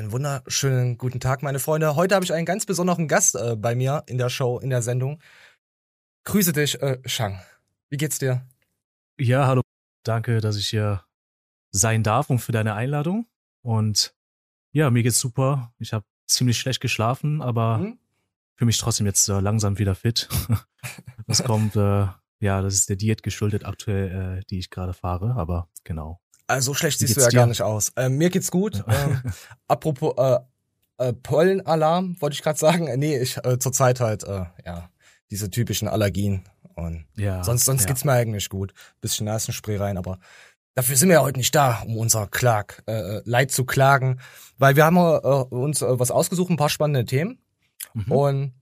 Einen wunderschönen guten Tag, meine Freunde. Heute habe ich einen ganz besonderen Gast äh, bei mir in der Show, in der Sendung. Grüße dich, äh, Shang. Wie geht's dir? Ja, hallo. Danke, dass ich hier sein darf und für deine Einladung. Und ja, mir geht's super. Ich habe ziemlich schlecht geschlafen, aber hm? für mich trotzdem jetzt äh, langsam wieder fit. das kommt, äh, ja, das ist der Diät geschuldet aktuell, äh, die ich gerade fahre, aber genau. Also so schlecht siehst du ja dir? gar nicht aus. Ähm, mir geht's gut. ähm, apropos äh, äh, Pollenalarm, wollte ich gerade sagen. Äh, nee, ich äh, zurzeit halt, äh, ja, diese typischen Allergien. Und ja, sonst sonst ja. geht's mir eigentlich gut. Bisschen Nasenspray rein, aber dafür sind wir ja heute nicht da, um unser Klag, äh, äh Leid zu klagen. Weil wir haben äh, uns äh, was ausgesucht, ein paar spannende Themen. Mhm. Und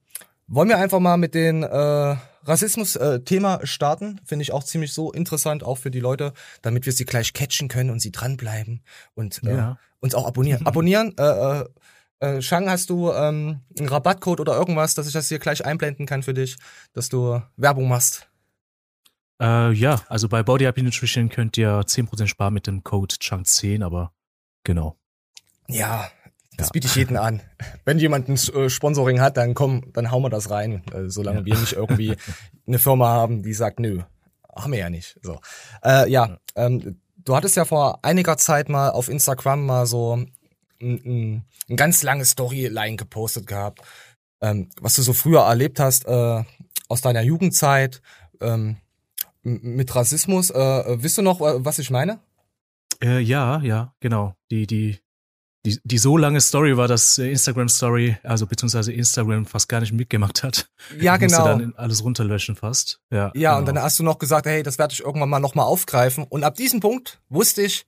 wollen wir einfach mal mit den äh, Rassismus-Thema äh, starten, finde ich auch ziemlich so interessant, auch für die Leute, damit wir sie gleich catchen können und sie dranbleiben und äh, ja. uns auch abonnieren. abonnieren, äh, äh, äh, Shang, hast du ähm, einen Rabattcode oder irgendwas, dass ich das hier gleich einblenden kann für dich, dass du Werbung machst? Äh, ja, also bei Body Happy Nutrition könnt ihr 10% sparen mit dem Code Chang10, aber genau. Ja, das biete ich jeden an. Wenn jemand ein äh, Sponsoring hat, dann komm, dann hauen wir das rein, äh, solange ja. wir nicht irgendwie eine Firma haben, die sagt, nö, haben wir ja nicht. So, äh, ja, ähm, du hattest ja vor einiger Zeit mal auf Instagram mal so ein, ein, ganz langes Storyline gepostet gehabt, ähm, was du so früher erlebt hast äh, aus deiner Jugendzeit ähm, mit Rassismus. Äh, wisst du noch, äh, was ich meine? Äh, ja, ja, genau. Die, die die, die so lange Story war, dass äh, Instagram Story, also beziehungsweise Instagram fast gar nicht mitgemacht hat. Ja, ich genau. dann alles runterlöschen fast. Ja, ja genau. und dann hast du noch gesagt, hey, das werde ich irgendwann mal nochmal aufgreifen. Und ab diesem Punkt wusste ich,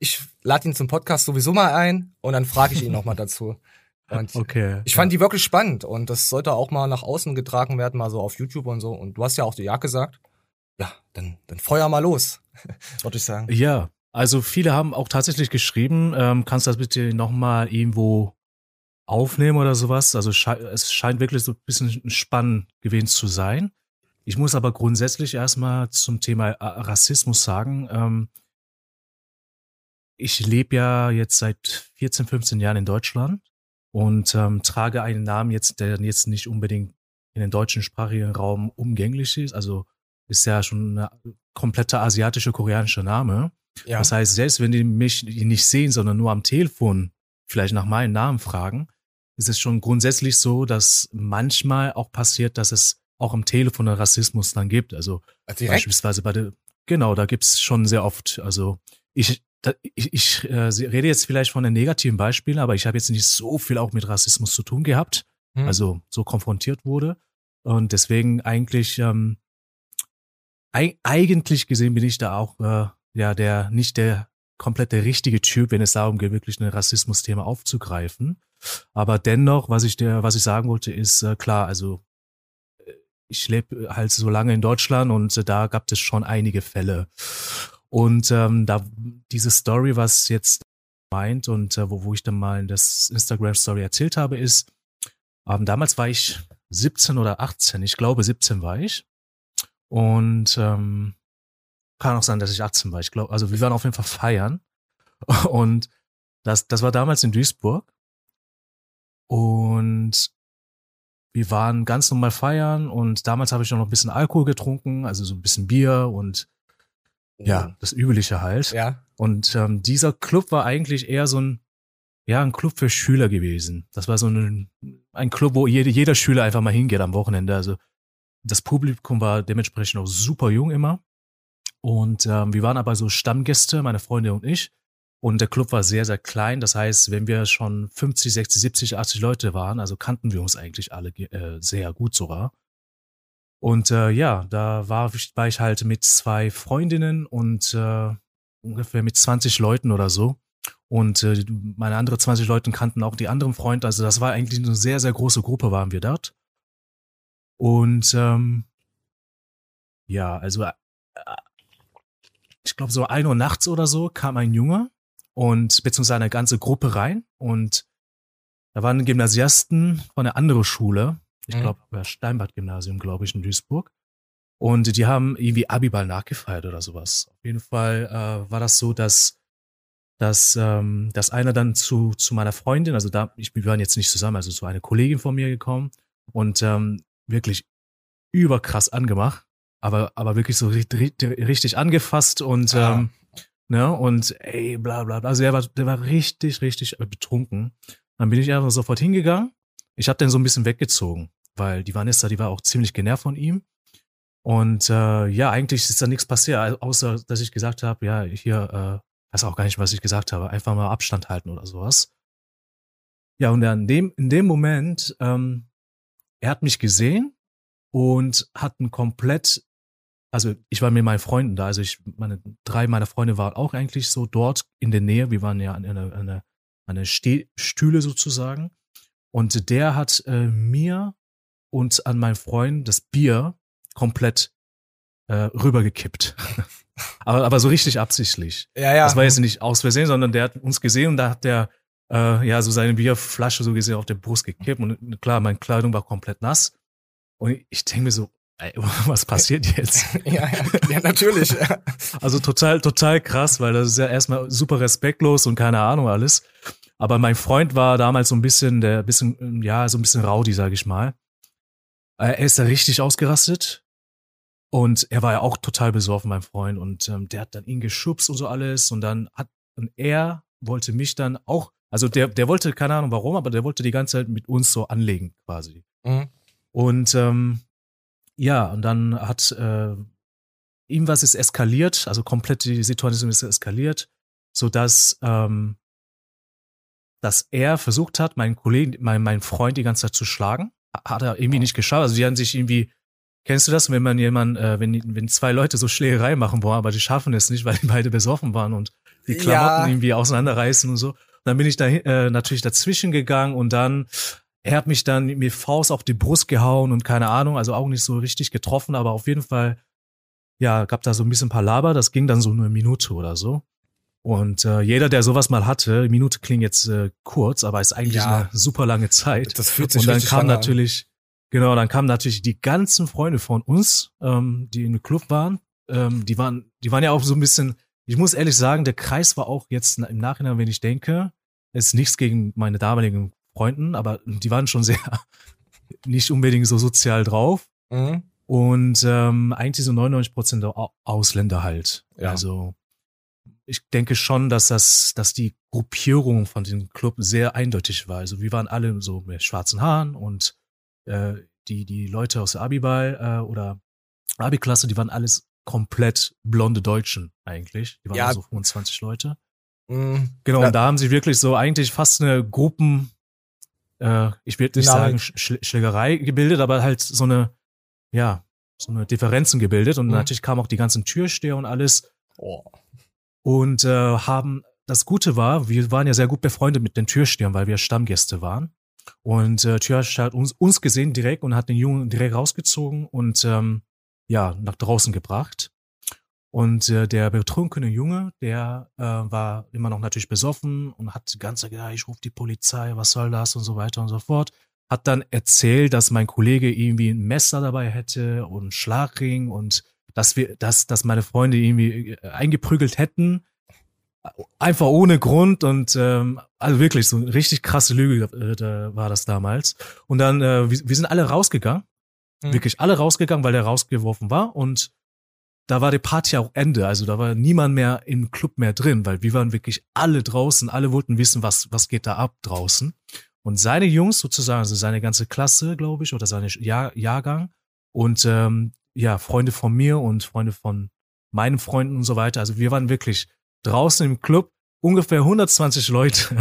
ich lade ihn zum Podcast sowieso mal ein und dann frage ich ihn nochmal dazu. Und okay. Ich fand ja. die wirklich spannend und das sollte auch mal nach außen getragen werden, mal so auf YouTube und so. Und du hast ja auch die Ja gesagt. Ja, dann, dann feuer mal los, würde ich sagen. Ja, also viele haben auch tatsächlich geschrieben, ähm, kannst du das bitte nochmal irgendwo aufnehmen oder sowas? Also es scheint wirklich so ein bisschen spannend gewesen zu sein. Ich muss aber grundsätzlich erstmal zum Thema äh, Rassismus sagen, ähm, ich lebe ja jetzt seit 14, 15 Jahren in Deutschland und ähm, trage einen Namen jetzt, der jetzt nicht unbedingt in den deutschen sprachigen Raum umgänglich ist. Also ist ja schon ein kompletter asiatischer, koreanischer Name. Ja. Das heißt, selbst wenn die mich nicht sehen, sondern nur am Telefon vielleicht nach meinem Namen fragen, ist es schon grundsätzlich so, dass manchmal auch passiert, dass es auch am Telefon einen Rassismus dann gibt. Also Direkt? beispielsweise bei der, genau, da gibt's schon sehr oft. Also ich, da, ich, ich äh, rede jetzt vielleicht von einem negativen Beispiel, aber ich habe jetzt nicht so viel auch mit Rassismus zu tun gehabt, hm. also so konfrontiert wurde. Und deswegen eigentlich, ähm, eigentlich gesehen bin ich da auch äh, ja der nicht der komplette richtige Typ, wenn es darum geht, wirklich ein Rassismus-Thema aufzugreifen. Aber dennoch, was ich der, was ich sagen wollte, ist äh, klar, also äh, ich lebe halt so lange in Deutschland und äh, da gab es schon einige Fälle. Und ähm, da diese Story, was jetzt meint und äh, wo, wo ich dann mal in das Instagram-Story erzählt habe, ist, ähm, damals war ich 17 oder 18, ich glaube 17 war ich. Und ähm, kann auch sein, dass ich 18 war. Ich glaube, also wir waren auf jeden Fall feiern. Und das, das war damals in Duisburg. Und wir waren ganz normal feiern und damals habe ich noch ein bisschen Alkohol getrunken, also so ein bisschen Bier und ja, das Übliche halt. Ja. Und ähm, dieser Club war eigentlich eher so ein, ja, ein Club für Schüler gewesen. Das war so ein, ein Club, wo jede, jeder Schüler einfach mal hingeht am Wochenende. Also das Publikum war dementsprechend auch super jung immer. Und ähm, wir waren aber so Stammgäste, meine Freunde und ich. Und der Club war sehr, sehr klein. Das heißt, wenn wir schon 50, 60, 70, 80 Leute waren, also kannten wir uns eigentlich alle äh, sehr gut sogar. Und äh, ja, da war, war ich halt mit zwei Freundinnen und äh, ungefähr mit 20 Leuten oder so. Und äh, meine andere 20 Leute kannten auch die anderen Freunde. Also das war eigentlich eine sehr, sehr große Gruppe, waren wir dort. Und ähm, ja, also äh, ich glaube, so ein Uhr nachts oder so kam ein Junge und beziehungsweise eine ganze Gruppe rein und da waren Gymnasiasten von einer anderen Schule, ich glaube, mhm. Steinbad-Gymnasium, glaube ich, in Duisburg. Und die haben irgendwie Abiball nachgefeiert oder sowas. Auf jeden Fall äh, war das so, dass dass, ähm, dass einer dann zu, zu meiner Freundin, also da, ich, wir waren jetzt nicht zusammen, also zu einer Kollegin von mir gekommen und ähm, wirklich überkrass angemacht, aber, aber wirklich so richtig, richtig angefasst und ah. ähm, ne, und ey, bla bla bla. Also der war, der war richtig, richtig betrunken. Dann bin ich einfach sofort hingegangen. Ich habe den so ein bisschen weggezogen, weil die Vanessa, die war auch ziemlich genervt von ihm. Und äh, ja, eigentlich ist da nichts passiert, außer dass ich gesagt habe, ja, hier, äh, weiß auch gar nicht, was ich gesagt habe, einfach mal Abstand halten oder sowas. Ja, und dann in dem, in dem Moment, ähm, er hat mich gesehen und hat ein komplett, also ich war mit meinen Freunden da, also ich, meine, drei meiner Freunde waren auch eigentlich so dort in der Nähe, wir waren ja an einer, einer, einer Stühle sozusagen. Und der hat äh, mir und an meinen Freund das Bier komplett äh, rübergekippt. aber, aber so richtig absichtlich. Ja, ja. Das war jetzt nicht aus Versehen, sondern der hat uns gesehen und da hat der äh, ja so seine Bierflasche so gesehen auf der Brust gekippt. Und klar, meine Kleidung war komplett nass. Und ich denke mir so, ey, was passiert jetzt? ja, ja, ja, natürlich. also total, total krass, weil das ist ja erstmal super respektlos und keine Ahnung alles. Aber mein Freund war damals so ein bisschen, der bisschen, ja, so ein bisschen rowdy, sag ich mal. Äh, er ist da richtig ausgerastet. Und er war ja auch total besoffen, mein Freund. Und ähm, der hat dann ihn geschubst und so alles. Und dann hat, und er wollte mich dann auch, also der, der wollte, keine Ahnung warum, aber der wollte die ganze Zeit mit uns so anlegen, quasi. Mhm. Und ähm, ja, und dann hat äh, ihm was ist eskaliert, also komplett die Situation ist eskaliert, so dass ähm, dass er versucht hat, meinen Kollegen, mein, meinen Freund die ganze Zeit zu schlagen hat er irgendwie nicht geschafft. Also die haben sich irgendwie, kennst du das, wenn man jemand, äh, wenn, wenn zwei Leute so Schlägerei machen wollen, aber die schaffen es nicht, weil die beide besoffen waren und die Klamotten ja. irgendwie auseinanderreißen und so. Und dann bin ich da äh, natürlich dazwischen gegangen und dann er hat mich dann mir Faust auf die Brust gehauen und keine Ahnung, also auch nicht so richtig getroffen, aber auf jeden Fall, ja, gab da so ein bisschen Palaber, das ging dann so eine Minute oder so. Und äh, jeder, der sowas mal hatte, Minute klingt jetzt äh, kurz, aber ist eigentlich ja, eine super lange Zeit. Das fühlt sich Und dann kam natürlich, an. genau, dann kamen natürlich die ganzen Freunde von uns, ähm, die im Club waren. Ähm, die waren, die waren ja auch so ein bisschen. Ich muss ehrlich sagen, der Kreis war auch jetzt im Nachhinein, wenn ich denke, ist nichts gegen meine damaligen Freunden, aber die waren schon sehr nicht unbedingt so sozial drauf. Mhm. Und ähm, eigentlich so 99 Prozent Ausländer halt. Ja. Also ich denke schon, dass das, dass die Gruppierung von dem Club sehr eindeutig war. Also wir waren alle so mit schwarzen Haaren und äh, die, die Leute aus der Abiball äh, oder Abi-Klasse, die waren alles komplett blonde Deutschen eigentlich. Die waren ja. so 25 Leute. Mhm. Genau, und da haben sie wirklich so eigentlich fast eine Gruppen, äh, ich würde nicht sagen Sch Schlägerei gebildet, aber halt so eine, ja, so eine Differenzen gebildet. Und mhm. natürlich kamen auch die ganzen Türsteher und alles. Oh und äh, haben das Gute war, wir waren ja sehr gut befreundet mit den Türstehern, weil wir Stammgäste waren. Und äh, Türsteher hat uns, uns gesehen direkt und hat den Jungen direkt rausgezogen und ähm, ja nach draußen gebracht. Und äh, der betrunkene Junge, der äh, war immer noch natürlich besoffen und hat die ganze Zeit gesagt, ich rufe die Polizei, was soll das und so weiter und so fort. Hat dann erzählt, dass mein Kollege irgendwie ein Messer dabei hätte und einen Schlagring und dass wir, dass, dass meine Freunde irgendwie äh, eingeprügelt hätten. Einfach ohne Grund und ähm, also wirklich so eine richtig krasse Lüge äh, war das damals. Und dann, äh, wir, wir sind alle rausgegangen, mhm. wirklich alle rausgegangen, weil der rausgeworfen war und da war die Party auch Ende. Also da war niemand mehr im Club mehr drin, weil wir waren wirklich alle draußen, alle wollten wissen, was, was geht da ab draußen. Und seine Jungs sozusagen, also seine ganze Klasse, glaube ich, oder seine Jahr, Jahrgang und ähm, ja, Freunde von mir und Freunde von meinen Freunden und so weiter. Also wir waren wirklich draußen im Club, ungefähr 120 Leute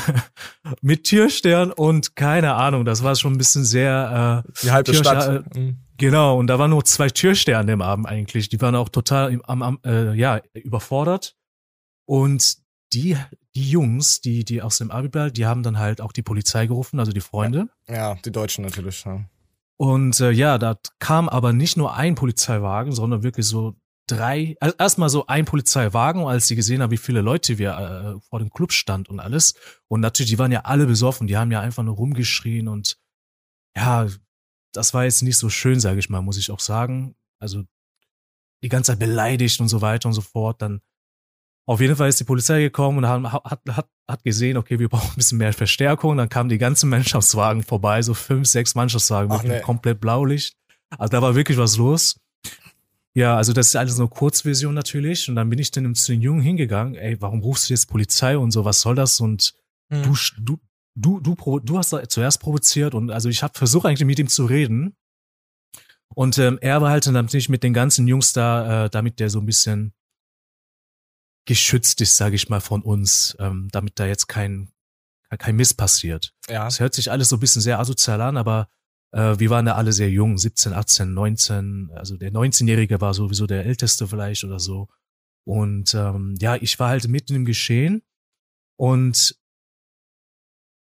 mit Türstern und keine Ahnung, das war schon ein bisschen sehr äh, die halbe Türstern, Stadt. Äh, genau, und da waren nur zwei Türsterne im Abend eigentlich. Die waren auch total am, am, äh, ja, überfordert. Und die, die Jungs, die, die aus dem Abiball, die haben dann halt auch die Polizei gerufen, also die Freunde. Ja, ja die Deutschen natürlich. Ja. Und äh, ja, da kam aber nicht nur ein Polizeiwagen, sondern wirklich so drei, also erstmal so ein Polizeiwagen, als sie gesehen haben, wie viele Leute wir äh, vor dem Club stand und alles. Und natürlich, die waren ja alle besoffen, die haben ja einfach nur rumgeschrien und ja, das war jetzt nicht so schön, sage ich mal, muss ich auch sagen. Also die ganze Zeit beleidigt und so weiter und so fort. Dann Auf jeden Fall ist die Polizei gekommen und hat, hat, hat gesehen, okay, wir brauchen ein bisschen mehr Verstärkung. Dann kamen die ganzen Mannschaftswagen vorbei, so fünf, sechs Mannschaftswagen mit nee. komplett Blaulicht. Also da war wirklich was los. Ja, also das ist alles nur Kurzversion natürlich. Und dann bin ich dann zu den Jungen hingegangen. Ey, warum rufst du jetzt Polizei und so? Was soll das? Und hm. du, du, du, du, du hast da zuerst provoziert. Und also ich habe versucht eigentlich mit ihm zu reden. Und ähm, er war halt dann natürlich mit den ganzen Jungs da, äh, damit der so ein bisschen geschützt ist, sage ich mal, von uns, ähm, damit da jetzt kein kein Mist passiert. Ja. Es hört sich alles so ein bisschen sehr asozial an, aber äh, wir waren da alle sehr jung, 17, 18, 19. Also der 19-Jährige war sowieso der Älteste vielleicht oder so. Und ähm, ja, ich war halt mitten im Geschehen und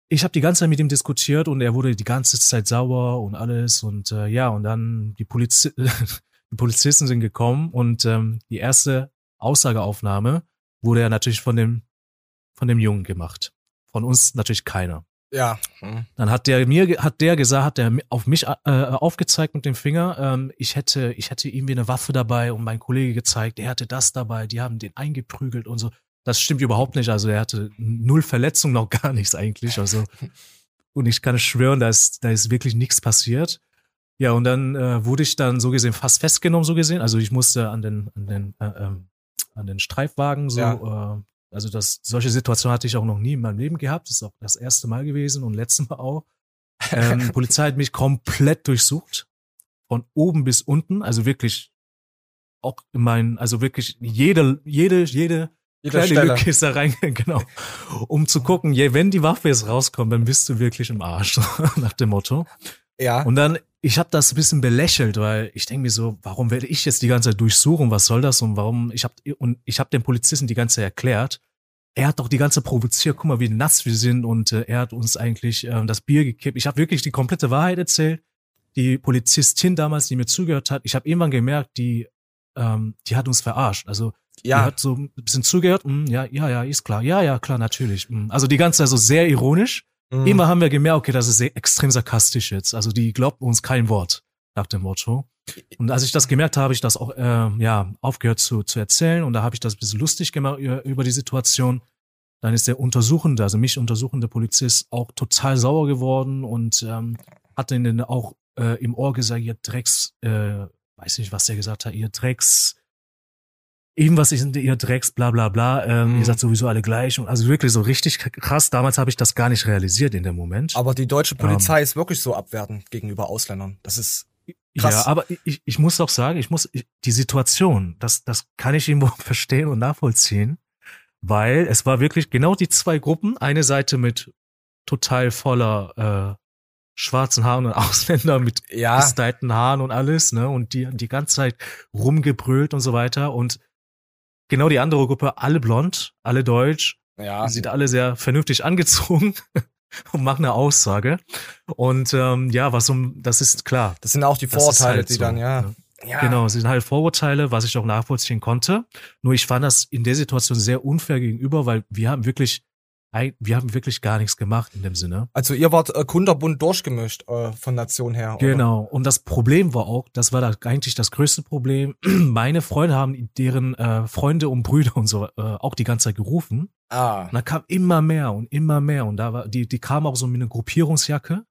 ich habe die ganze Zeit mit ihm diskutiert und er wurde die ganze Zeit sauer und alles und äh, ja und dann die, Poliz die Polizisten sind gekommen und ähm, die erste Aussageaufnahme wurde ja natürlich von dem von dem Jungen gemacht. Von uns natürlich keiner. Ja. Hm. Dann hat der mir hat der gesagt, hat der auf mich äh, aufgezeigt mit dem Finger. Ähm, ich hätte ich hätte ihm wie eine Waffe dabei und mein Kollege gezeigt, er hatte das dabei. Die haben den eingeprügelt und so. Das stimmt überhaupt nicht. Also er hatte null Verletzung, noch gar nichts eigentlich. Also und ich kann schwören, da ist da ist wirklich nichts passiert. Ja und dann äh, wurde ich dann so gesehen fast festgenommen, so gesehen. Also ich musste an den an den äh, ähm, an den Streifwagen so ja. äh, also das, solche Situationen hatte ich auch noch nie in meinem Leben gehabt. Das ist auch das erste Mal gewesen und letztes Mal auch. Ähm, die Polizei hat mich komplett durchsucht. Von oben bis unten. Also wirklich auch in meinen, also wirklich jede, jede, jede kleine Stelle. Lücke ist da reingegangen, genau. Um zu gucken, je, wenn die Waffe jetzt rauskommt, dann bist du wirklich im Arsch, nach dem Motto. Ja. Und dann, ich habe das ein bisschen belächelt, weil ich denke mir so, warum werde ich jetzt die ganze Zeit durchsuchen? Was soll das? Und warum? Ich habe und ich habe dem Polizisten die ganze Zeit erklärt. Er hat doch die ganze provoziert. Guck mal, wie nass wir sind und äh, er hat uns eigentlich äh, das Bier gekippt. Ich habe wirklich die komplette Wahrheit erzählt. Die Polizistin damals, die mir zugehört hat, ich habe irgendwann gemerkt, die ähm, die hat uns verarscht. Also ja. hat so ein bisschen zugehört. Mm, ja, ja, ja, ist klar. Ja, ja, klar, natürlich. Mm. Also die ganze Zeit so sehr ironisch. Mhm. Immer haben wir gemerkt, okay, das ist extrem sarkastisch jetzt. Also die glaubt uns kein Wort nach dem Motto. Und als ich das gemerkt habe, habe ich das auch äh, ja aufgehört zu, zu erzählen und da habe ich das ein bisschen lustig gemacht über, über die Situation. Dann ist der Untersuchende, also mich untersuchende Polizist, auch total sauer geworden und ähm, hat dann auch äh, im Ohr gesagt, ihr Drecks, äh, weiß nicht, was der gesagt hat, ihr Drecks, irgendwas ist ihr Drecks, bla bla bla, ähm, mhm. ihr seid sowieso alle gleich. Und also wirklich so richtig krass. Damals habe ich das gar nicht realisiert in dem Moment. Aber die deutsche Polizei ähm, ist wirklich so abwertend gegenüber Ausländern. Das ist krass. Ja, aber ich, ich muss auch sagen, ich muss ich, die Situation, das, das kann ich irgendwo verstehen und nachvollziehen, weil es war wirklich genau die zwei Gruppen. Eine Seite mit total voller äh, schwarzen Haaren und Ausländer mit ja. gestylten Haaren und alles, ne? Und die die ganze Zeit rumgebrüllt und so weiter. Und Genau die andere Gruppe, alle blond, alle deutsch. Ja. Sind alle sehr vernünftig angezogen und machen eine Aussage. Und ähm, ja, was um, das ist klar. Das sind auch die Vorurteile, halt die so, dann, ja. Ne? Ja. Genau, es sind halt Vorurteile, was ich auch nachvollziehen konnte. Nur ich fand das in der Situation sehr unfair gegenüber, weil wir haben wirklich wir haben wirklich gar nichts gemacht in dem Sinne. Also ihr wart äh, kunderbunt durchgemischt äh, von Nation her. Oder? Genau. Und das Problem war auch, das war da eigentlich das größte Problem. Meine Freunde haben deren äh, Freunde und Brüder und so äh, auch die ganze Zeit gerufen. Ah. Und da kam immer mehr und immer mehr. Und da war, die, die kamen auch so mit einer Gruppierungsjacke.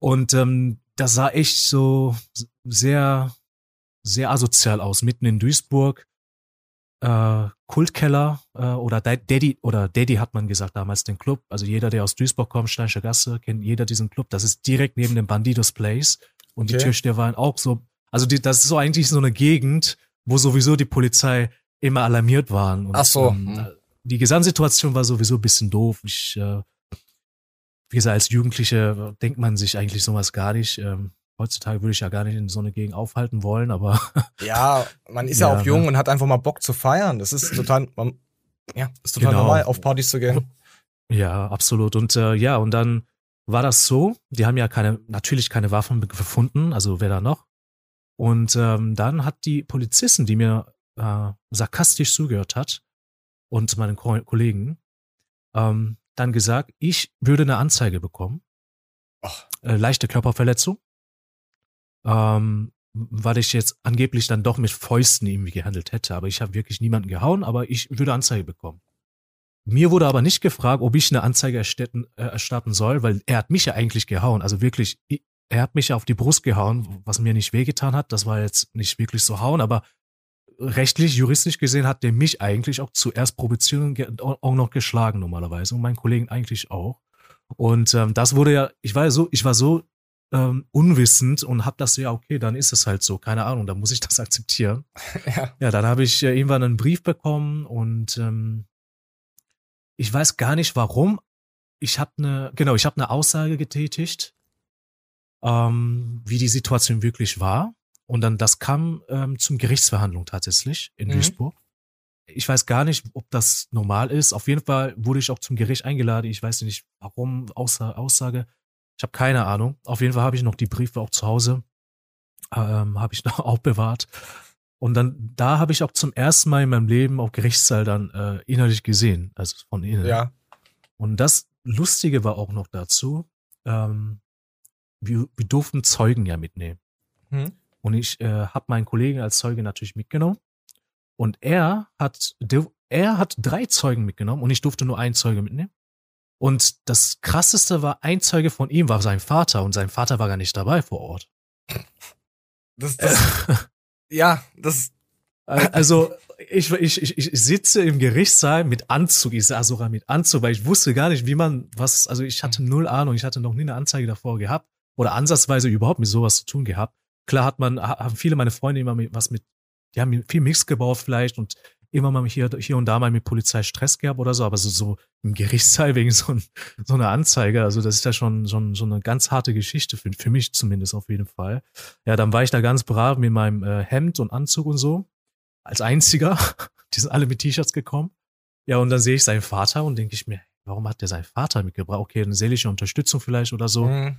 Und ähm, das sah echt so sehr, sehr asozial aus, mitten in Duisburg äh, Kultkeller äh, oder Daddy oder Daddy hat man gesagt damals den Club. Also jeder, der aus Duisburg kommt, Steinische Gasse, kennt jeder diesen Club. Das ist direkt neben dem Bandidos Place und okay. die Türsteher waren auch so. Also die, das ist so eigentlich so eine Gegend, wo sowieso die Polizei immer alarmiert waren. Und, Ach so. Ähm, hm. die Gesamtsituation war sowieso ein bisschen doof. Ich, äh, wie gesagt, als Jugendliche denkt man sich eigentlich sowas gar nicht. Ähm, heutzutage würde ich ja gar nicht in so eine Gegend aufhalten wollen, aber. ja, man ist ja, ja auch jung ne? und hat einfach mal Bock zu feiern. Das ist total, man, ja, ist total genau. normal, auf Partys zu gehen. Ja, absolut. Und äh, ja, und dann war das so, die haben ja keine, natürlich keine Waffen gefunden, also wer da noch. Und ähm, dann hat die Polizistin, die mir äh, sarkastisch zugehört hat, und meinen Ko Kollegen, ähm, dann gesagt, ich würde eine Anzeige bekommen. Äh, leichte Körperverletzung ähm, weil ich jetzt angeblich dann doch mit Fäusten irgendwie gehandelt hätte. Aber ich habe wirklich niemanden gehauen, aber ich würde Anzeige bekommen. Mir wurde aber nicht gefragt, ob ich eine Anzeige erstatten, äh, erstatten soll, weil er hat mich ja eigentlich gehauen. Also wirklich, er hat mich ja auf die Brust gehauen, was mir nicht wehgetan hat. Das war jetzt nicht wirklich so hauen, aber rechtlich, juristisch gesehen hat der mich eigentlich auch zuerst provozieren auch noch geschlagen normalerweise und meinen Kollegen eigentlich auch. Und ähm, das wurde ja, ich war so, ich war so ähm, unwissend und hab das ja, okay, dann ist es halt so, keine Ahnung, dann muss ich das akzeptieren. ja. ja, dann habe ich äh, irgendwann einen Brief bekommen und ähm, ich weiß gar nicht warum. Ich habe eine, genau, ich habe eine Aussage getätigt, ähm, wie die Situation wirklich war. Und dann, das kam ähm, zum Gerichtsverhandlung tatsächlich in mhm. Duisburg. Ich weiß gar nicht, ob das normal ist. Auf jeden Fall wurde ich auch zum Gericht eingeladen. Ich weiß nicht, warum Aussa Aussage. Ich habe keine Ahnung. Auf jeden Fall habe ich noch die Briefe auch zu Hause. Ähm, habe ich noch aufbewahrt. Und dann, da habe ich auch zum ersten Mal in meinem Leben auch Gerichtssaal dann äh, innerlich gesehen, also von innen. Ja. Und das Lustige war auch noch dazu, ähm, wir, wir durften Zeugen ja mitnehmen. Hm. Und ich äh, habe meinen Kollegen als Zeuge natürlich mitgenommen. Und er hat, er hat drei Zeugen mitgenommen und ich durfte nur einen Zeuge mitnehmen. Und das krasseste war, ein Zeuge von ihm war sein Vater und sein Vater war gar nicht dabei vor Ort. Das, das, ja, das. Also, ich, ich, ich, ich sitze im Gerichtssaal mit Anzug, ich sah sogar mit Anzug, weil ich wusste gar nicht, wie man was, also ich hatte null Ahnung, ich hatte noch nie eine Anzeige davor gehabt oder ansatzweise überhaupt mit sowas zu tun gehabt. Klar hat man, haben viele meine Freunde immer mit, was mit, die haben viel Mix gebaut vielleicht und immer mal hier, hier und da mal mit Polizei Stress gehabt oder so, aber so, so im Gerichtssaal wegen so, ein, so einer Anzeige, also das ist ja schon, schon, schon eine ganz harte Geschichte, für, für mich zumindest auf jeden Fall. Ja, dann war ich da ganz brav mit meinem äh, Hemd und Anzug und so, als einziger. Die sind alle mit T-Shirts gekommen. Ja, und dann sehe ich seinen Vater und denke ich mir, warum hat der seinen Vater mitgebracht? Okay, eine seelische Unterstützung vielleicht oder so. Mhm.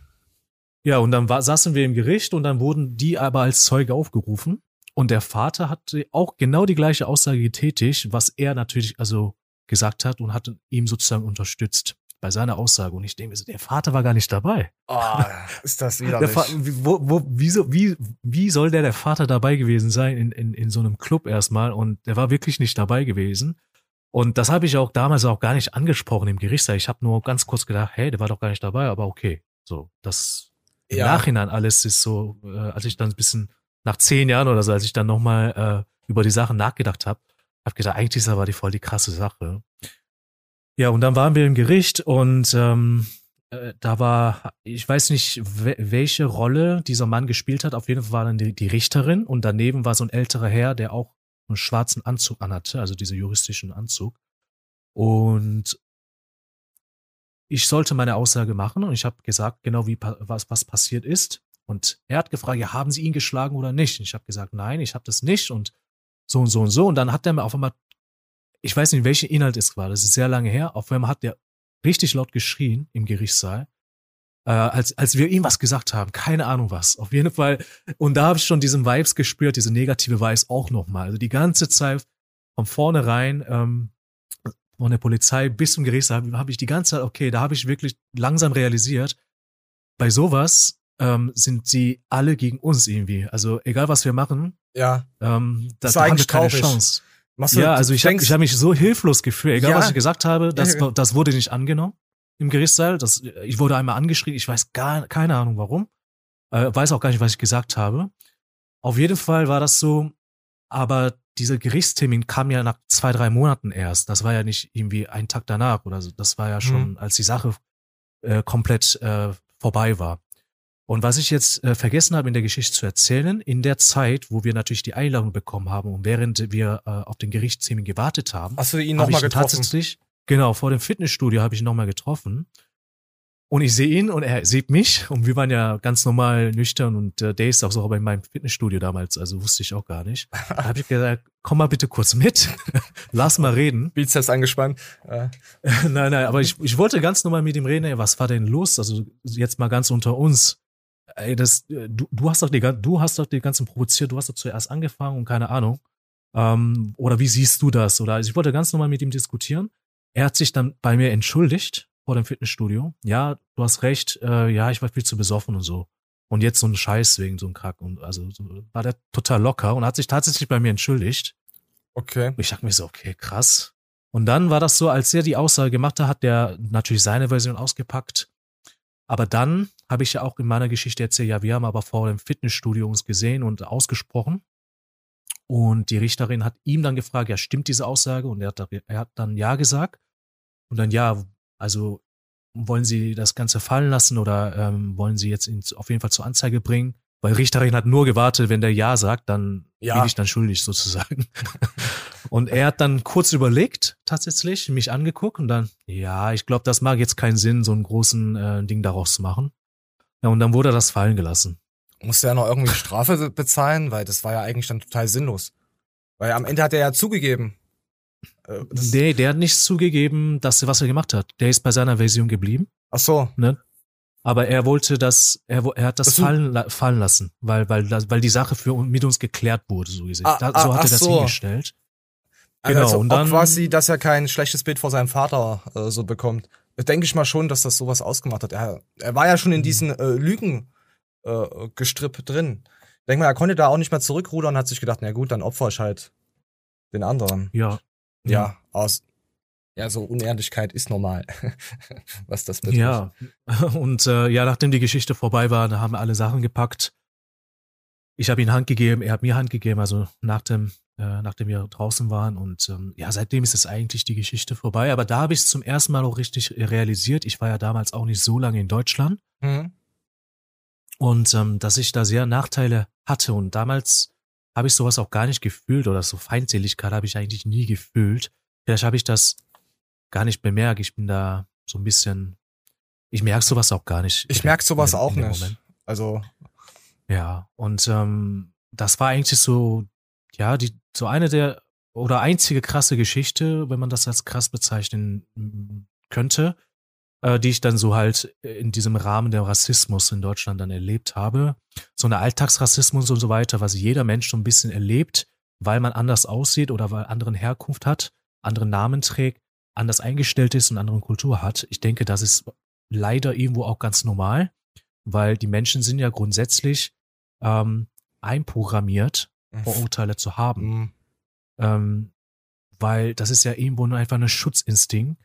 Ja, und dann war, saßen wir im Gericht und dann wurden die aber als Zeuge aufgerufen. Und der Vater hat auch genau die gleiche Aussage getätigt, was er natürlich also gesagt hat und hat ihm sozusagen unterstützt bei seiner Aussage. Und ich denke der Vater war gar nicht dabei. Oh, ist das wieder wo, wo, wieso, wie, wie soll der der Vater dabei gewesen sein in, in, in so einem Club erstmal? Und der war wirklich nicht dabei gewesen. Und das habe ich auch damals auch gar nicht angesprochen im Gerichtssaal. Ich habe nur ganz kurz gedacht, hey, der war doch gar nicht dabei, aber okay. So, das im ja. Nachhinein alles ist so, äh, als ich dann ein bisschen nach zehn Jahren oder so, als ich dann nochmal äh, über die Sachen nachgedacht habe, habe gedacht, eigentlich ist aber die voll die krasse Sache. Ja, und dann waren wir im Gericht und ähm, äh, da war, ich weiß nicht, welche Rolle dieser Mann gespielt hat. Auf jeden Fall war dann die, die Richterin und daneben war so ein älterer Herr, der auch einen schwarzen Anzug anhatte, also diesen juristischen Anzug. Und ich sollte meine Aussage machen und ich habe gesagt, genau wie was, was passiert ist. Und er hat gefragt, ja, haben Sie ihn geschlagen oder nicht? Und ich habe gesagt, nein, ich habe das nicht und so und so und so. Und dann hat er mir auf einmal, ich weiß nicht, welcher Inhalt es war, das ist sehr lange her, auf einmal hat der richtig laut geschrien im Gerichtssaal, äh, als, als wir ihm was gesagt haben. Keine Ahnung was. Auf jeden Fall. Und da habe ich schon diesen Vibes gespürt, diese negative Vibes auch nochmal. Also die ganze Zeit von vornherein ähm, von der Polizei bis zum Gerichtssaal habe ich die ganze Zeit, okay, da habe ich wirklich langsam realisiert, bei sowas ähm, sind sie alle gegen uns irgendwie. Also egal was wir machen, ja, ähm, da, da haben wir keine traurig. Chance. Du, ja, also ich habe ich hab mich so hilflos gefühlt. Egal ja. was ich gesagt habe, das, das wurde nicht angenommen im Gerichtssaal. Das, ich wurde einmal angeschrien. Ich weiß gar keine Ahnung warum. Äh, weiß auch gar nicht, was ich gesagt habe. Auf jeden Fall war das so. Aber dieser Gerichtstermin kam ja nach zwei, drei Monaten erst. Das war ja nicht irgendwie ein Tag danach oder so. Das war ja schon, mhm. als die Sache äh, komplett äh, vorbei war. Und was ich jetzt äh, vergessen habe in der Geschichte zu erzählen, in der Zeit, wo wir natürlich die Einladung bekommen haben und während wir äh, auf den Gerichtstermin gewartet haben, hast du ihn nochmal getroffen? Tatsächlich, genau, vor dem Fitnessstudio habe ich ihn nochmal getroffen. Und ich sehe ihn und er sieht mich und wir waren ja ganz normal nüchtern und äh, der ist auch so bei meinem Fitnessstudio damals, also wusste ich auch gar nicht. Da habe ich gesagt, komm mal bitte kurz mit, lass mal reden. Bizeps angespannt. Nein, nein, aber ich, ich wollte ganz normal mit ihm reden, ey, was war denn los? Also jetzt mal ganz unter uns. Ey, das, du, du hast doch die, du hast doch die ganzen provoziert, du hast doch zuerst angefangen und keine Ahnung. Ähm, oder wie siehst du das? Oder also ich wollte ganz normal mit ihm diskutieren. Er hat sich dann bei mir entschuldigt vor dem Fitnessstudio. Ja, du hast recht, äh, ja, ich war viel zu besoffen und so. Und jetzt so ein Scheiß wegen so einem Kack. Und also so, war der total locker und hat sich tatsächlich bei mir entschuldigt. Okay. Ich dachte mir so, okay, krass. Und dann war das so, als er die Aussage gemacht hat, hat der natürlich seine Version ausgepackt. Aber dann habe ich ja auch in meiner Geschichte erzählt, ja, wir haben aber vor dem Fitnessstudio uns gesehen und ausgesprochen. Und die Richterin hat ihm dann gefragt, ja, stimmt diese Aussage? Und er hat, er hat dann ja gesagt. Und dann ja, also wollen Sie das Ganze fallen lassen oder ähm, wollen Sie jetzt ihn auf jeden Fall zur Anzeige bringen? Weil Richterin hat nur gewartet, wenn der Ja sagt, dann ja. bin ich dann schuldig sozusagen. und er hat dann kurz überlegt, tatsächlich, mich angeguckt und dann, ja, ich glaube, das mag jetzt keinen Sinn, so einen großen äh, Ding daraus zu machen. Ja, und dann wurde das fallen gelassen. Musste er noch irgendwie Strafe bezahlen, weil das war ja eigentlich dann total sinnlos. Weil am Ende hat er ja zugegeben, äh, nee, der hat nicht zugegeben, dass was er gemacht hat. Der ist bei seiner Version geblieben. Ach so. Ne? Aber er wollte das, er, er hat das, das fallen, fallen lassen, weil, weil, weil die Sache für mit uns geklärt wurde, so gesehen. Ah, da, so ah, hat er das so. hingestellt. Also genau. Also und dann quasi, dass er kein schlechtes Bild vor seinem Vater äh, so bekommt. Denke ich mal schon, dass das sowas ausgemacht hat. Er, er war ja schon in mhm. diesen äh, Lügen äh, Gestrüpp drin. Denk mal, er konnte da auch nicht mehr zurückrudern und hat sich gedacht, na gut, dann opfer ich halt den anderen. Ja, ja, aus, ja, so Unehrlichkeit ist normal, was das betrifft. Ja, und äh, ja, nachdem die Geschichte vorbei war, da haben wir alle Sachen gepackt. Ich habe ihm Hand gegeben, er hat mir Hand gegeben, also nach dem, äh, nachdem wir draußen waren. Und ähm, ja, seitdem ist es eigentlich die Geschichte vorbei. Aber da habe ich es zum ersten Mal auch richtig realisiert. Ich war ja damals auch nicht so lange in Deutschland. Mhm. Und ähm, dass ich da sehr Nachteile hatte. Und damals habe ich sowas auch gar nicht gefühlt oder so Feindseligkeit habe ich eigentlich nie gefühlt. Vielleicht habe ich das gar nicht bemerkt. Ich bin da so ein bisschen, ich merke sowas auch gar nicht. Ich merke sowas in, auch in nicht. Moment. Also. Ja, und ähm, das war eigentlich so, ja, die, so eine der oder einzige krasse Geschichte, wenn man das als krass bezeichnen könnte, äh, die ich dann so halt in diesem Rahmen der Rassismus in Deutschland dann erlebt habe. So eine Alltagsrassismus und so weiter, was jeder Mensch so ein bisschen erlebt, weil man anders aussieht oder weil anderen Herkunft hat, anderen Namen trägt, anders eingestellt ist und andere Kultur hat. Ich denke, das ist leider irgendwo auch ganz normal, weil die Menschen sind ja grundsätzlich ähm, einprogrammiert, Vorurteile zu haben. Mhm. Ähm, weil das ist ja irgendwo nur einfach ein Schutzinstinkt,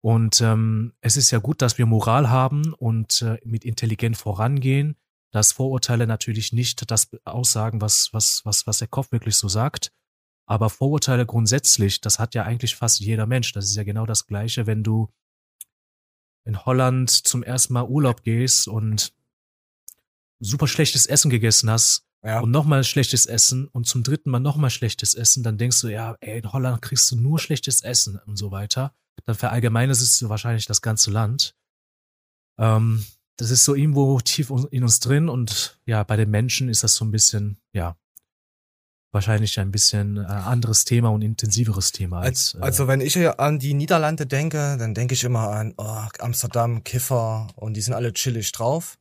und ähm, es ist ja gut, dass wir Moral haben und äh, mit intelligent vorangehen, dass Vorurteile natürlich nicht das aussagen, was, was, was, was der Kopf wirklich so sagt. Aber Vorurteile grundsätzlich, das hat ja eigentlich fast jeder Mensch. Das ist ja genau das Gleiche, wenn du in Holland zum ersten Mal Urlaub gehst und super schlechtes Essen gegessen hast ja. und nochmal schlechtes Essen und zum dritten Mal nochmal schlechtes Essen, dann denkst du, ja, ey, in Holland kriegst du nur schlechtes Essen und so weiter dann verallgemeinert es wahrscheinlich das ganze Land. Ähm, das ist so irgendwo tief in uns drin und ja, bei den Menschen ist das so ein bisschen, ja, wahrscheinlich ein bisschen äh, anderes Thema und intensiveres Thema. Als, äh, also wenn ich an die Niederlande denke, dann denke ich immer an oh, Amsterdam, Kiffer und die sind alle chillig drauf.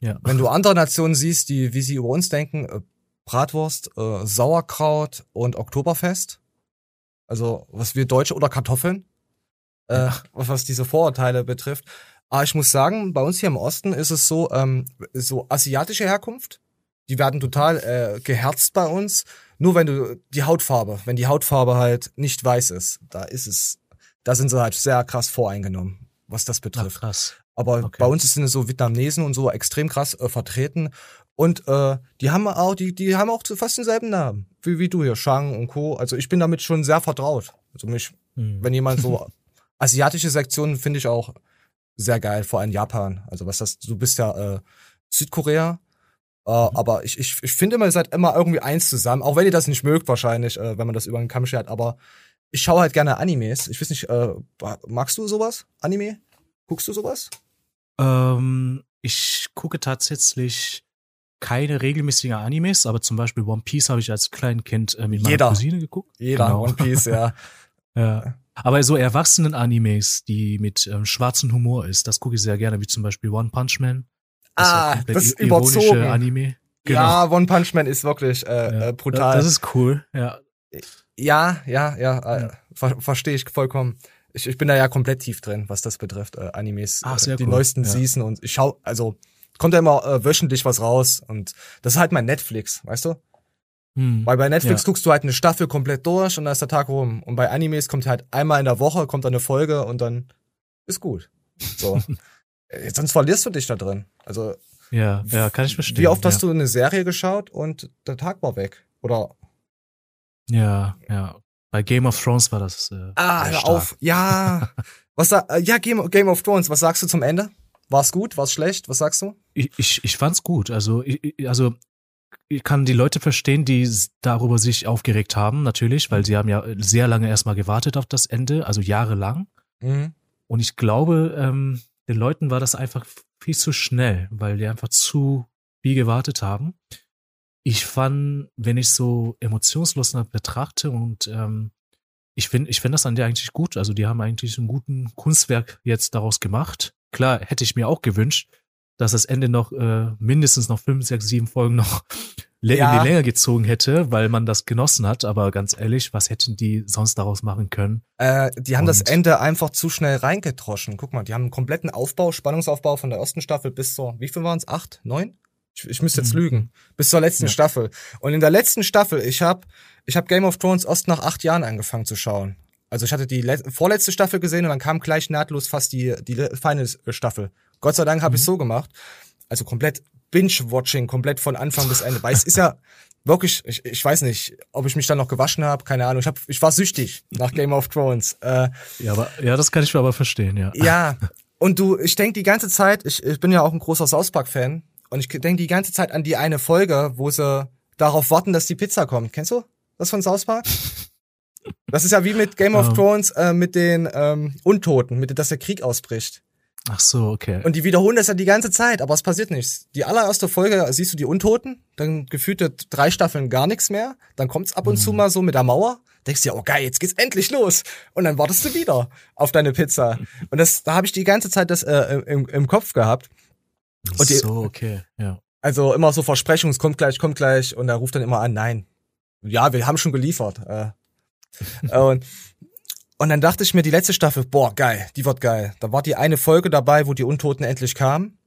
Ja. Wenn du andere Nationen siehst, die wie sie über uns denken, äh, Bratwurst, äh, Sauerkraut und Oktoberfest, also was wir Deutsche oder Kartoffeln, äh, was diese Vorurteile betrifft. Aber ich muss sagen, bei uns hier im Osten ist es so, ähm, so asiatische Herkunft, die werden total äh, geherzt bei uns. Nur wenn du die Hautfarbe, wenn die Hautfarbe halt nicht weiß ist, da ist es, da sind sie halt sehr krass voreingenommen, was das betrifft. Ach, krass. Aber okay. bei uns sind so Vietnamesen und so extrem krass äh, vertreten. Und äh, die haben auch, die, die haben auch fast denselben Namen, wie, wie du hier, Shang und Co. Also ich bin damit schon sehr vertraut. Also mich, hm. wenn jemand so asiatische Sektionen finde ich auch sehr geil, vor allem Japan. Also was das, du bist ja äh, Südkorea, äh, mhm. aber ich, ich, ich finde immer, ihr seid immer irgendwie eins zusammen, auch wenn ihr das nicht mögt wahrscheinlich, äh, wenn man das über den Kamm schert, aber ich schaue halt gerne Animes. Ich weiß nicht, äh, magst du sowas? Anime? Guckst du sowas? Ähm, ich gucke tatsächlich keine regelmäßigen Animes, aber zum Beispiel One Piece habe ich als Kleinkind äh, mit meiner Jeder. Cousine geguckt. Jeder genau. One Piece, ja. ja. Aber so erwachsenen Animes, die mit ähm, schwarzem Humor ist, das gucke ich sehr gerne, wie zum Beispiel One Punch Man. Das ah, das ist überzogen. Anime. Genau. Ja, One Punch Man ist wirklich äh, ja, äh, brutal. Das ist cool, ja. Ja, ja, ja, äh, ver verstehe ich vollkommen. Ich, ich bin da ja komplett tief drin, was das betrifft, äh, Animes. Ach, äh, sehr die cool. neuesten ja. Season und ich schau, also kommt ja immer äh, wöchentlich was raus und das ist halt mein Netflix, weißt du? Hm, Weil bei Netflix ja. guckst du halt eine Staffel komplett durch und dann ist der Tag rum. Und bei Animes kommt halt einmal in der Woche kommt eine Folge und dann ist gut. So. Äh, sonst verlierst du dich da drin. Also ja, ja, kann ich verstehen. Wie oft ja. hast du eine Serie geschaut und der Tag war weg? Oder? Ja, ja. Bei Game of Thrones war das. Äh, ah, hör auf. Ja. was äh, ja, Game, Game of Thrones. Was sagst du zum Ende? War's gut? War's schlecht? Was sagst du? Ich, ich, ich fand's gut. Also, ich, also ich kann die Leute verstehen, die darüber sich aufgeregt haben, natürlich, weil sie haben ja sehr lange erstmal gewartet auf das Ende, also jahrelang. Mhm. Und ich glaube, ähm, den Leuten war das einfach viel zu schnell, weil die einfach zu viel gewartet haben. Ich fand, wenn ich so emotionslos betrachte und ähm, ich finde ich finde das an der eigentlich gut. Also die haben eigentlich einen guten Kunstwerk jetzt daraus gemacht. Klar, hätte ich mir auch gewünscht, dass das Ende noch äh, mindestens noch fünf, sechs, sieben Folgen noch ja. in die Länge gezogen hätte, weil man das genossen hat. Aber ganz ehrlich, was hätten die sonst daraus machen können? Äh, die haben Und das Ende einfach zu schnell reingedroschen. Guck mal, die haben einen kompletten Aufbau, Spannungsaufbau von der ersten Staffel bis zur, wie viel waren es? Acht, neun? Ich, ich müsste jetzt mhm. lügen. Bis zur letzten ja. Staffel. Und in der letzten Staffel, ich habe ich hab Game of Thrones erst nach acht Jahren angefangen zu schauen. Also ich hatte die vorletzte Staffel gesehen und dann kam gleich nahtlos fast die, die Final Staffel. Gott sei Dank habe mhm. ich so gemacht. Also komplett Binge-Watching, komplett von Anfang bis Ende. Weil es ist ja wirklich, ich, ich weiß nicht, ob ich mich dann noch gewaschen habe, keine Ahnung. Ich, hab, ich war süchtig nach Game of Thrones. Äh, ja, aber, ja, das kann ich aber verstehen, ja. Ja, und du, ich denk die ganze Zeit, ich, ich bin ja auch ein großer South Park-Fan, und ich denk die ganze Zeit an die eine Folge, wo sie darauf warten, dass die Pizza kommt. Kennst du das von South Park? Das ist ja wie mit Game of Thrones äh, mit den ähm, Untoten, mit dass der Krieg ausbricht. Ach so, okay. Und die wiederholen das ja die ganze Zeit, aber es passiert nichts. Die allererste Folge siehst du die Untoten, dann gefühlte drei Staffeln gar nichts mehr, dann kommt's ab und mhm. zu mal so mit der Mauer, denkst dir, oh geil, jetzt geht's endlich los. Und dann wartest du wieder auf deine Pizza. Und das, da habe ich die ganze Zeit das äh, im, im Kopf gehabt. Und so, okay, ja. Also immer so Versprechungen, es kommt gleich, kommt gleich, und er ruft dann immer an, nein. Ja, wir haben schon geliefert. Äh. und und dann dachte ich mir, die letzte Staffel, boah, geil, die wird geil. Da war die eine Folge dabei, wo die Untoten endlich kamen.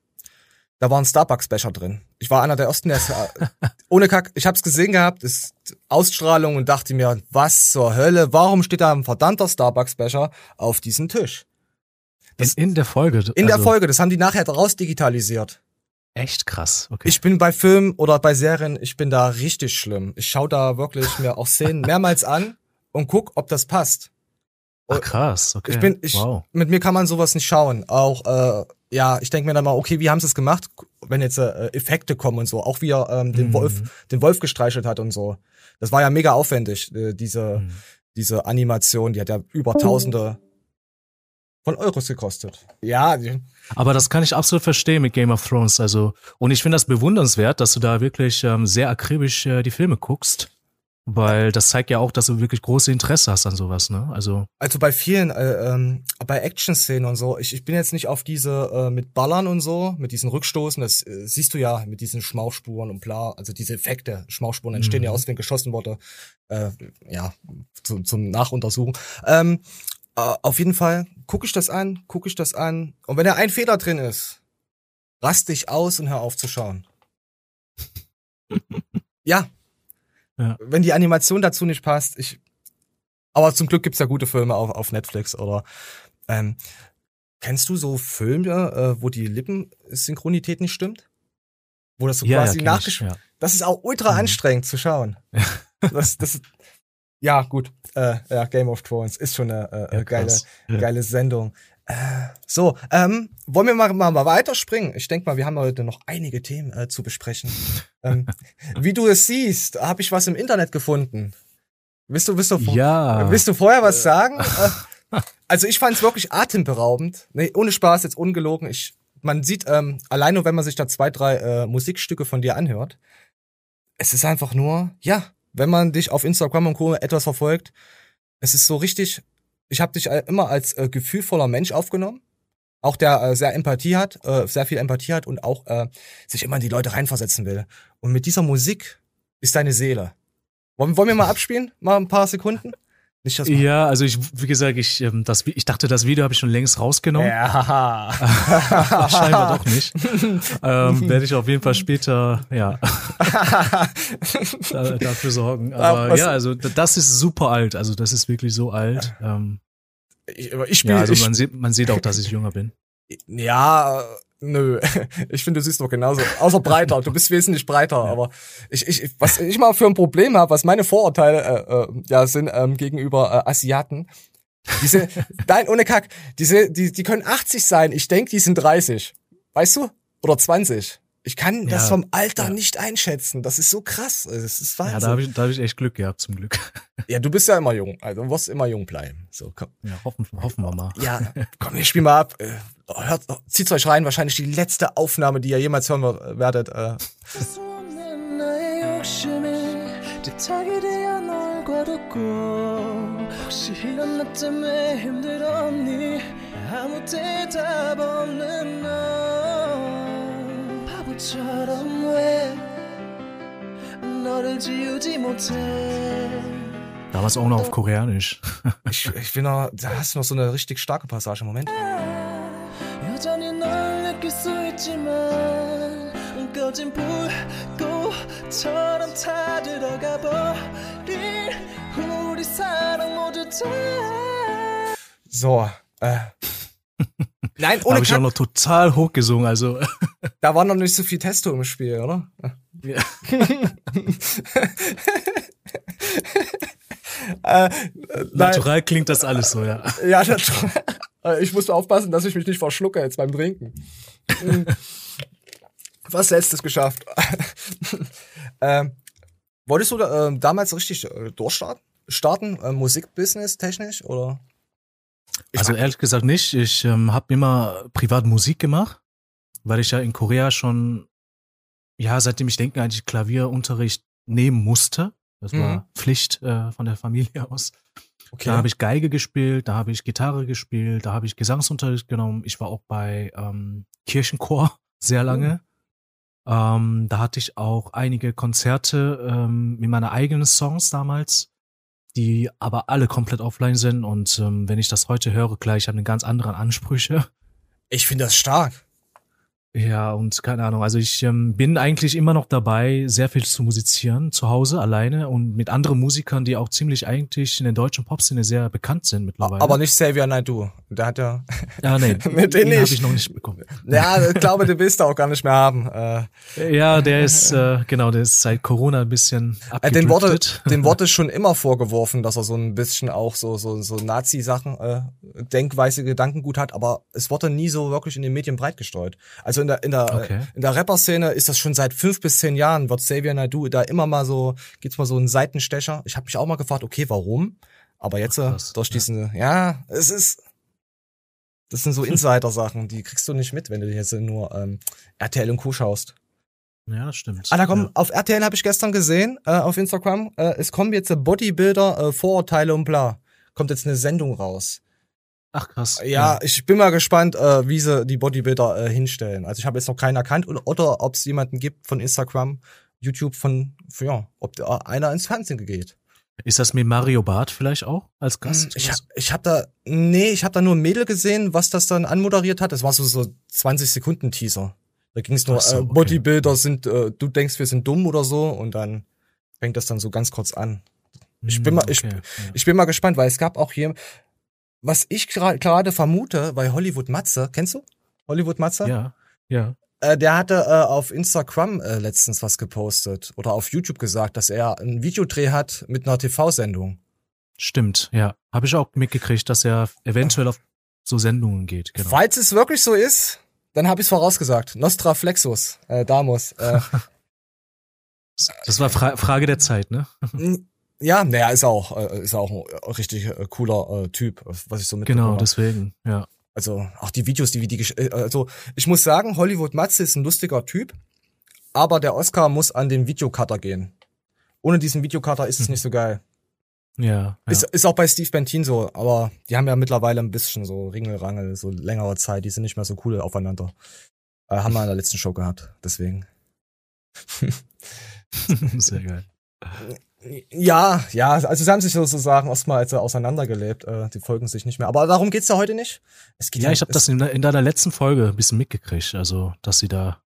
Da war ein Starbucks-Becher drin. Ich war einer der ersten, der ohne Kack, ich hab's gesehen gehabt, ist Ausstrahlung und dachte mir, was zur Hölle, warum steht da ein verdammter Starbucks-Becher auf diesem Tisch? Das, in, in der Folge? In also der Folge, das haben die nachher raus digitalisiert. Echt krass, okay. Ich bin bei Filmen oder bei Serien, ich bin da richtig schlimm. Ich schaue da wirklich mir auch Szenen mehrmals an und guck, ob das passt. Ach, krass, okay. Ich bin, ich, wow. mit mir kann man sowas nicht schauen. Auch, äh, ja, ich denke mir dann mal, okay, wie haben sie es gemacht, wenn jetzt äh, Effekte kommen und so. Auch wie er ähm, den mhm. Wolf, den Wolf gestreichelt hat und so. Das war ja mega aufwendig, äh, diese, mhm. diese Animation. Die hat ja über Tausende von Euros gekostet. Ja. Aber das kann ich absolut verstehen mit Game of Thrones. Also, und ich finde das bewundernswert, dass du da wirklich ähm, sehr akribisch äh, die Filme guckst. Weil das zeigt ja auch, dass du wirklich große Interesse hast an sowas, ne? Also. Also bei vielen, äh, ähm, bei Action-Szenen und so, ich, ich bin jetzt nicht auf diese äh, mit Ballern und so, mit diesen Rückstoßen, das äh, siehst du ja mit diesen Schmauchspuren und bla, also diese Effekte, Schmauchspuren entstehen mhm. ja aus, wenn geschossen wurde, äh, ja, zu, zum Nachuntersuchen. Ähm, äh, auf jeden Fall gucke ich das an, gucke ich das an und wenn da ein Fehler drin ist, rast dich aus und hör auf zu schauen. ja, ja. Wenn die Animation dazu nicht passt, ich. Aber zum Glück gibt's ja gute Filme auf, auf Netflix oder. Ähm, kennst du so Filme, äh, wo die Lippensynchronität nicht stimmt? Wo das so ja, quasi ja, nachgeschrieben. Ja. Das ist auch ultra mhm. anstrengend zu schauen. das, das, ja, gut. Äh, ja, Game of Thrones ist schon eine äh, ja, geile, geile Sendung. Äh, so, ähm, wollen wir mal, mal, mal weiterspringen? Ich denke mal, wir haben heute noch einige Themen äh, zu besprechen. ähm, wie du es siehst, habe ich was im Internet gefunden. Willst du, willst du, ja. willst du vorher was sagen? Äh, also ich fand es wirklich atemberaubend. Nee, ohne Spaß, jetzt ungelogen. Ich, man sieht, ähm, allein nur wenn man sich da zwei, drei äh, Musikstücke von dir anhört, es ist einfach nur, ja, wenn man dich auf Instagram und Co. etwas verfolgt, es ist so richtig ich habe dich immer als äh, gefühlvoller Mensch aufgenommen. Auch der äh, sehr Empathie hat, äh, sehr viel Empathie hat und auch äh, sich immer in die Leute reinversetzen will. Und mit dieser Musik ist deine Seele. Wollen, wollen wir mal abspielen? Mal ein paar Sekunden? Nicht das ja, also ich, wie gesagt, ich, ähm, das, ich dachte, das Video habe ich schon längst rausgenommen. Ja. Scheinbar doch nicht. ähm, werde ich auf jeden Fall später, ja, da, dafür sorgen. Aber ja, also das ist super alt. Also das ist wirklich so alt. Ähm, ich, ich spiele. Ja, also man sieht, man sieht auch, dass ich jünger bin. Ja, Nö, ich finde, du siehst doch genauso. Außer breiter, du bist wesentlich breiter. Aber ich, ich, was ich mal für ein Problem habe, was meine Vorurteile äh, äh, ja sind ähm, gegenüber äh, Asiaten. Diese, nein, ohne Kack, diese, die, die können 80 sein. Ich denk, die sind 30. Weißt du? Oder 20. Ich kann ja, das vom Alter ja. nicht einschätzen. Das ist so krass. Das ist Wahnsinn. Ja, da habe ich, da hab ich echt Glück gehabt, zum Glück. Ja, du bist ja immer jung. Also du wirst immer jung bleiben. So, komm. Ja, hoffen, hoffen wir mal. Ja, komm, wir spielen mal ab hört, zieht's euch rein, wahrscheinlich die letzte Aufnahme, die ihr jemals hören werdet. Äh. Damals auch noch auf Koreanisch. ich, ich bin noch, da hast du noch so eine richtig starke Passage. im Moment. 여전히 널 느낄 수 있지만 꺼진 불꽃처럼 타들어가 버린 우리 사랑 모두 다 So, äh, Nein, ohne da habe ich auch noch total hochgesungen, also. Da war noch nicht so viel Testo im Spiel, oder? Ja. äh, natural klingt das alles so, ja. Ja, natural. Äh, ich muss aufpassen, dass ich mich nicht verschlucke jetzt beim Trinken. Was letztes geschafft. ähm, wolltest du da, äh, damals richtig äh, durchstarten? Starten, äh, Musikbusiness technisch oder? also ehrlich gesagt nicht. Ich ähm, habe immer privat Musik gemacht, weil ich ja in Korea schon, ja, seitdem ich denke, eigentlich Klavierunterricht nehmen musste. Das war mhm. Pflicht äh, von der Familie aus. Okay. Da habe ich Geige gespielt, da habe ich Gitarre gespielt, da habe ich Gesangsunterricht genommen. Ich war auch bei ähm, Kirchenchor sehr lange. Mhm. Ähm, da hatte ich auch einige Konzerte ähm, mit meinen eigenen Songs damals die aber alle komplett offline sind und ähm, wenn ich das heute höre, klar, ich habe eine ganz andere Ansprüche. Ich finde das stark. Ja, und keine Ahnung, also ich ähm, bin eigentlich immer noch dabei, sehr viel zu musizieren, zu Hause, alleine und mit anderen Musikern, die auch ziemlich eigentlich in der deutschen Popszene sehr bekannt sind mittlerweile. Aber nicht Xavier Naidoo. Der hat ja... Ja, nee, mit den habe ich noch nicht bekommen. Ja, ich glaube, den willst du auch gar nicht mehr haben. Äh. Ja, der ist, äh, genau, der ist seit Corona ein bisschen abgedriftet. Den wurde, den wurde schon immer vorgeworfen, dass er so ein bisschen auch so, so, so Nazi-Sachen, äh, Denkweise, Gedankengut hat, aber es wurde nie so wirklich in den Medien breitgestreut. Also in der, in der, okay. in der Rapper-Szene ist das schon seit fünf bis zehn Jahren, wird Xavier Naidoo da immer mal so, gibt's mal so einen Seitenstecher. Ich habe mich auch mal gefragt, okay, warum? Aber jetzt Ach, krass, durch diesen, ja. ja, es ist, das sind so Insider-Sachen, die kriegst du nicht mit, wenn du jetzt nur ähm, RTL und Co. schaust. Ja, das stimmt. Ah, da kommen, ja. auf RTL habe ich gestern gesehen, äh, auf Instagram, äh, es kommen jetzt Bodybuilder, äh, Vorurteile und bla. Kommt jetzt eine Sendung raus. Ach krass. Ja, ja, ich bin mal gespannt, äh, wie sie die Bodybuilder äh, hinstellen. Also ich habe jetzt noch keinen erkannt oder, oder ob es jemanden gibt von Instagram, YouTube von, ja, ob der, einer ins Fernsehen geht. Ist das mit Mario Barth vielleicht auch als Gast? Hm, ich hab, ich hab da, nee, ich habe da nur ein Mädel gesehen, was das dann anmoderiert hat. Das war so so 20 Sekunden Teaser. Da ging es nur, so, äh, Bodybuilder sind, äh, du denkst, wir sind dumm oder so und dann fängt das dann so ganz kurz an. Ich bin hm, mal, ich, okay, ich bin mal gespannt, weil es gab auch hier, was ich gerade vermute, bei Hollywood Matze, kennst du? Hollywood Matze? Ja, ja. Äh, der hatte äh, auf Instagram äh, letztens was gepostet oder auf YouTube gesagt, dass er einen Videodreh hat mit einer TV-Sendung. Stimmt, ja. Habe ich auch mitgekriegt, dass er eventuell auf so Sendungen geht. Genau. Falls es wirklich so ist, dann habe ich es vorausgesagt. Nostra Flexus, äh, Damus. Äh. das war Fra Frage der Zeit, ne? Ja, naja, ist auch, äh, ist auch ein richtig äh, cooler äh, Typ, was ich so mitbekomme. Genau, deswegen, ja. Also auch die Videos, die wie die äh, also ich muss sagen, Hollywood Matze ist ein lustiger Typ, aber der Oscar muss an den Videocutter gehen. Ohne diesen Videocutter ist es mhm. nicht so geil. Ja, ja. Ist, ist auch bei Steve Bentin so, aber die haben ja mittlerweile ein bisschen so Ringelrangel, so längere Zeit, die sind nicht mehr so cool aufeinander. Äh, haben wir in der letzten Show gehabt, deswegen. Sehr geil. Ja, ja, also sie haben sich sozusagen erstmal also auseinandergelebt, äh, die folgen sich nicht mehr. Aber darum geht's ja heute nicht. Es geht ja, ja ich habe das in, in, deiner letzten Folge ein bisschen mitgekriegt, also dass sie da.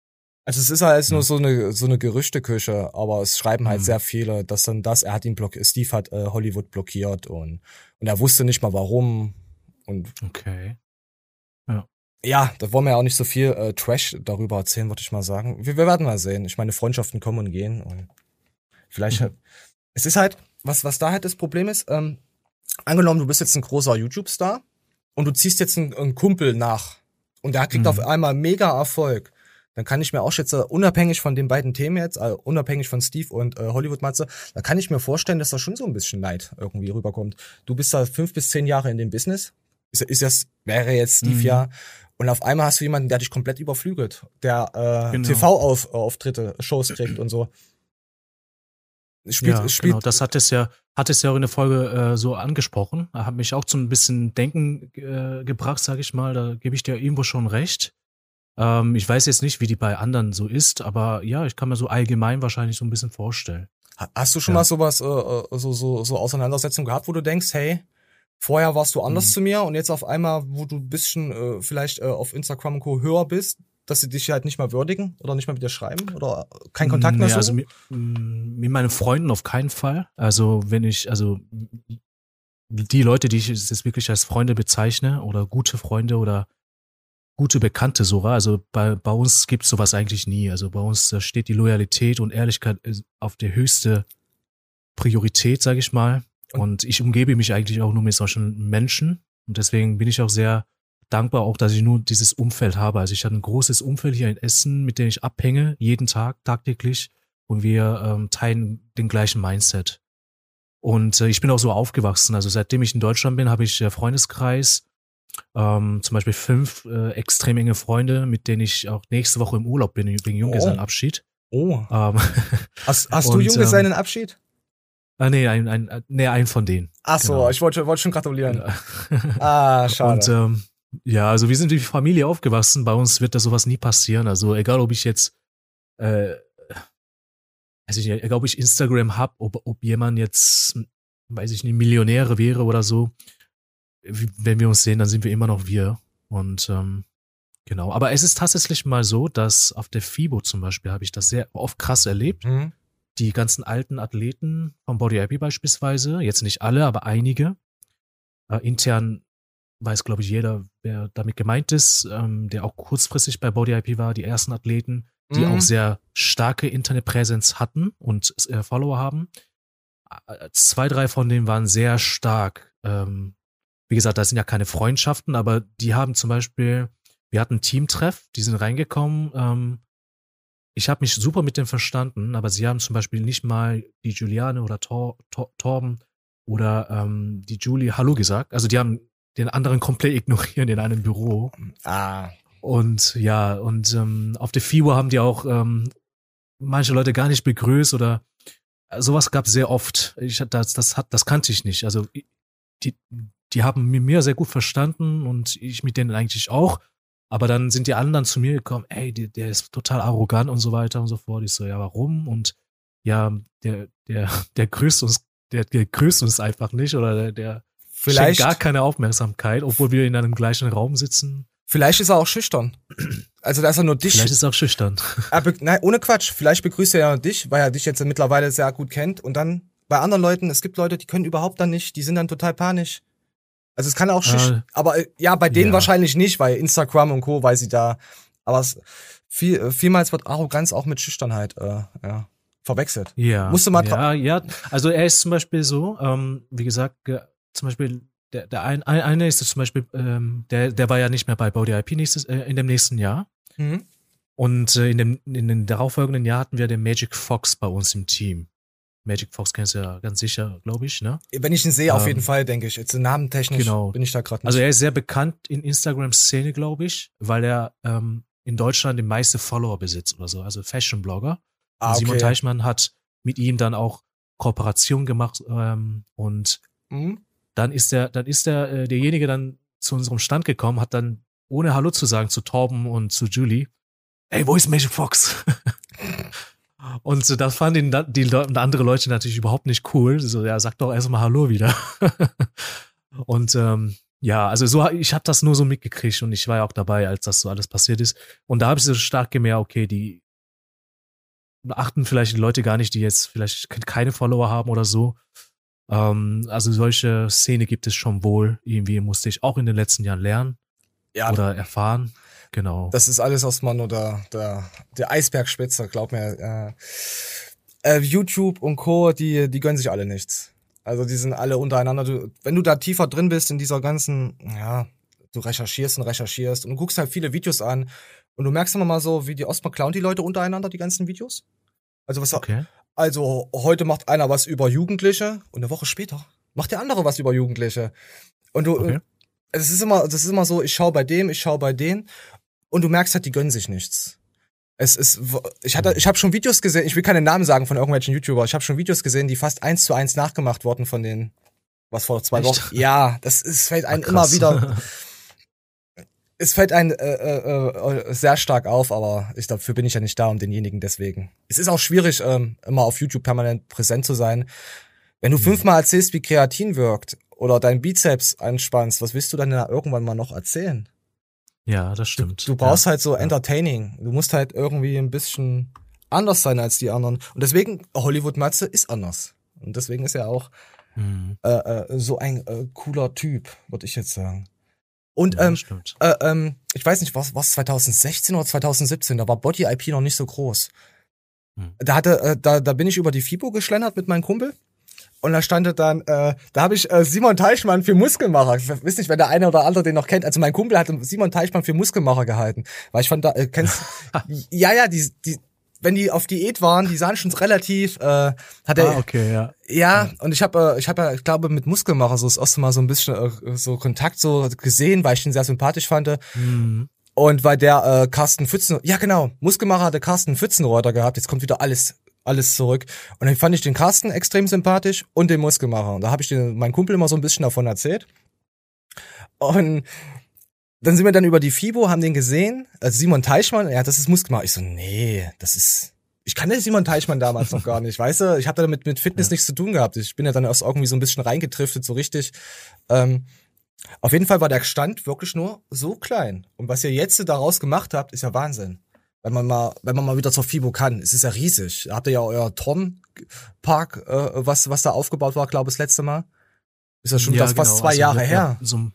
Also es ist halt ja. nur so eine so eine Gerüchteküche, aber es schreiben halt mhm. sehr viele, dass dann das, er hat ihn blockiert, Steve hat äh, Hollywood blockiert und und er wusste nicht mal warum und. Okay. Ja. Ja, da wollen wir ja auch nicht so viel äh, Trash darüber erzählen, würde ich mal sagen. Wir, wir werden mal sehen. Ich meine, Freundschaften kommen und gehen und vielleicht. Mhm es ist halt, was, was da halt das Problem ist, ähm, angenommen, du bist jetzt ein großer YouTube-Star und du ziehst jetzt einen, einen Kumpel nach und der kriegt mhm. auf einmal mega Erfolg. Dann kann ich mir auch schätzen, unabhängig von den beiden Themen jetzt, also unabhängig von Steve und äh, Hollywood-Matze, da kann ich mir vorstellen, dass da schon so ein bisschen Neid irgendwie rüberkommt. Du bist da fünf bis zehn Jahre in dem Business. Ist, ist das, wäre jetzt Steve mhm. ja. Und auf einmal hast du jemanden, der dich komplett überflügelt, der äh, genau. TV-Auftritte, Shows kriegt und so. Spielt, ja, spielt, genau. Das hat es ja, hat es ja auch in der Folge äh, so angesprochen. Hat mich auch zum bisschen Denken äh, gebracht, sage ich mal. Da gebe ich dir irgendwo schon recht. Ähm, ich weiß jetzt nicht, wie die bei anderen so ist, aber ja, ich kann mir so allgemein wahrscheinlich so ein bisschen vorstellen. Hast du schon ja. mal sowas, äh, äh, so, so, so Auseinandersetzungen gehabt, wo du denkst, hey, vorher warst du anders mhm. zu mir und jetzt auf einmal, wo du ein bisschen äh, vielleicht äh, auf Instagram und Co. höher bist, dass sie dich halt nicht mal würdigen oder nicht mal mit dir schreiben oder kein Kontakt mehr nee, so? Also mit, mm, mit meinen Freunden auf keinen Fall. Also wenn ich, also die Leute, die ich jetzt wirklich als Freunde bezeichne oder gute Freunde oder gute Bekannte sogar, also bei, bei uns gibt es sowas eigentlich nie. Also bei uns steht die Loyalität und Ehrlichkeit auf der höchste Priorität, sage ich mal. Und ich umgebe mich eigentlich auch nur mit solchen Menschen. Und deswegen bin ich auch sehr dankbar auch, dass ich nur dieses Umfeld habe. Also ich habe ein großes Umfeld hier in Essen, mit dem ich abhänge, jeden Tag, tagtäglich. Und wir ähm, teilen den gleichen Mindset. Und äh, ich bin auch so aufgewachsen. Also seitdem ich in Deutschland bin, habe ich äh, Freundeskreis, ähm, zum Beispiel fünf äh, extrem enge Freunde, mit denen ich auch nächste Woche im Urlaub bin, wegen Junggesellenabschied. Oh. oh. Ähm, hast hast und, du Junggesellenabschied? Ah, nee, ein, ein, nee, ein von denen. Ach so, genau. ich wollte, wollte schon gratulieren. ah, schade. Und ähm, ja, also wir sind wie Familie aufgewachsen. Bei uns wird da sowas nie passieren. Also egal, ob ich jetzt, äh, weiß ich egal, ob ich Instagram hab, ob, ob jemand jetzt, weiß ich nicht, Millionäre wäre oder so. Wenn wir uns sehen, dann sind wir immer noch wir. Und ähm, genau. Aber es ist tatsächlich mal so, dass auf der FIBO zum Beispiel habe ich das sehr oft krass erlebt. Mhm. Die ganzen alten Athleten vom Body Happy beispielsweise, jetzt nicht alle, aber einige, äh, intern weiß, glaube ich, jeder, wer damit gemeint ist, ähm, der auch kurzfristig bei Body IP war, die ersten Athleten, die mhm. auch sehr starke Internetpräsenz hatten und äh, Follower haben. Äh, zwei, drei von denen waren sehr stark. Ähm, wie gesagt, da sind ja keine Freundschaften, aber die haben zum Beispiel, wir hatten Teamtreff, die sind reingekommen. Ähm, ich habe mich super mit dem verstanden, aber sie haben zum Beispiel nicht mal die Juliane oder Tor, Tor, Torben oder ähm, die Julie Hallo gesagt. Also die haben den anderen komplett ignorieren in einem Büro. Ah. Und ja, und ähm, auf der FIBO haben die auch ähm, manche Leute gar nicht begrüßt oder sowas gab sehr oft. Ich, das, das, hat, das kannte ich nicht. Also die, die haben mir mir sehr gut verstanden und ich mit denen eigentlich auch. Aber dann sind die anderen zu mir gekommen, ey, der, der ist total arrogant und so weiter und so fort. Ich so, ja, warum? Und ja, der, der, der grüßt uns, der, der grüßt uns einfach nicht oder der, der Vielleicht gar keine Aufmerksamkeit, obwohl wir in einem gleichen Raum sitzen. Vielleicht ist er auch schüchtern. Also, dass er nur dich. Vielleicht ist er auch schüchtern. Er nein, ohne Quatsch. Vielleicht begrüßt er ja dich, weil er dich jetzt mittlerweile sehr gut kennt. Und dann bei anderen Leuten, es gibt Leute, die können überhaupt dann nicht, die sind dann total panisch. Also es kann auch schüchtern. Äh, aber äh, ja, bei denen ja. wahrscheinlich nicht, weil Instagram und Co., weil sie da. Aber es, viel, äh, vielmals wird Arroganz auch mit Schüchternheit äh, ja, verwechselt. Ja. Musst du mal Ja, ja. Also er ist zum Beispiel so, ähm, wie gesagt, zum Beispiel, der, der ein, eine ist zum Beispiel, ähm, der, der war ja nicht mehr bei Body IP nächstes, äh, in dem nächsten Jahr. Mhm. Und äh, in, dem, in den darauffolgenden Jahr hatten wir den Magic Fox bei uns im Team. Magic Fox kennst du ja ganz sicher, glaube ich, ne? Wenn ich ihn sehe, ähm, auf jeden Fall, denke ich. Jetzt namentechnisch genau. bin ich da gerade Also er ist sehr bekannt in Instagram-Szene, glaube ich, weil er ähm, in Deutschland die meiste Follower besitzt oder so, also Fashion-Blogger. Ah, okay. Simon Teichmann hat mit ihm dann auch Kooperation gemacht ähm, und mhm dann ist der, dann ist der, äh, derjenige dann zu unserem Stand gekommen, hat dann, ohne Hallo zu sagen, zu Torben und zu Julie, ey, wo ist Magic Fox? Und so, das fanden die, die andere Leute natürlich überhaupt nicht cool. So, ja, sag doch erstmal Hallo wieder. und ähm, ja, also so, ich habe das nur so mitgekriegt und ich war ja auch dabei, als das so alles passiert ist. Und da habe ich so stark gemerkt, okay, die achten vielleicht die Leute gar nicht, die jetzt vielleicht keine Follower haben oder so. Ähm, also solche Szene gibt es schon wohl. Irgendwie musste ich auch in den letzten Jahren lernen ja, oder erfahren. Genau. Das ist alles aus man oder der, der Eisbergspitze, glaub mir. Äh, äh, YouTube und Co., die, die gönnen sich alle nichts. Also die sind alle untereinander. Du, wenn du da tiefer drin bist in dieser ganzen, ja, du recherchierst und recherchierst und du guckst halt viele Videos an und du merkst immer mal so, wie die Ostmann klauen die Leute untereinander die ganzen Videos. Also was okay. Also heute macht einer was über Jugendliche und eine Woche später macht der andere was über Jugendliche. Und du, okay. es ist immer, das ist immer so, ich schau bei dem, ich schau bei denen und du merkst halt, die gönnen sich nichts. Es ist, ich hatte, ich habe schon Videos gesehen, ich will keine Namen sagen von irgendwelchen YouTuber, ich habe schon Videos gesehen, die fast eins zu eins nachgemacht wurden von den, was vor zwei Echt? Wochen. Ja, das ist, fällt einem immer wieder. es fällt einem äh, äh, äh, sehr stark auf, aber ich dafür bin ich ja nicht da, um denjenigen deswegen. Es ist auch schwierig, ähm, immer auf YouTube permanent präsent zu sein. Wenn du mhm. fünfmal erzählst, wie Kreatin wirkt oder dein Bizeps anspannst, was willst du dann da irgendwann mal noch erzählen? Ja, das stimmt. Du, du brauchst ja. halt so entertaining. Du musst halt irgendwie ein bisschen anders sein als die anderen. Und deswegen, Hollywood Matze ist anders. Und deswegen ist er auch mhm. äh, äh, so ein äh, cooler Typ, würde ich jetzt sagen. Und ja, ähm, äh, ähm, ich weiß nicht, was was 2016 oder 2017, da war Body IP noch nicht so groß. Hm. Da hatte, äh, da, da bin ich über die FIBO geschlendert mit meinem Kumpel. Und da stand dann, äh, da habe ich äh, Simon Teichmann für Muskelmacher. Ich weiß nicht, wenn der eine oder andere den noch kennt. Also mein Kumpel hat Simon Teichmann für Muskelmacher gehalten. Weil ich fand, da, äh, kennst Ja, ja, die, die, wenn die auf Diät waren, die sahen schon relativ, äh, hat er, ah, okay, ja. Ja, und ich habe, äh, ich habe ja, ich glaube, mit Muskelmacher so das erste Mal so ein bisschen äh, so Kontakt so gesehen, weil ich ihn sehr sympathisch fand. Mhm. Und weil der äh, Carsten Pfützen, ja genau, Muskelmacher hatte Carsten Pfützenreuter gehabt, jetzt kommt wieder alles alles zurück. Und dann fand ich den Carsten extrem sympathisch und den Muskelmacher. Und da habe ich den, meinen Kumpel immer so ein bisschen davon erzählt. Und dann sind wir dann über die FIBO, haben den gesehen, also Simon Teichmann, ja, das ist Muskelmacher. Ich so, nee, das ist, ich kannte Simon Teichmann damals noch gar nicht, weißt du? Ich habe damit mit Fitness ja. nichts zu tun gehabt. Ich bin ja dann erst irgendwie so ein bisschen reingetriftet, so richtig. Ähm, auf jeden Fall war der Stand wirklich nur so klein. Und was ihr jetzt daraus gemacht habt, ist ja Wahnsinn. Wenn man mal, wenn man mal wieder zur FIBO kann, es ist ja riesig. Da habt ihr ja euer Turnpark, äh, was, was da aufgebaut war, glaube ich, das letzte Mal. Ist ja schon ja, das genau. fast zwei also, Jahre her. Ja, so ein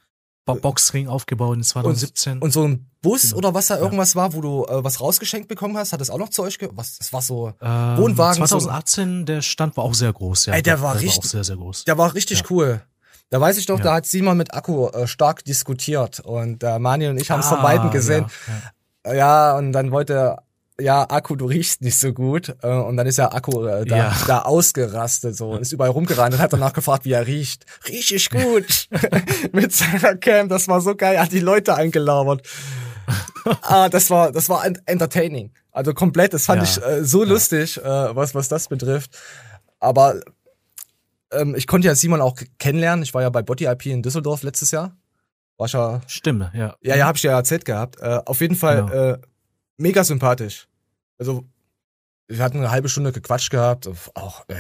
Boxring aufgebaut in 2017. Und, und so ein Bus genau. oder was da irgendwas ja. war, wo du äh, was rausgeschenkt bekommen hast, hat das auch noch zu euch ge was das war so ähm, Wohnwagen 2018 so der Stand war auch sehr groß, ja. Ey, der war der richtig war sehr sehr groß. Der war richtig ja. cool. Da weiß ich doch, ja. da hat Simon mit Akku äh, stark diskutiert und äh, Mani und ich haben es ah, von beiden gesehen. Ja, ja. und dann wollte ja, Akku, du riechst nicht so gut. Äh, und dann ist ja Akku äh, da, ja. da ausgerastet so und ist überall rumgerannt und hat danach gefragt, wie er riecht. Riech ich gut. Mit seiner Cam, das war so geil, er hat die Leute eingelauert. ah, das war, das war entertaining. Also komplett, das fand ja. ich äh, so ja. lustig, äh, was, was das betrifft. Aber ähm, ich konnte ja Simon auch kennenlernen. Ich war ja bei Body IP in Düsseldorf letztes Jahr. War ich ja. Stimme, ja. Ja, ja, hab ich ja erzählt gehabt. Äh, auf jeden Fall, genau. äh, mega sympathisch. Also, wir hatten eine halbe Stunde gequatscht gehabt. Auch, äh,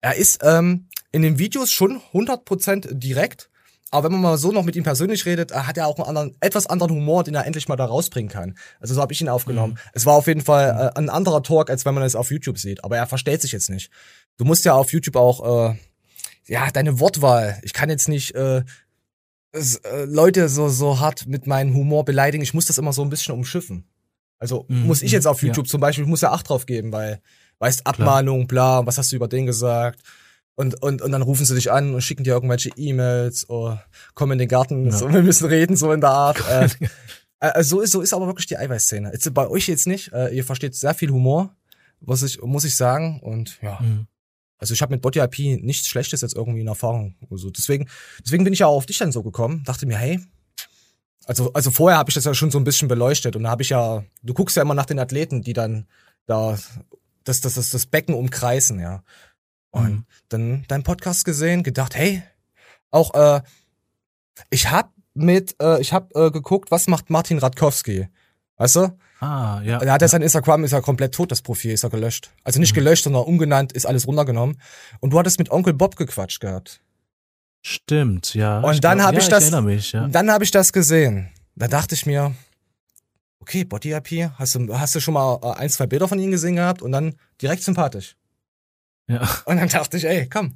er ist ähm, in den Videos schon 100% direkt. Aber wenn man mal so noch mit ihm persönlich redet, hat er auch einen anderen, etwas anderen Humor, den er endlich mal da rausbringen kann. Also so habe ich ihn aufgenommen. Mhm. Es war auf jeden Fall äh, ein anderer Talk, als wenn man es auf YouTube sieht. Aber er verstellt sich jetzt nicht. Du musst ja auf YouTube auch, äh, ja, deine Wortwahl. Ich kann jetzt nicht äh, äh, Leute so, so hart mit meinem Humor beleidigen. Ich muss das immer so ein bisschen umschiffen. Also mhm. muss ich jetzt auf YouTube ja. zum Beispiel, ich muss ja Acht drauf geben, weil, weißt, Abmahnung, bla, was hast du über den gesagt? Und, und, und dann rufen sie dich an und schicken dir irgendwelche E-Mails oder kommen in den Garten, ja. so, wir müssen reden, so in der Art. äh, äh, so, ist, so ist aber wirklich die Eiweißszene. Jetzt bei euch jetzt nicht. Äh, ihr versteht sehr viel Humor, was ich, muss ich sagen. Und ja. Mhm. Also ich habe mit Body IP nichts Schlechtes jetzt irgendwie in Erfahrung. Also deswegen, deswegen bin ich ja auch auf dich dann so gekommen. Dachte mir, hey, also, also vorher habe ich das ja schon so ein bisschen beleuchtet und da habe ich ja, du guckst ja immer nach den Athleten, die dann da das, das, das, das Becken umkreisen, ja. Und mhm. dann deinen Podcast gesehen, gedacht, hey, auch äh, ich hab mit, äh, ich hab äh, geguckt, was macht Martin Radkowski, weißt du? Ah, ja. Da hat er sein Instagram, ist ja komplett tot, das Profil, ist ja gelöscht. Also nicht mhm. gelöscht, sondern umgenannt, ist alles runtergenommen. Und du hattest mit Onkel Bob gequatscht gehabt. Stimmt, ja. Und dann habe ja, ich das, mich, ja. dann habe ich das gesehen. Da dachte ich mir, okay, Body IP, hast du, hast du schon mal äh, ein, zwei Bilder von ihm gesehen gehabt und dann direkt sympathisch. Ja. Und dann dachte ich, ey, komm.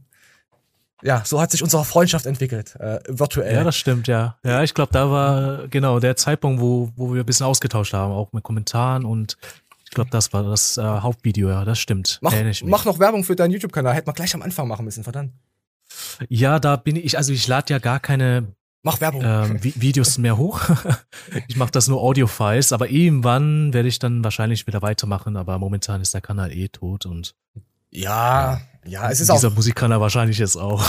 Ja, so hat sich unsere Freundschaft entwickelt, äh, virtuell. Ja, das stimmt, ja. Ja, ich glaube, da war genau der Zeitpunkt, wo, wo wir ein bisschen ausgetauscht haben, auch mit Kommentaren und ich glaube, das war das äh, Hauptvideo, ja, das stimmt. Mach, mach noch Werbung für deinen YouTube-Kanal, hätte man gleich am Anfang machen müssen, verdammt. Ja, da bin ich, also ich lade ja gar keine Mach Werbung. Ähm, Videos mehr hoch. ich mache das nur Audio-Files, aber irgendwann werde ich dann wahrscheinlich wieder weitermachen, aber momentan ist der Kanal eh tot und ja, ja, es ist dieser auch. Dieser Musikkanal wahrscheinlich jetzt auch.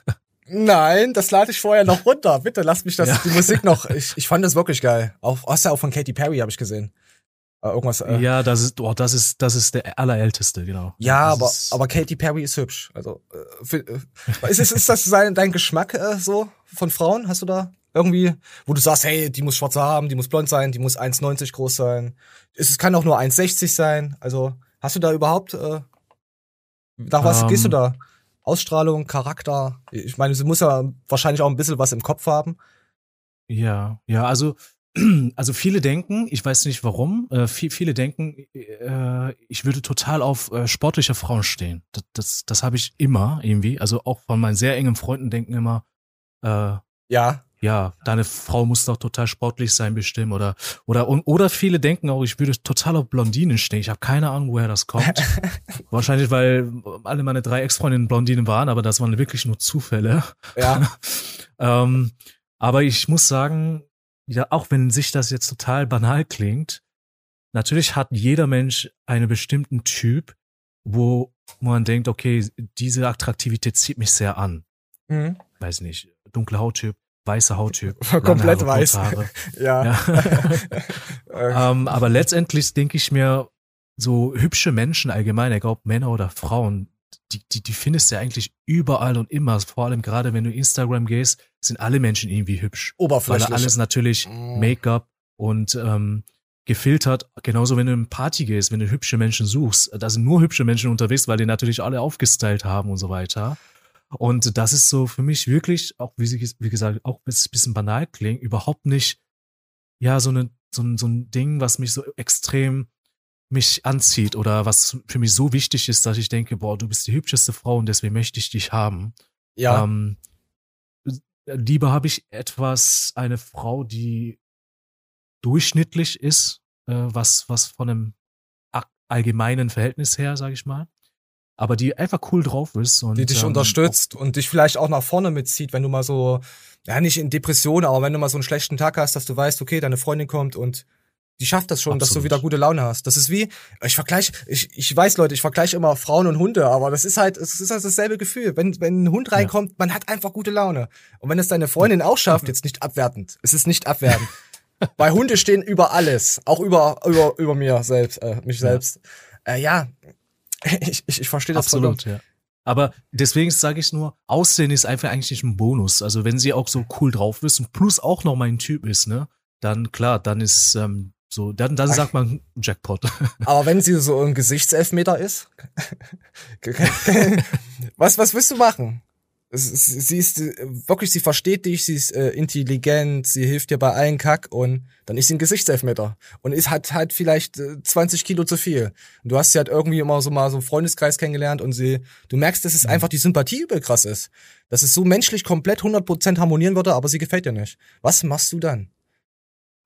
Nein, das lade ich vorher noch runter. Bitte lass mich das, ja. die Musik noch. Ich, ich fand das wirklich geil. Auch, hast du auch von Katy Perry, habe ich gesehen. Äh, irgendwas. Äh, ja, das ist, oh, das ist, das ist der allerälteste, genau. Ja, das aber, aber Katy Perry ist hübsch. Also, äh, für, äh, ist, ist, ist das sein, dein Geschmack äh, so von Frauen? Hast du da irgendwie, wo du sagst, hey, die muss schwarze haben, die muss blond sein, die muss 1,90 groß sein. Es kann auch nur 1,60 sein. Also, hast du da überhaupt, äh, nach was um, gehst du ähm. da? Ausstrahlung, Charakter? Ich meine, sie muss ja wahrscheinlich auch ein bisschen was im Kopf haben. Ja, ja, also also viele denken, ich weiß nicht warum, äh, viel, viele denken, äh, ich würde total auf äh, sportliche Frauen stehen. Das, das, das habe ich immer irgendwie. Also auch von meinen sehr engen Freunden denken immer, äh, ja. Ja, deine Frau muss doch total sportlich sein, bestimmt. Oder, oder, oder viele denken auch, ich würde total auf Blondinen stehen. Ich habe keine Ahnung, woher das kommt. Wahrscheinlich, weil alle meine drei Ex-Freundinnen Blondinen waren, aber das waren wirklich nur Zufälle. Ja. ähm, aber ich muss sagen, ja, auch wenn sich das jetzt total banal klingt, natürlich hat jeder Mensch einen bestimmten Typ, wo man denkt, okay, diese Attraktivität zieht mich sehr an. Mhm. Weiß nicht, dunkle Hauttyp, weiße Hauttyp. Komplett Haare, weiß. ja. ja. ähm, aber letztendlich denke ich mir, so hübsche Menschen allgemein, egal ob Männer oder Frauen, die, die, die findest du ja eigentlich überall und immer. Vor allem gerade wenn du Instagram gehst, sind alle Menschen irgendwie hübsch. Oberflächlich. Weil alles natürlich mm. Make-up und ähm, gefiltert. Genauso wenn du in Party gehst, wenn du hübsche Menschen suchst. Da sind nur hübsche Menschen unterwegs, weil die natürlich alle aufgestylt haben und so weiter. Und das ist so für mich wirklich, auch wie, wie gesagt, auch wenn es ein bisschen banal klingt, überhaupt nicht, ja, so, eine, so, ein, so ein Ding, was mich so extrem mich anzieht oder was für mich so wichtig ist, dass ich denke, boah, du bist die hübscheste Frau und deswegen möchte ich dich haben. Ja. Ähm, lieber habe ich etwas, eine Frau, die durchschnittlich ist, äh, was, was von einem allgemeinen Verhältnis her, sage ich mal. Aber die einfach cool drauf ist. Und, die dich ähm, unterstützt und dich vielleicht auch nach vorne mitzieht, wenn du mal so, ja nicht in Depression, aber wenn du mal so einen schlechten Tag hast, dass du weißt, okay, deine Freundin kommt und die schafft das schon, Absolut. dass du wieder gute Laune hast. Das ist wie, ich vergleiche, ich, ich weiß, Leute, ich vergleiche immer Frauen und Hunde, aber das ist halt, es ist halt dasselbe Gefühl. Wenn, wenn ein Hund reinkommt, ja. man hat einfach gute Laune. Und wenn es deine Freundin auch schafft, jetzt nicht abwertend, es ist nicht abwertend. Weil Hunde stehen über alles, auch über, über, über mir selbst, äh, mich selbst. Ja, äh, ja. ich, ich, ich verstehe das Absolut, ja. Aber deswegen sage ich nur, Aussehen ist einfach eigentlich nicht ein Bonus. Also wenn sie auch so cool drauf ist und plus auch noch mein Typ ist, ne, dann klar, dann ist ähm, so, dann, dann sagt man Jackpot. Aber wenn sie so ein Gesichtselfmeter ist, was, was willst du machen? Sie ist wirklich, sie versteht dich, sie ist äh, intelligent, sie hilft dir bei allen Kack und dann ist sie ein Gesichtselfmeter und ist hat halt vielleicht äh, 20 Kilo zu viel. Und du hast sie halt irgendwie immer so mal so einen Freundeskreis kennengelernt und sie, du merkst, dass es mhm. einfach die Sympathie übel krass ist. Dass es so menschlich komplett 100% harmonieren würde, aber sie gefällt dir nicht. Was machst du dann?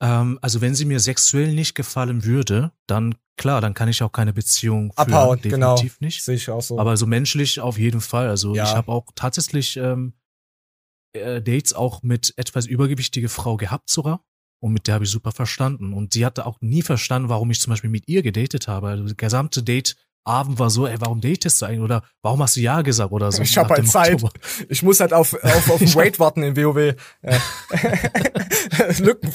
Ähm, also wenn sie mir sexuell nicht gefallen würde, dann klar, dann kann ich auch keine Beziehung führen. Abhauen, genau. definitiv genau. nicht. Sehe ich auch so. Aber so menschlich auf jeden Fall. Also ja. ich habe auch tatsächlich ähm, äh, Dates auch mit etwas übergewichtige Frau gehabt sogar. Und mit der habe ich super verstanden. Und sie hatte auch nie verstanden, warum ich zum Beispiel mit ihr gedatet habe. Also das gesamte Date Abend war so, ey, warum datest du eigentlich? Oder warum hast du Ja gesagt oder so? Ich habe halt Zeit. Ich muss halt auf, auf, auf den Wait warten in WoW. Lücken.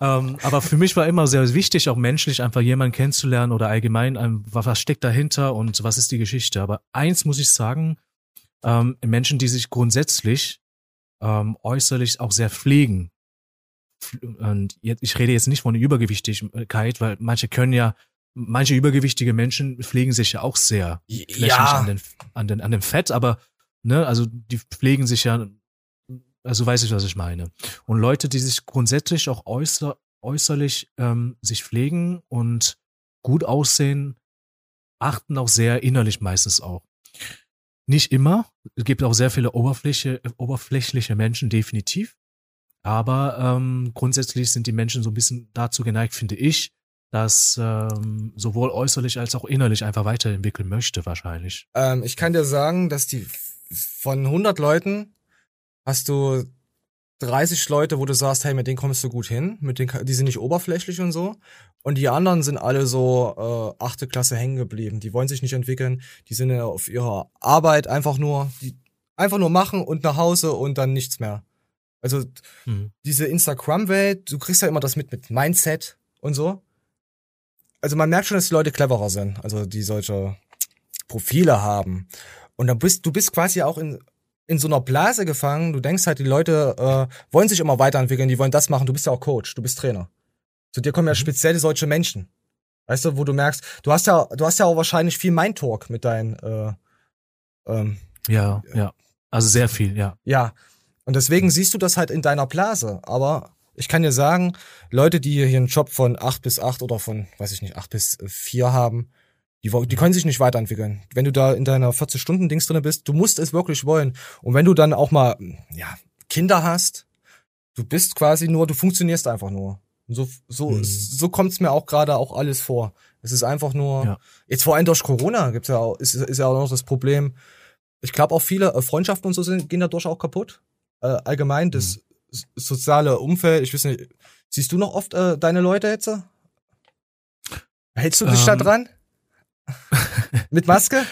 ähm, aber für mich war immer sehr wichtig, auch menschlich einfach jemanden kennenzulernen oder allgemein, ähm, was steckt dahinter und was ist die Geschichte. Aber eins muss ich sagen, ähm, Menschen, die sich grundsätzlich ähm, äußerlich auch sehr pflegen, und jetzt, ich rede jetzt nicht von der Übergewichtigkeit, weil manche können ja, manche übergewichtige Menschen pflegen sich ja auch sehr ja. an, den, an, den, an dem Fett, aber ne, also die pflegen sich ja, also weiß ich, was ich meine. Und Leute, die sich grundsätzlich auch äußer, äußerlich ähm, sich pflegen und gut aussehen, achten auch sehr innerlich meistens auch. Nicht immer. Es gibt auch sehr viele Oberfläche, oberflächliche Menschen, definitiv. Aber ähm, grundsätzlich sind die Menschen so ein bisschen dazu geneigt, finde ich, dass ähm, sowohl äußerlich als auch innerlich einfach weiterentwickeln möchte, wahrscheinlich. Ähm, ich kann dir sagen, dass die von 100 Leuten hast du 30 Leute, wo du sagst, hey, mit denen kommst du gut hin, mit denen, die sind nicht oberflächlich und so. Und die anderen sind alle so äh, achte Klasse hängen geblieben. Die wollen sich nicht entwickeln. Die sind ja auf ihrer Arbeit einfach nur, die einfach nur machen und nach Hause und dann nichts mehr. Also mhm. diese Instagram-Welt, du kriegst ja immer das mit mit Mindset und so. Also man merkt schon, dass die Leute cleverer sind, also die solche Profile haben. Und dann bist du bist quasi auch in in so einer Blase gefangen. Du denkst halt, die Leute äh, wollen sich immer weiterentwickeln, die wollen das machen. Du bist ja auch Coach, du bist Trainer. Zu dir kommen ja mhm. speziell solche Menschen. Weißt du, wo du merkst, du hast ja, du hast ja auch wahrscheinlich viel Mind-Talk mit deinen äh, ähm, Ja, ja. Also sehr viel, ja. Ja. Und deswegen siehst du das halt in deiner Blase. Aber ich kann dir sagen, Leute, die hier einen Job von acht bis acht oder von, weiß ich nicht, acht bis vier haben, die, die können sich nicht weiterentwickeln. Wenn du da in deiner 40-Stunden-Dings drin bist, du musst es wirklich wollen. Und wenn du dann auch mal, ja, Kinder hast, du bist quasi nur, du funktionierst einfach nur. Und so, so, hm. so kommt's mir auch gerade auch alles vor. Es ist einfach nur, ja. jetzt vor allem durch Corona gibt's ja auch, ist, ist ja auch noch das Problem. Ich glaube auch viele äh, Freundschaften und so sind, gehen dadurch auch kaputt. Äh, allgemein, das hm. Soziale Umfeld, ich weiß nicht, siehst du noch oft äh, deine Leute jetzt? Hältst du dich ähm, da dran? Mit Maske?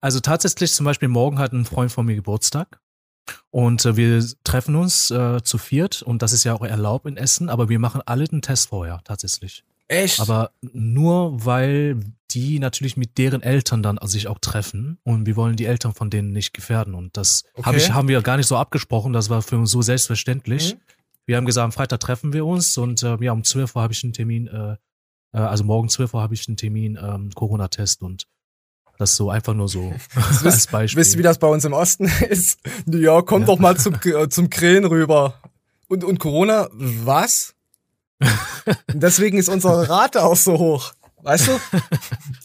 Also tatsächlich zum Beispiel morgen hat ein Freund von mir Geburtstag und äh, wir treffen uns äh, zu viert und das ist ja auch erlaubt in Essen, aber wir machen alle einen Test vorher tatsächlich. Echt? Aber nur weil die natürlich mit deren Eltern dann sich auch treffen und wir wollen die Eltern von denen nicht gefährden und das okay. hab ich, haben wir gar nicht so abgesprochen, das war für uns so selbstverständlich. Mhm. Wir haben gesagt, am Freitag treffen wir uns und äh, ja, um 12 Uhr habe ich einen Termin äh, äh, also morgen 12 Uhr habe ich einen Termin, ähm, Corona-Test und das so einfach nur so als Beispiel. Wisst ihr, wie das bei uns im Osten ist? Ja, komm ja. doch mal zum, äh, zum Krähen rüber. Und, und Corona, was? Deswegen ist unsere Rate auch so hoch. Weißt du?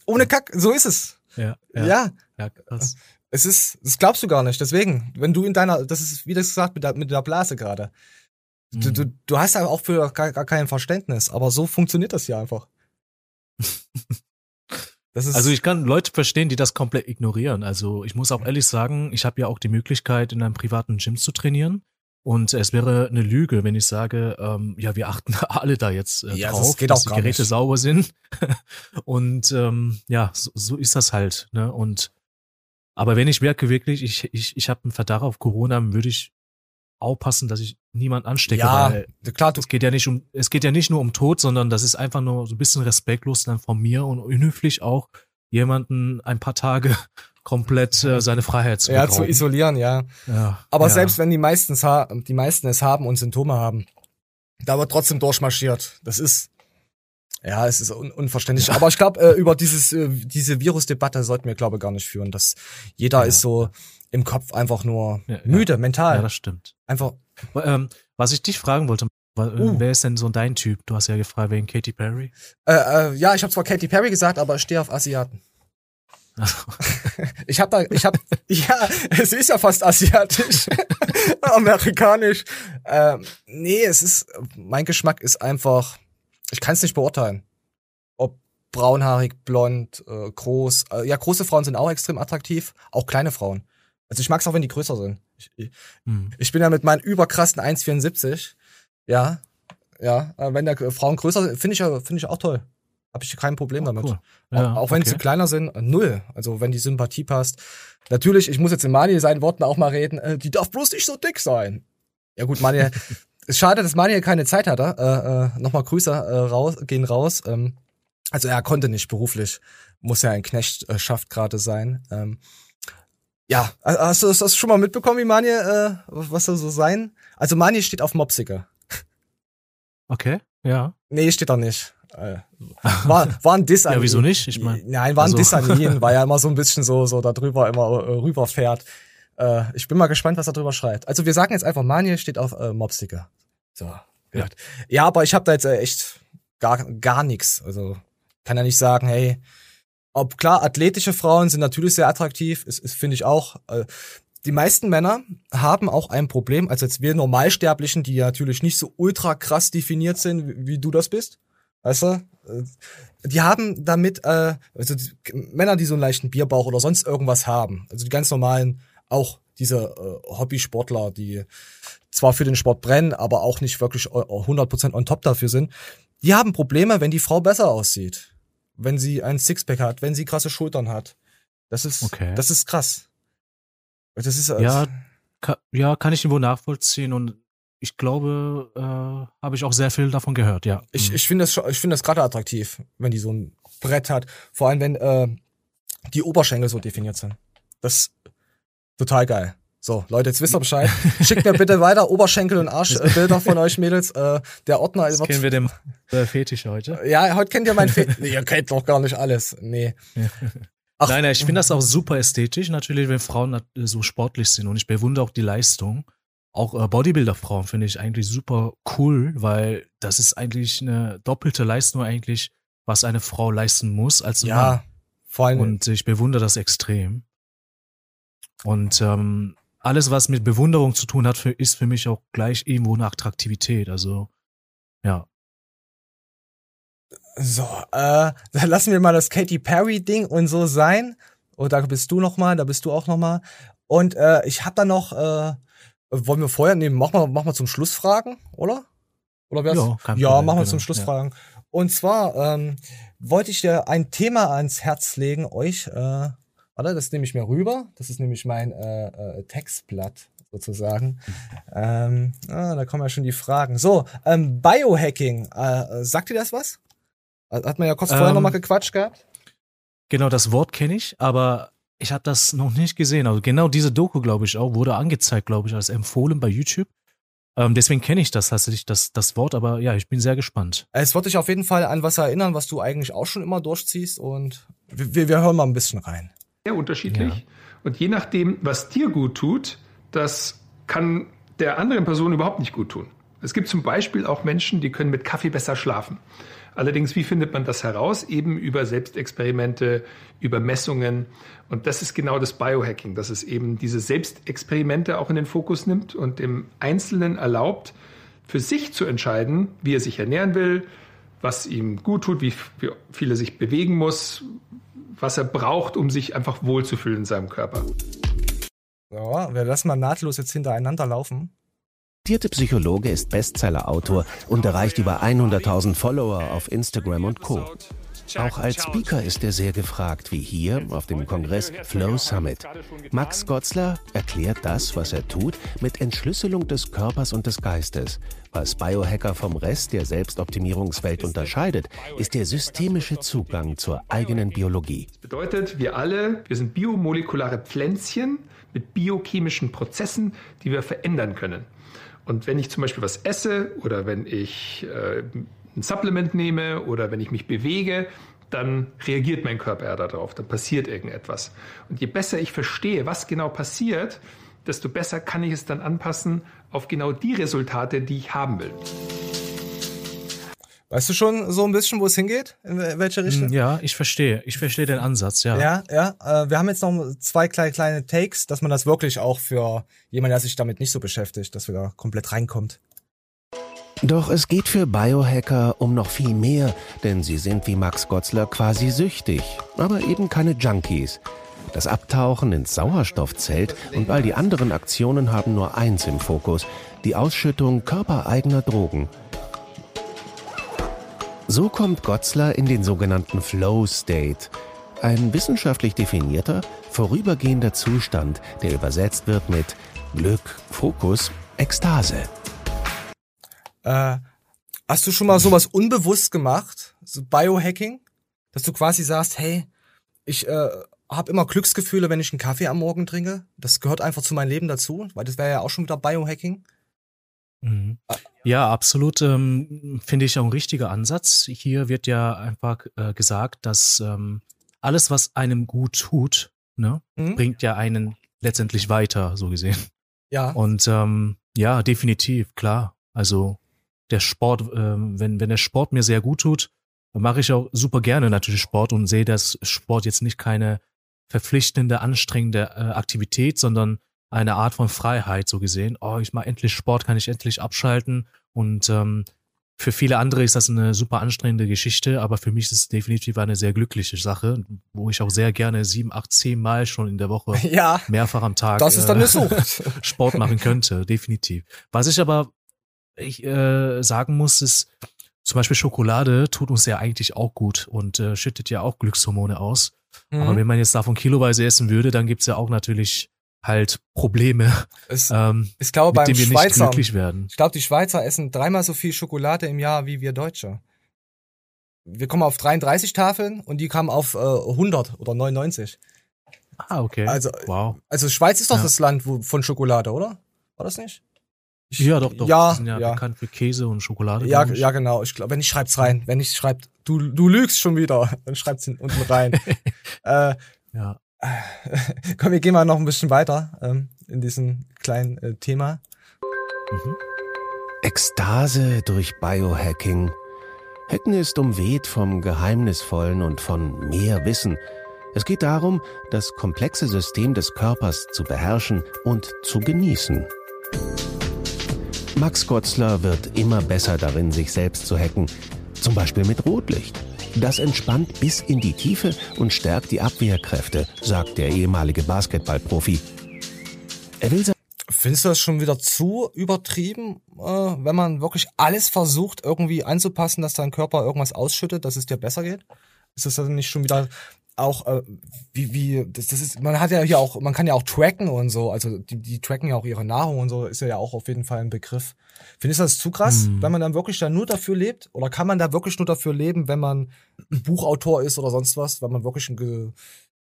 Ohne Kack, so ist es. Ja. Ja. ja. ja krass. Es ist, das glaubst du gar nicht. Deswegen, wenn du in deiner, das ist, wie das gesagt, mit der, mit der Blase gerade. Du, du, mhm. du hast ja auch für gar, gar kein Verständnis, aber so funktioniert das ja einfach also ich kann Leute verstehen, die das komplett ignorieren. Also ich muss auch ehrlich sagen, ich habe ja auch die Möglichkeit, in einem privaten Gym zu trainieren. Und es wäre eine Lüge, wenn ich sage, ähm, ja, wir achten alle da jetzt äh, ja, drauf, das dass die Geräte nicht. sauber sind. und ähm, ja, so, so ist das halt. Ne? Und aber wenn ich merke wirklich, ich, ich, ich habe einen Verdacht auf Corona, würde ich aufpassen, dass ich niemand anstecke. Ja, weil klar. Es geht ja nicht um, es geht ja nicht nur um Tod, sondern das ist einfach nur so ein bisschen respektlos dann von mir und unhöflich auch jemanden ein paar Tage komplett äh, seine Freiheit zu Ja, zu isolieren, ja. ja Aber ja. selbst wenn die meisten die meisten es haben und Symptome haben, da wird trotzdem durchmarschiert. Das ist ja, es ist un unverständlich. Aber ich glaube, äh, über dieses äh, diese Virusdebatte sollten wir glaube gar nicht führen. Dass jeder ist so im Kopf einfach nur müde, mental. Ja, das stimmt. Einfach. Ähm, was ich dich fragen wollte, uh. wer ist denn so dein Typ? Du hast ja gefragt wegen Katy Perry. Äh, äh, ja, ich habe zwar Katy Perry gesagt, aber ich stehe auf Asiaten. ich habe da, ich habe, ja, es ist ja fast asiatisch, amerikanisch. Ähm, nee, es ist, mein Geschmack ist einfach, ich kann es nicht beurteilen, ob braunhaarig, blond, äh, groß. Äh, ja, große Frauen sind auch extrem attraktiv, auch kleine Frauen. Also ich mag es auch, wenn die größer sind. Ich, ich, hm. ich bin ja mit meinen überkrassen 1,74. Ja, ja. Wenn der Frauen größer sind, finde ich ja, finde ich auch toll. Habe ich kein Problem oh, damit. Cool. Ja, auch, auch wenn okay. sie kleiner sind, null. Also wenn die Sympathie passt. Natürlich, ich muss jetzt in Mani seinen Worten auch mal reden, äh, die darf bloß nicht so dick sein. Ja gut, Mani, ist schade, dass Mani keine Zeit hatte. Äh, äh, Nochmal Grüße äh, raus, gehen raus. Ähm, also er konnte nicht beruflich. Muss ja ein Knechtschaft gerade sein. Ähm, ja, hast du das schon mal mitbekommen, wie Manje, äh, was soll so sein? Also Manje steht auf Mopsiger. Okay, ja. Nee, steht da nicht. Äh, war, war ein Diss an Ja, wieso nicht? Ich mein, Nein, war ein also. Diss an ihn, weil er immer so ein bisschen so, so da drüber immer äh, rüberfährt. Äh, ich bin mal gespannt, was er drüber schreibt. Also wir sagen jetzt einfach, Manje steht auf äh, Mobsticker. So, ja. ja, aber ich habe da jetzt äh, echt gar, gar nichts. Also kann ja nicht sagen, hey, ob klar, athletische Frauen sind natürlich sehr attraktiv, ist, ist finde ich auch. Äh, die meisten Männer haben auch ein Problem, als jetzt wir Normalsterblichen, die ja natürlich nicht so ultra krass definiert sind, wie, du das bist. Weißt du? Äh, die haben damit, äh, also die, Männer, die so einen leichten Bierbauch oder sonst irgendwas haben, also die ganz normalen, auch diese äh, Hobbysportler, die zwar für den Sport brennen, aber auch nicht wirklich 100% on top dafür sind, die haben Probleme, wenn die Frau besser aussieht. Wenn sie ein Sixpack hat, wenn sie krasse Schultern hat. Das ist, okay. das ist krass. Das ist, äh, ja, ka ja, kann ich wohl nachvollziehen und ich glaube, äh, habe ich auch sehr viel davon gehört, ja. Ich, mhm. ich finde das, ich finde das gerade attraktiv, wenn die so ein Brett hat. Vor allem, wenn äh, die Oberschenkel so definiert sind. Das ist total geil. So, Leute, jetzt wisst ihr Bescheid. Schickt mir bitte weiter Oberschenkel und Arschbilder von euch Mädels. Äh, der Ordner das kennen wir den äh, Fetisch heute. Ja, heute kennt ihr meinen Fetisch. nee, ihr kennt doch gar nicht alles. Nee. Ach. Nein, nein, ich finde das auch super ästhetisch, natürlich, wenn Frauen so sportlich sind. Und ich bewundere auch die Leistung. Auch äh, Bodybuilder-Frauen finde ich eigentlich super cool, weil das ist eigentlich eine doppelte Leistung eigentlich, was eine Frau leisten muss als ein ja, Mann. Vor allem. Und ich bewundere das extrem. Und ähm, alles, was mit Bewunderung zu tun hat, für, ist für mich auch gleich irgendwo eine Attraktivität. Also, ja. So, äh, dann lassen wir mal das Katy Perry-Ding und so sein. Und da bist du noch mal, da bist du auch noch mal. Und äh, ich habe da noch, äh, wollen wir vorher nehmen, machen wir, machen wir zum Schluss Fragen, oder? Oder wär's? Ja, ja machen wir genau, zum Schluss ja. Fragen. Und zwar ähm, wollte ich dir ein Thema ans Herz legen, euch. Äh, Warte, das nehme ich mir rüber. Das ist nämlich mein äh, äh, Textblatt sozusagen. ähm, ah, da kommen ja schon die Fragen. So, ähm, Biohacking, äh, sagt dir das was? Hat man ja kurz ähm, vorher nochmal gequatscht gehabt. Genau, das Wort kenne ich, aber ich habe das noch nicht gesehen. Also genau diese Doku, glaube ich, auch, wurde angezeigt, glaube ich, als empfohlen bei YouTube. Ähm, deswegen kenne ich das tatsächlich, das, das Wort, aber ja, ich bin sehr gespannt. Es wird dich auf jeden Fall an was erinnern, was du eigentlich auch schon immer durchziehst und wir, wir hören mal ein bisschen rein sehr unterschiedlich. Ja. Und je nachdem, was dir gut tut, das kann der anderen Person überhaupt nicht gut tun. Es gibt zum Beispiel auch Menschen, die können mit Kaffee besser schlafen. Allerdings, wie findet man das heraus? Eben über Selbstexperimente, über Messungen. Und das ist genau das Biohacking, dass es eben diese Selbstexperimente auch in den Fokus nimmt und dem Einzelnen erlaubt, für sich zu entscheiden, wie er sich ernähren will, was ihm gut tut, wie viel er sich bewegen muss, was er braucht, um sich einfach wohlzufühlen in seinem Körper. Ja, wir lassen mal nahtlos jetzt hintereinander laufen. Der Psychologe ist Bestseller-Autor und erreicht über 100.000 Follower auf Instagram und Co. Auch als Speaker ist er sehr gefragt, wie hier auf dem Kongress Flow Summit. Max Gotzler erklärt das, was er tut, mit Entschlüsselung des Körpers und des Geistes. Was Biohacker vom Rest der Selbstoptimierungswelt unterscheidet, ist der systemische Zugang zur eigenen Biologie. Das bedeutet, wir alle, wir sind biomolekulare Pflänzchen mit biochemischen Prozessen, die wir verändern können. Und wenn ich zum Beispiel was esse oder wenn ich äh, ein Supplement nehme oder wenn ich mich bewege, dann reagiert mein Körper ja darauf, dann passiert irgendetwas. Und je besser ich verstehe, was genau passiert, desto besser kann ich es dann anpassen auf genau die Resultate, die ich haben will. Weißt du schon so ein bisschen, wo es hingeht? In welche Richtung? Ja, ich verstehe. Ich verstehe den Ansatz, ja. Ja, ja. Äh, wir haben jetzt noch zwei kleine, kleine Takes, dass man das wirklich auch für jemanden, der sich damit nicht so beschäftigt, dass wir da komplett reinkommt. Doch es geht für Biohacker um noch viel mehr, denn sie sind wie Max Gotzler quasi süchtig, aber eben keine Junkies. Das Abtauchen ins Sauerstoffzelt und all die anderen Aktionen haben nur eins im Fokus, die Ausschüttung körpereigener Drogen. So kommt Gotzler in den sogenannten Flow State, ein wissenschaftlich definierter, vorübergehender Zustand, der übersetzt wird mit Glück, Fokus, Ekstase. Äh, hast du schon mal sowas unbewusst gemacht, so Biohacking, dass du quasi sagst, hey, ich äh, habe immer Glücksgefühle, wenn ich einen Kaffee am Morgen trinke. Das gehört einfach zu meinem Leben dazu, weil das wäre ja auch schon wieder Biohacking. Mhm. Ja, absolut. Ähm, Finde ich auch ein richtiger Ansatz. Hier wird ja einfach äh, gesagt, dass ähm, alles, was einem gut tut, ne, mhm. bringt ja einen letztendlich weiter, so gesehen. Ja. Und ähm, ja, definitiv, klar. Also der Sport, ähm, wenn, wenn der Sport mir sehr gut tut, dann mache ich auch super gerne natürlich Sport und sehe, dass Sport jetzt nicht keine verpflichtende, anstrengende äh, Aktivität, sondern eine Art von Freiheit so gesehen. Oh, ich mache endlich Sport, kann ich endlich abschalten. Und ähm, für viele andere ist das eine super anstrengende Geschichte, aber für mich ist es definitiv eine sehr glückliche Sache, wo ich auch sehr gerne sieben, acht, zehn Mal schon in der Woche ja, mehrfach am Tag das ist dann Sucht. Sport machen könnte, definitiv. Was ich aber ich, äh, sagen muss, ist, zum Beispiel Schokolade tut uns ja eigentlich auch gut und äh, schüttet ja auch Glückshormone aus. Mhm. Aber wenn man jetzt davon kiloweise essen würde, dann gibt's ja auch natürlich halt Probleme, es, ähm, ich glaube, mit denen wir Schweizer, nicht glücklich werden. Ich glaube, die Schweizer essen dreimal so viel Schokolade im Jahr wie wir Deutsche. Wir kommen auf 33 Tafeln und die kamen auf äh, 100 oder 99. Ah, okay. Also, wow. also Schweiz ist doch ja. das Land wo, von Schokolade, oder? War das nicht? Ich, ja, doch, doch. Ja, die sind ja, ja, bekannt für Käse und Schokolade. Ja, ja, genau. Ich glaube, wenn ich schreib's rein, wenn ich schreibt, du, du lügst schon wieder, dann schreibt's unten rein. äh, ja. Komm, wir gehen mal noch ein bisschen weiter ähm, in diesem kleinen äh, Thema. Mhm. Ekstase durch Biohacking. Hacken ist umweht vom Geheimnisvollen und von mehr Wissen. Es geht darum, das komplexe System des Körpers zu beherrschen und zu genießen. Max Gotzler wird immer besser darin, sich selbst zu hacken, zum Beispiel mit Rotlicht. Das entspannt bis in die Tiefe und stärkt die Abwehrkräfte, sagt der ehemalige Basketballprofi. Er will Findest du das schon wieder zu übertrieben, äh, wenn man wirklich alles versucht, irgendwie anzupassen, dass dein Körper irgendwas ausschüttet, dass es dir besser geht? Ist das dann nicht schon wieder auch äh, wie wie das, das ist man hat ja hier auch man kann ja auch tracken und so also die, die tracken ja auch ihre Nahrung und so ist ja auch auf jeden Fall ein Begriff findest du das zu krass hm. wenn man dann wirklich da nur dafür lebt oder kann man da wirklich nur dafür leben wenn man Buchautor ist oder sonst was wenn man wirklich einen ge,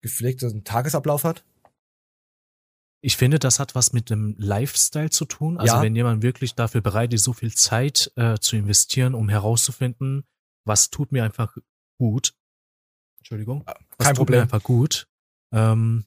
gepflegten Tagesablauf hat ich finde, das hat was mit dem Lifestyle zu tun. Also ja. wenn jemand wirklich dafür bereit ist, so viel Zeit äh, zu investieren, um herauszufinden, was tut mir einfach gut, Entschuldigung. Ah, kein das Problem. einfach gut. Ähm,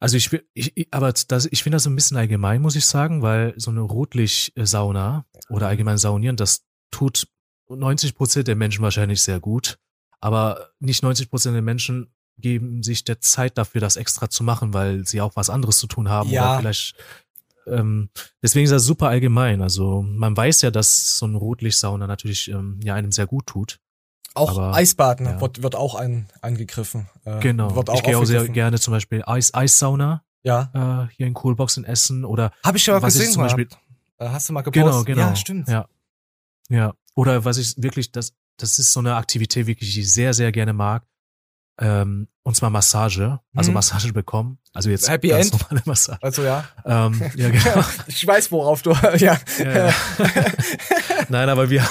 also ich ich, aber das, ich finde das ein bisschen allgemein, muss ich sagen, weil so eine Rotlichtsauna oder allgemein Saunieren, das tut 90 Prozent der Menschen wahrscheinlich sehr gut. Aber nicht 90 Prozent der Menschen geben sich der Zeit dafür, das extra zu machen, weil sie auch was anderes zu tun haben ja. oder vielleicht ähm, deswegen ist das super allgemein. Also man weiß ja, dass so eine Rotlichtsauna natürlich ähm, ja einem sehr gut tut. Auch Aber, Eisbaden ja. wird, wird auch ein, angegriffen. Äh, genau. Wird auch ich gehe auch sehr gerne zum Beispiel Eis, Eissauna. Ja. Äh, hier in Coolbox in Essen oder. Habe ich ja mal gesehen. Ich zum Beispiel, äh, Hast du mal gepostet? Genau, genau. Ja, stimmt. Ja. Ja. Oder was ich wirklich, das, das ist so eine Aktivität, wirklich, die ich sehr, sehr gerne mag ähm, und zwar Massage, also mhm. Massage bekommen. Also jetzt Happy ganz End. normale Massage. Also ja. Ähm, ja, genau. ich weiß, worauf du, ja. ja, ja. Nein, aber wir,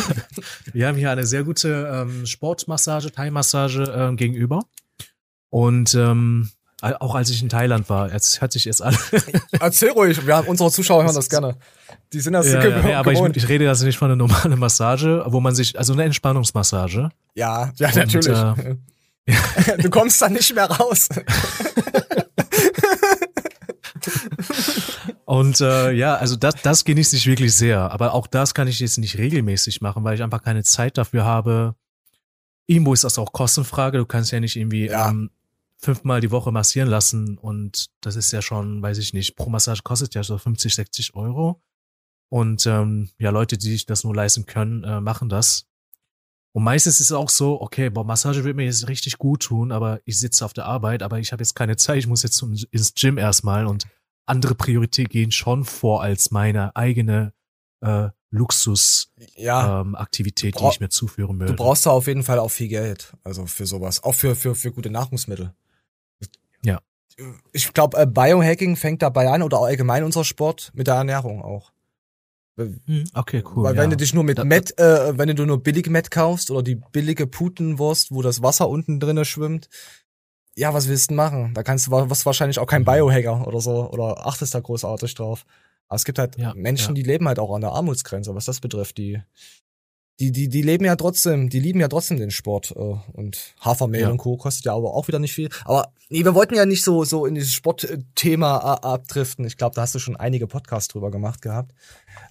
wir haben hier eine sehr gute ähm, Sportmassage, Thai-Massage ähm, gegenüber. Und ähm, auch als ich in Thailand war, jetzt hört sich jetzt an. Erzähl ruhig, wir haben, unsere Zuschauer hören das gerne. Die sind das ja, ja, ja, aber ich, ich, rede also nicht von einer normalen Massage, wo man sich, also eine Entspannungsmassage. Ja, ja, natürlich. Und, äh, du kommst da nicht mehr raus. Und äh, ja, also das, das genieße ich wirklich sehr. Aber auch das kann ich jetzt nicht regelmäßig machen, weil ich einfach keine Zeit dafür habe. Irgendwo ist das auch Kostenfrage. Du kannst ja nicht irgendwie ja. ähm, fünfmal die Woche massieren lassen. Und das ist ja schon, weiß ich nicht, pro Massage kostet ja so 50, 60 Euro. Und ähm, ja, Leute, die sich das nur leisten können, äh, machen das. Und meistens ist es auch so, okay, boah, Massage wird mir jetzt richtig gut tun, aber ich sitze auf der Arbeit, aber ich habe jetzt keine Zeit, ich muss jetzt ins Gym erstmal und andere Prioritäten gehen schon vor als meine eigene äh, Luxus-Aktivität, ja, ähm, die ich mir zuführen würde. Du brauchst da auf jeden Fall auch viel Geld, also für sowas, auch für, für, für gute Nahrungsmittel. Ja. Ich glaube, äh, Biohacking fängt dabei an oder allgemein unser Sport mit der Ernährung auch. Hm, okay, cool. Weil ja. wenn du dich nur mit Met, äh, wenn du nur billig Met kaufst oder die billige Putenwurst, wo das Wasser unten drinne schwimmt, ja, was willst du machen? Da kannst du was wahrscheinlich auch kein Biohacker oder so oder achtest da großartig drauf. Aber es gibt halt ja, Menschen, ja. die leben halt auch an der Armutsgrenze, was das betrifft. Die, die, die, die leben ja trotzdem, die lieben ja trotzdem den Sport. Äh, und Hafermehl ja. und Co. kostet ja aber auch wieder nicht viel. Aber nee, wir wollten ja nicht so, so in dieses Sportthema abdriften. Ich glaube, da hast du schon einige Podcasts drüber gemacht gehabt.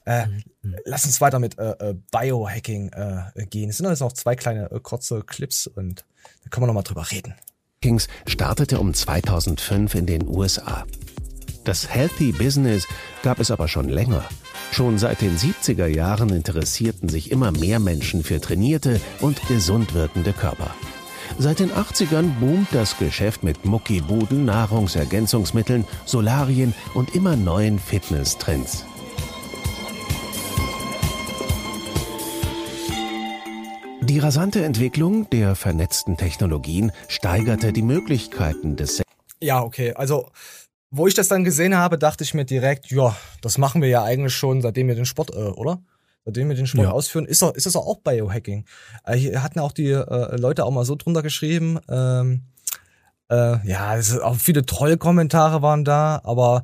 Äh, mhm. Lass uns weiter mit äh, äh, Biohacking äh, gehen. Es sind jetzt noch zwei kleine äh, kurze Clips und da können wir nochmal drüber reden. Kings startete um 2005 in den USA. Das Healthy Business gab es aber schon länger. Schon seit den 70er Jahren interessierten sich immer mehr Menschen für trainierte und gesund wirkende Körper. Seit den 80ern boomt das Geschäft mit Muckibuden, Nahrungsergänzungsmitteln, Solarien und immer neuen Fitnesstrends. Die rasante Entwicklung der vernetzten Technologien steigerte die Möglichkeiten des Ja, okay. Also wo ich das dann gesehen habe, dachte ich mir direkt, ja, das machen wir ja eigentlich schon, seitdem wir den Sport, äh, oder? Seitdem wir den Sport ja. ausführen, ist, er, ist das auch Biohacking. Äh, hier hatten auch die äh, Leute auch mal so drunter geschrieben, ähm, äh, ja, es auch viele Trollkommentare waren da, aber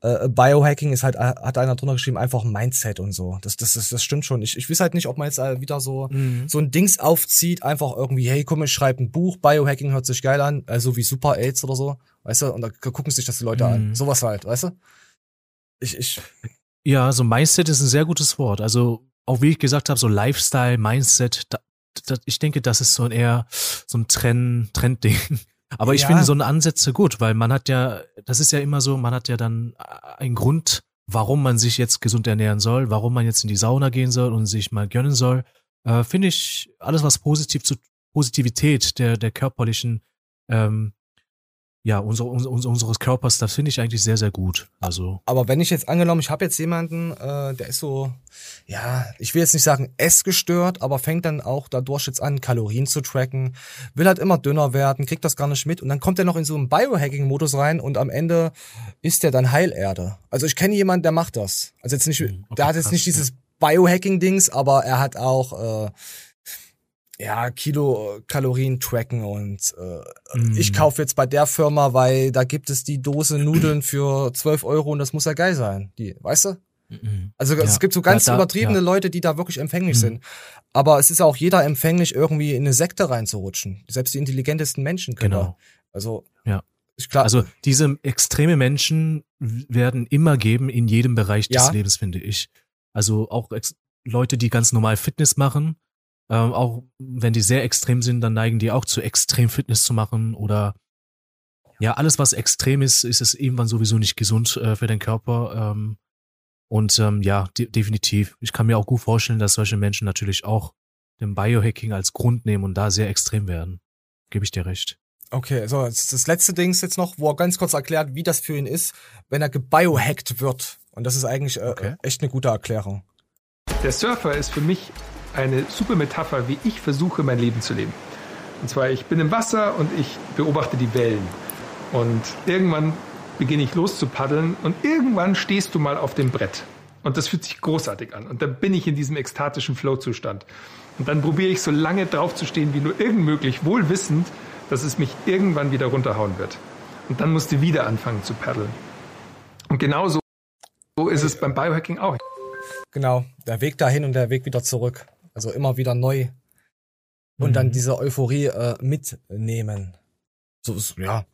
äh, Biohacking ist halt, äh, hat einer drunter geschrieben, einfach Mindset und so. Das, das, das, das stimmt schon. Ich, ich weiß halt nicht, ob man jetzt äh, wieder so, mhm. so ein Dings aufzieht, einfach irgendwie, hey, komm, ich schreibe ein Buch, Biohacking hört sich geil an, äh, so wie Super AIDS oder so, weißt du, und da gucken sich das die Leute mhm. an. Sowas halt, weißt du? Ich, ich. Ja, so Mindset ist ein sehr gutes Wort. Also, auch wie ich gesagt habe, so Lifestyle, Mindset, da, da, ich denke, das ist so ein eher so ein Trend, Trendding. Aber ich ja. finde so eine Ansätze gut, weil man hat ja, das ist ja immer so, man hat ja dann einen Grund, warum man sich jetzt gesund ernähren soll, warum man jetzt in die Sauna gehen soll und sich mal gönnen soll. Äh, finde ich alles, was positiv zu Positivität der, der körperlichen ähm, ja, unsere, unsere, unseres Körpers, das finde ich eigentlich sehr, sehr gut. Also. Aber wenn ich jetzt angenommen, ich habe jetzt jemanden, äh, der ist so, ja, ich will jetzt nicht sagen essgestört, aber fängt dann auch dadurch jetzt an, Kalorien zu tracken, will halt immer dünner werden, kriegt das gar nicht mit und dann kommt er noch in so einen Biohacking-Modus rein und am Ende ist er dann Heilerde. Also ich kenne jemanden, der macht das. Also jetzt nicht, hm, okay, der hat jetzt krass, nicht dieses Biohacking-Dings, aber er hat auch äh, ja, Kilokalorien tracken und äh, mm. ich kaufe jetzt bei der Firma, weil da gibt es die Dose Nudeln für 12 Euro und das muss ja geil sein. Die, weißt du? Mhm. Also ja. es gibt so ganz ja, da, übertriebene ja. Leute, die da wirklich empfänglich mhm. sind. Aber es ist auch jeder empfänglich, irgendwie in eine Sekte reinzurutschen. Selbst die intelligentesten Menschen können. Genau. Da. Also ja. Klar. Also diese extreme Menschen werden immer geben in jedem Bereich des Lebens, finde ich. Also auch Leute, die ganz normal Fitness machen, ähm, auch wenn die sehr extrem sind, dann neigen die auch zu extrem Fitness zu machen oder ja, alles was extrem ist, ist es irgendwann sowieso nicht gesund äh, für den Körper. Ähm, und ähm, ja, de definitiv. Ich kann mir auch gut vorstellen, dass solche Menschen natürlich auch den Biohacking als Grund nehmen und da sehr extrem werden. Gebe ich dir recht. Okay, so das letzte Ding ist jetzt noch, wo er ganz kurz erklärt, wie das für ihn ist, wenn er gebiohackt wird. Und das ist eigentlich äh, okay. echt eine gute Erklärung. Der Surfer ist für mich eine super Metapher, wie ich versuche, mein Leben zu leben. Und zwar, ich bin im Wasser und ich beobachte die Wellen. Und irgendwann beginne ich loszupaddeln und irgendwann stehst du mal auf dem Brett. Und das fühlt sich großartig an. Und dann bin ich in diesem ekstatischen Flow-Zustand. Und dann probiere ich so lange drauf zu stehen, wie nur irgend möglich, wohl wissend, dass es mich irgendwann wieder runterhauen wird. Und dann musst du wieder anfangen zu paddeln. Und genauso so ist es beim Biohacking auch. Genau, der Weg dahin und der Weg wieder zurück. Also immer wieder neu. Und mhm. dann diese Euphorie äh, mitnehmen. So ist, ja.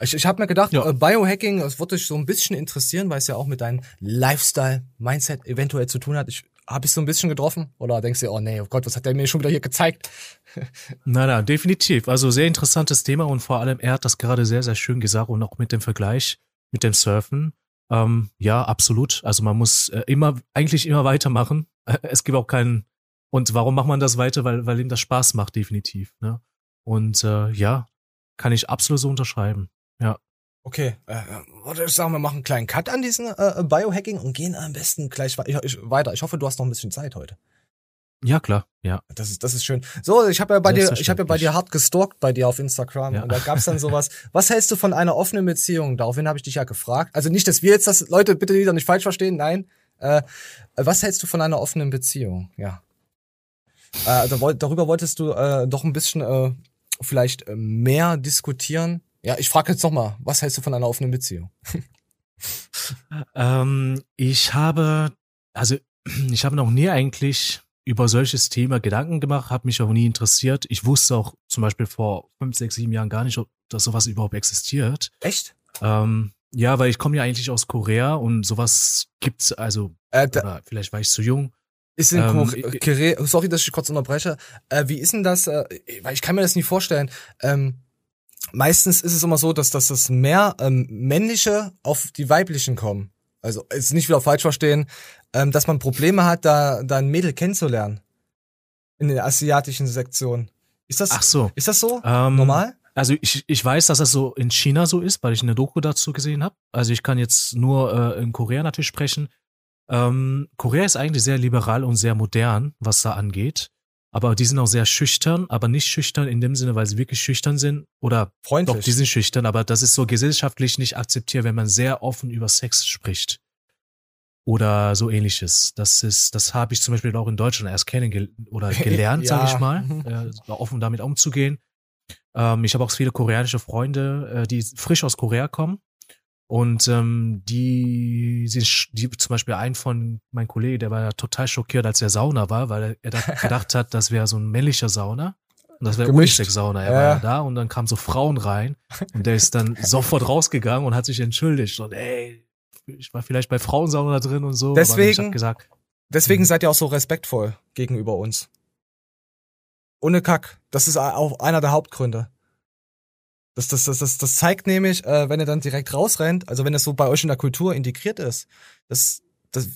Ich, ich habe mir gedacht, ja. äh, Biohacking, das würde dich so ein bisschen interessieren, weil es ja auch mit deinem Lifestyle-Mindset eventuell zu tun hat. Ich habe ich so ein bisschen getroffen? Oder denkst du, oh nee, oh Gott, was hat der mir schon wieder hier gezeigt? nein, nein, definitiv. Also sehr interessantes Thema und vor allem, er hat das gerade sehr, sehr schön gesagt und auch mit dem Vergleich mit dem Surfen. Ähm, ja, absolut. Also man muss äh, immer, eigentlich immer weitermachen. Es gibt auch keinen und warum macht man das weiter? Weil, weil ihm das Spaß macht, definitiv. Ne? Und äh, ja, kann ich absolut so unterschreiben. Ja. Okay, äh, würde ich sagen, wir machen einen kleinen Cut an diesen äh, Biohacking und gehen am besten gleich ich, ich, weiter. Ich hoffe, du hast noch ein bisschen Zeit heute. Ja, klar, ja. Das ist, das ist schön. So, ich habe ja bei dir, ich habe ja bei dir hart gestalkt bei dir auf Instagram ja. und da gab's dann sowas. Was hältst du von einer offenen Beziehung? Daraufhin habe ich dich ja gefragt. Also nicht, dass wir jetzt das, Leute, bitte wieder nicht falsch verstehen, nein. Äh, was hältst du von einer offenen Beziehung? Ja. Äh, also, darüber wolltest du äh, doch ein bisschen äh, vielleicht äh, mehr diskutieren. Ja, ich frage jetzt noch mal, was hältst du von einer offenen Beziehung? Ähm, ich habe, also ich habe noch nie eigentlich über solches Thema Gedanken gemacht, habe mich auch nie interessiert. Ich wusste auch zum Beispiel vor fünf, sechs, sieben Jahren gar nicht, ob das sowas überhaupt existiert. Echt? Ähm, ja, weil ich komme ja eigentlich aus Korea und sowas gibt's also. Äh, oder vielleicht war ich zu jung. Ist in ähm, sorry, dass ich kurz unterbreche. Äh, wie ist denn das? Äh, weil ich kann mir das nicht vorstellen. Ähm, meistens ist es immer so, dass, dass das mehr ähm, männliche auf die weiblichen kommen. Also ist nicht wieder falsch verstehen, ähm, dass man Probleme hat, da, da ein Mädel kennenzulernen. In den asiatischen Sektionen. Ist das, Ach so. Ist das so? Ähm, normal? Also ich, ich weiß, dass das so in China so ist, weil ich eine Doku dazu gesehen habe. Also ich kann jetzt nur äh, in Korea natürlich sprechen. Ähm, Korea ist eigentlich sehr liberal und sehr modern, was da angeht. Aber die sind auch sehr schüchtern, aber nicht schüchtern in dem Sinne, weil sie wirklich schüchtern sind. Oder freundlich. Doch, die sind schüchtern, aber das ist so gesellschaftlich nicht akzeptiert, wenn man sehr offen über Sex spricht. Oder so ähnliches. Das ist, das habe ich zum Beispiel auch in Deutschland erst kennengelernt oder gelernt, ja. sage ich mal, äh, offen damit umzugehen. Ähm, ich habe auch viele koreanische Freunde, äh, die frisch aus Korea kommen. Und ähm, die sind, die zum Beispiel ein von meinen Kollegen, der war ja total schockiert, als er Sauna war, weil er gedacht hat, das wäre so ein männlicher Sauna. Und das wäre Unisex-Sauna. Er ja. war ja da und dann kamen so Frauen rein und der ist dann sofort rausgegangen und hat sich entschuldigt. Und ey, ich war vielleicht bei Frauensauna drin und so. Deswegen, gesagt, deswegen hm. seid ihr auch so respektvoll gegenüber uns. Ohne Kack. Das ist auch einer der Hauptgründe. Das, das, das, das, das zeigt nämlich, äh, wenn er dann direkt rausrennt, also wenn es so bei euch in der Kultur integriert ist, das, das,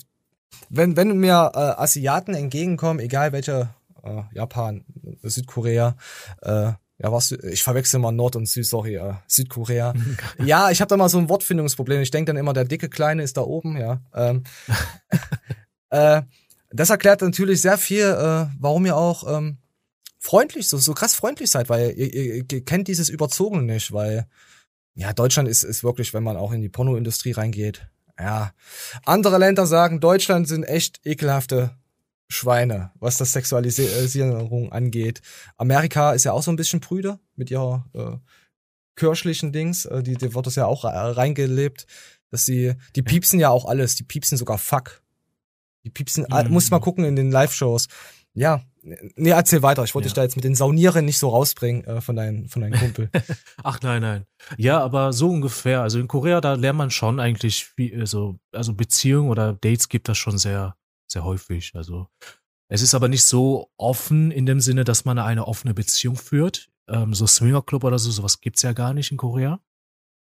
wenn, wenn mir äh, Asiaten entgegenkommen, egal welcher, äh, Japan, Südkorea, äh, ja, was, ich verwechsel immer Nord und Süd, sorry, äh, Südkorea. ja, ich habe da mal so ein Wortfindungsproblem. Ich denke dann immer, der dicke Kleine ist da oben, ja. Ähm, äh, das erklärt natürlich sehr viel, äh, warum ihr auch ähm, freundlich, so, so krass freundlich seid, weil ihr, ihr, ihr kennt dieses Überzogen nicht, weil ja, Deutschland ist, ist wirklich, wenn man auch in die Pornoindustrie reingeht, ja. Andere Länder sagen, Deutschland sind echt ekelhafte Schweine, was das Sexualisierung angeht. Amerika ist ja auch so ein bisschen prüde mit ihrer äh, kirchlichen Dings. Äh, die, die wird das ja auch reingelebt, dass sie, die piepsen ja auch alles, die piepsen sogar Fuck. Die piepsen, mhm. muss mal gucken in den Live-Shows. Ja, nee, erzähl weiter. Ich wollte ja. dich da jetzt mit den Saunieren nicht so rausbringen äh, von deinem von deinem Kumpel. Ach nein, nein. Ja, aber so ungefähr. Also in Korea, da lernt man schon eigentlich, wie, also, also Beziehungen oder Dates gibt das schon sehr sehr häufig. Also es ist aber nicht so offen in dem Sinne, dass man eine offene Beziehung führt. Ähm, so Swingerclub oder so, sowas gibt's ja gar nicht in Korea.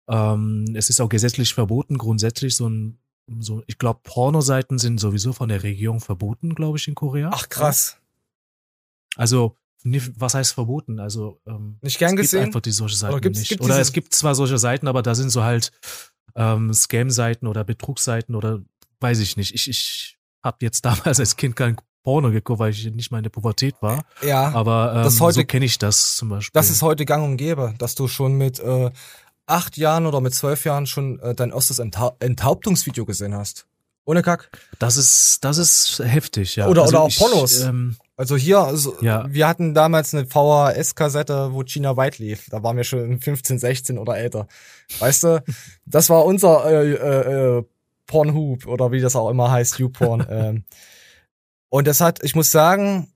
Ähm, es ist auch gesetzlich verboten, grundsätzlich so ein, so, ich glaube, Pornoseiten sind sowieso von der Regierung verboten, glaube ich, in Korea. Ach krass. Also, was heißt verboten? Also ähm, nicht gern es gesehen. Gibt einfach die solche Seiten oder nicht. Oder es gibt zwar solche Seiten, aber da sind so halt ähm, Scam-Seiten oder Betrugsseiten oder weiß ich nicht. Ich, ich habe jetzt damals als Kind kein Porno geguckt, weil ich nicht mal in der Pubertät war. Ja. Aber ähm, heute, so kenne ich das zum Beispiel. Das ist heute gang und gäbe, dass du schon mit äh, acht Jahren oder mit zwölf Jahren schon äh, dein erstes Enthau Enthauptungsvideo gesehen hast. Ohne Kack. Das ist, das ist heftig, ja. Oder, also oder auch ich, Pornos. Ähm, also hier, also ja. wir hatten damals eine VHS-Kassette, wo China White lief. Da waren wir schon 15, 16 oder älter. Weißt du, das war unser äh, äh, äh Pornhub oder wie das auch immer heißt, YouPorn. ähm. Und das hat, ich muss sagen,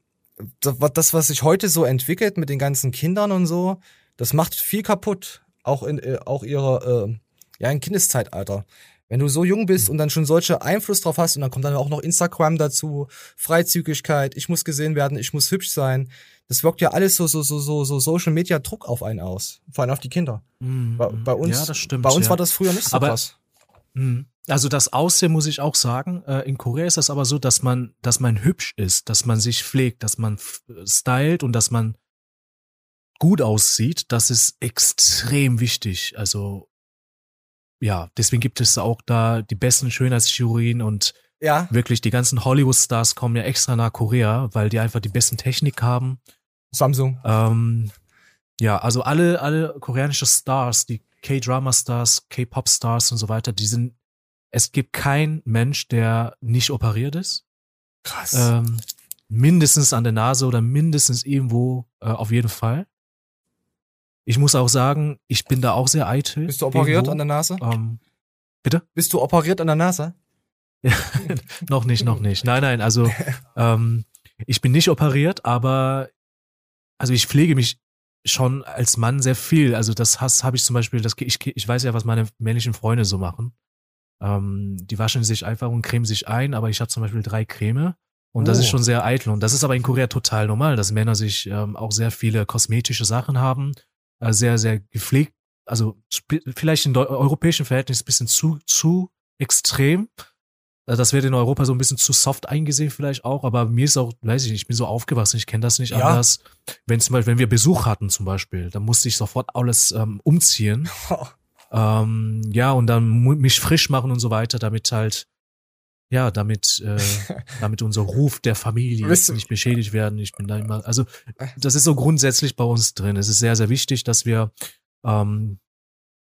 das, was sich heute so entwickelt mit den ganzen Kindern und so, das macht viel kaputt. Auch in äh, auch ihre, äh, ja, in Kindeszeitalter. Wenn du so jung bist und dann schon solche Einfluss drauf hast und dann kommt dann auch noch Instagram dazu, Freizügigkeit, ich muss gesehen werden, ich muss hübsch sein. Das wirkt ja alles so, so, so, so, so Social Media Druck auf einen aus. Vor allem auf die Kinder. Mhm. Bei, bei, uns, ja, das stimmt, bei uns ja. war das früher nicht so Aber, krass. Mh. Also das Aussehen muss ich auch sagen. Äh, in Korea ist das aber so, dass man, dass man hübsch ist, dass man sich pflegt, dass man stylt und dass man gut aussieht. Das ist extrem wichtig. Also ja, deswegen gibt es auch da die besten Schönheitschirurgien und ja. wirklich die ganzen Hollywood-Stars kommen ja extra nach Korea, weil die einfach die besten Technik haben. Samsung. Ähm, ja, also alle, alle koreanische Stars, die K-Drama-Stars, K-Pop-Stars und so weiter, die sind es gibt keinen Mensch, der nicht operiert ist. Krass. Ähm, mindestens an der Nase oder mindestens irgendwo äh, auf jeden Fall. Ich muss auch sagen, ich bin da auch sehr eitel. Bist du operiert irgendwo. an der Nase? Ähm, Bitte? Bist du operiert an der Nase? noch nicht, noch nicht. Nein, nein, also ähm, ich bin nicht operiert, aber also ich pflege mich schon als Mann sehr viel. Also das habe ich zum Beispiel, das, ich, ich weiß ja, was meine männlichen Freunde so machen. Ähm, die waschen sich einfach und cremen sich ein, aber ich habe zum Beispiel drei Creme und oh. das ist oh. schon sehr eitel. Und das ist aber in Korea total normal, dass Männer sich ähm, auch sehr viele kosmetische Sachen haben, sehr, sehr gepflegt. Also vielleicht in europäischen Verhältnissen ein bisschen zu, zu extrem. Äh, das wird in Europa so ein bisschen zu soft eingesehen vielleicht auch, aber mir ist auch, weiß ich nicht, ich bin so aufgewachsen, ich kenne das nicht ja. anders. Wenn zum Beispiel, wenn wir Besuch hatten zum Beispiel, dann musste ich sofort alles ähm, umziehen. ähm, ja, und dann mich frisch machen und so weiter, damit halt, ja, damit, äh, damit unser Ruf der Familie nicht beschädigt werden. Ich bin da immer, also das ist so grundsätzlich bei uns drin. Es ist sehr, sehr wichtig, dass wir, ähm,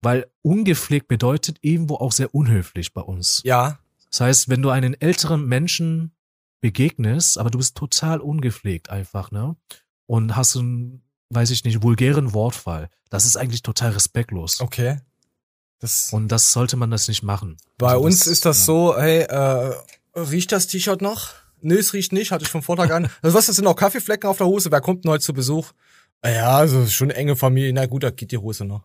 weil ungepflegt bedeutet irgendwo auch sehr unhöflich bei uns. Ja. Das heißt, wenn du einen älteren Menschen begegnest, aber du bist total ungepflegt einfach, ne? Und hast einen, weiß ich nicht, vulgären Wortfall, das ist eigentlich total respektlos. Okay. Das und das sollte man das nicht machen. Bei also uns das, ist das ja. so, hey, äh, riecht das T-Shirt noch? Nö, es riecht nicht, hatte ich vom Vortag an. Also was, das sind auch Kaffeeflecken auf der Hose, wer kommt denn heute zu Besuch? Ja, also schon enge Familie, na gut, da geht die Hose noch.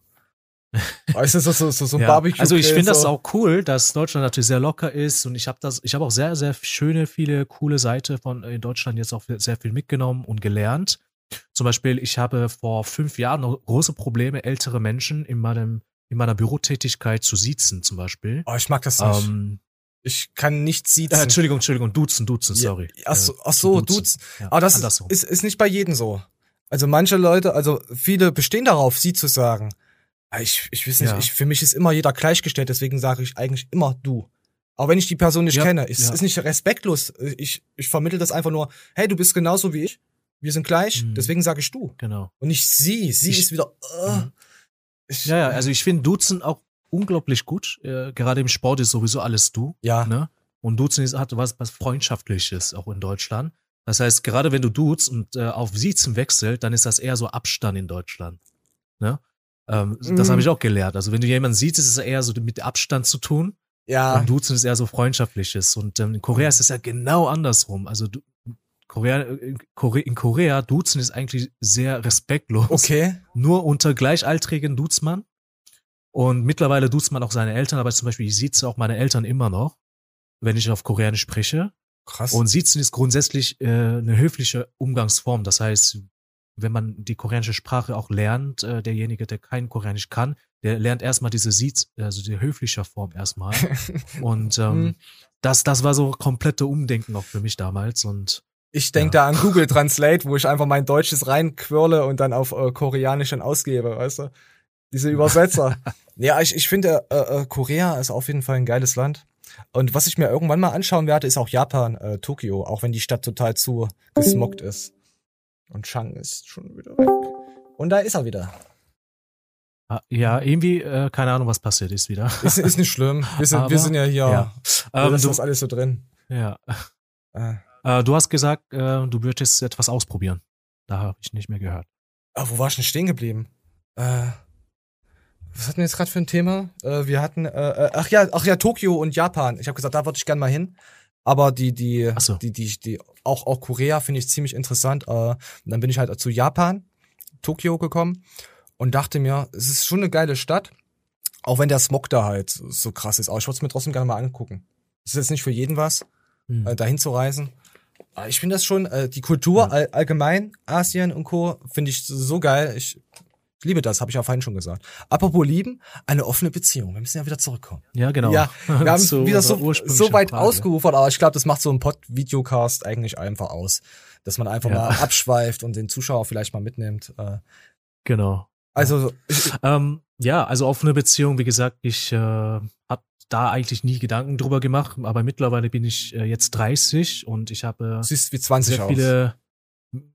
Weißt du, so, so, so, so ja. Barbecue. Also ich finde das auch cool, dass Deutschland natürlich sehr locker ist und ich habe das, ich habe auch sehr, sehr schöne, viele coole Seite von in Deutschland jetzt auch sehr viel mitgenommen und gelernt. Zum Beispiel, ich habe vor fünf Jahren noch große Probleme, ältere Menschen in meinem, in meiner Bürotätigkeit zu siezen, zum Beispiel. Oh, ich mag das nicht. Ähm, ich kann nicht siezen. Äh, Entschuldigung, Entschuldigung, duzen, duzen, sorry. Ja, ach so, ach so duzen. duzen. Ja, Aber das ist, ist, ist nicht bei jedem so. Also manche Leute, also viele bestehen darauf, sie zu sagen. Ich, ich weiß nicht, ja. ich, für mich ist immer jeder gleichgestellt, deswegen sage ich eigentlich immer du. Auch wenn ich die Person nicht ja, kenne. Es ja. ist nicht respektlos. Ich, ich vermittel das einfach nur, hey, du bist genauso wie ich. Wir sind gleich, mhm. deswegen sage ich du. Genau. Und nicht sie. Sie ich, ist wieder. Uh, ich, ja, ja, also ich finde Duzen auch unglaublich gut. Äh, gerade im Sport ist sowieso alles du. Ja. Ne? Und Duzen ist, hat was, was Freundschaftliches, auch in Deutschland. Das heißt, gerade wenn du duzt und äh, auf Siezen wechselt, dann ist das eher so Abstand in Deutschland. Ne? Ähm, mhm. Das habe ich auch gelernt. Also wenn du jemanden siehst, ist es eher so mit Abstand zu tun. Ja. Und Duzen ist eher so freundschaftliches. Und ähm, in Korea ist es ja genau andersrum. Also du, Korea, in Korea, Duzen ist eigentlich sehr respektlos. Okay. Nur unter Gleichaltrigen duzt man. Und mittlerweile duzt man auch seine Eltern, aber zum Beispiel, ich sieht auch meine Eltern immer noch, wenn ich auf Koreanisch spreche. Krass. Und Siezen ist grundsätzlich äh, eine höfliche Umgangsform. Das heißt, wenn man die koreanische Sprache auch lernt, äh, derjenige, der kein Koreanisch kann, der lernt erstmal diese Siez, also die höfliche Form erstmal. und ähm, mhm. das, das war so komplette Umdenken auch für mich damals. Und ich denke ja. da an Google Translate, wo ich einfach mein Deutsches reinquirle und dann auf äh, Koreanisch dann ausgebe, weißt du? Diese Übersetzer. ja, ich, ich finde, äh, äh, Korea ist auf jeden Fall ein geiles Land. Und was ich mir irgendwann mal anschauen werde, ist auch Japan, äh, Tokio, auch wenn die Stadt total zu gesmockt ist. Und Chang ist schon wieder weg. Und da ist er wieder. Ah, ja, irgendwie, äh, keine Ahnung, was passiert ist wieder. Ist, ist nicht schlimm. Wir sind, Aber, wir sind ja hier. Ja. Ähm, ist das alles so drin. Ja. Äh. Äh, du hast gesagt, äh, du würdest etwas ausprobieren. Da habe ich nicht mehr gehört. Ah, wo war ich denn stehen geblieben? Äh, was hatten wir jetzt gerade für ein Thema? Äh, wir hatten, äh, äh, ach ja, ach ja, Tokio und Japan. Ich habe gesagt, da würde ich gerne mal hin. Aber die, die, so. die, die, die, auch, auch Korea finde ich ziemlich interessant. Äh, dann bin ich halt zu Japan, Tokio gekommen und dachte mir, es ist schon eine geile Stadt. Auch wenn der Smog da halt so krass ist. Aber ich würde es mir trotzdem gerne mal angucken. Es ist jetzt nicht für jeden was, hm. äh, dahin zu reisen. Aber ich finde das schon, äh, die Kultur all, allgemein, Asien und Co., finde ich so geil. Ich ich liebe das, habe ich ja vorhin schon gesagt. Apropos lieben, eine offene Beziehung. Wir müssen ja wieder zurückkommen. Ja, genau. Ja, wir haben so wieder so, so weit Frage. ausgeufert, aber ich glaube, das macht so ein Pod-Videocast eigentlich einfach aus. Dass man einfach ja. mal abschweift und den Zuschauer vielleicht mal mitnimmt. Äh. Genau. Also ich, ähm, ja, also offene Beziehung, wie gesagt, ich äh, da eigentlich nie Gedanken drüber gemacht, aber mittlerweile bin ich äh, jetzt 30 und ich habe äh, Siehst wie 20 sehr viele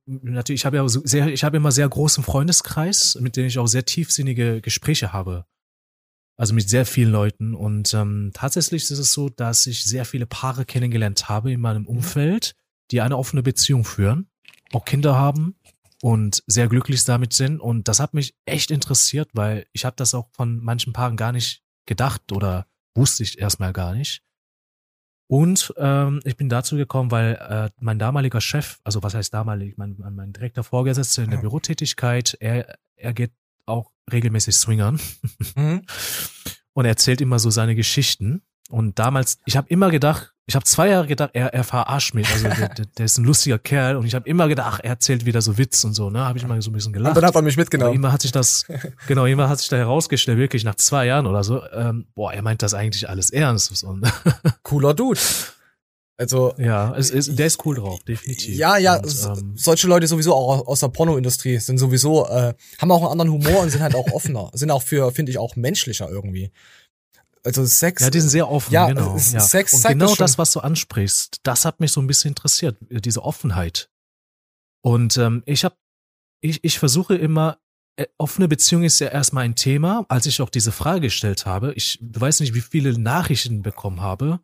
natürlich, ich habe ja sehr, ich habe immer sehr großen Freundeskreis, mit dem ich auch sehr tiefsinnige Gespräche habe. Also mit sehr vielen Leuten. Und ähm, tatsächlich ist es so, dass ich sehr viele Paare kennengelernt habe in meinem Umfeld, die eine offene Beziehung führen, auch Kinder haben und sehr glücklich damit sind. Und das hat mich echt interessiert, weil ich habe das auch von manchen Paaren gar nicht gedacht oder wusste ich erstmal gar nicht. Und ähm, ich bin dazu gekommen, weil äh, mein damaliger Chef, also was heißt damalig, mein, mein direkter Vorgesetzter in der Bürotätigkeit, er, er geht auch regelmäßig swingern mhm. und erzählt immer so seine Geschichten. Und damals, ich habe immer gedacht, ich habe zwei Jahre gedacht, er, er verarscht mich. Also der, der ist ein lustiger Kerl und ich habe immer gedacht, ach, er erzählt wieder so Witz und so, ne? Habe ich immer so ein bisschen gelacht. Und dann hat er mich mitgenommen. immer hat sich das, genau, immer hat sich da herausgestellt, wirklich nach zwei Jahren oder so, ähm, boah, er meint das eigentlich alles ernst. Und Cooler Dude. Also ja, es ist, der ist cool drauf, definitiv. Ja, ja, und, ähm, solche Leute sowieso auch aus der Pornoindustrie sind sowieso äh, haben auch einen anderen Humor und sind halt auch offener, sind auch für finde ich auch menschlicher irgendwie. Also Sex. Ja, die sind sehr offen, ja, genau. Ja. Sex und genau das, was du ansprichst, das hat mich so ein bisschen interessiert, diese Offenheit. Und ähm, ich habe, ich, ich versuche immer, äh, offene Beziehung ist ja erstmal ein Thema. Als ich auch diese Frage gestellt habe, ich weiß nicht, wie viele Nachrichten bekommen habe,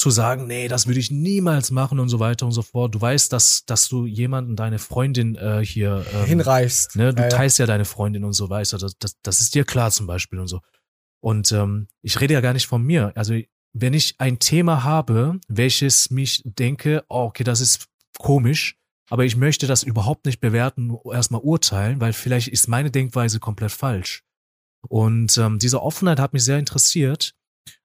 zu sagen, nee, das würde ich niemals machen und so weiter und so fort. Du weißt, dass, dass du jemanden, deine Freundin äh, hier ähm, hinreichst. Ne? Du ja, teilst ja. ja deine Freundin und so weiter. Das, das, das ist dir klar zum Beispiel und so. Und ähm, ich rede ja gar nicht von mir. Also wenn ich ein Thema habe, welches mich denke, oh, okay, das ist komisch, aber ich möchte das überhaupt nicht bewerten, erstmal urteilen, weil vielleicht ist meine Denkweise komplett falsch. Und ähm, diese Offenheit hat mich sehr interessiert.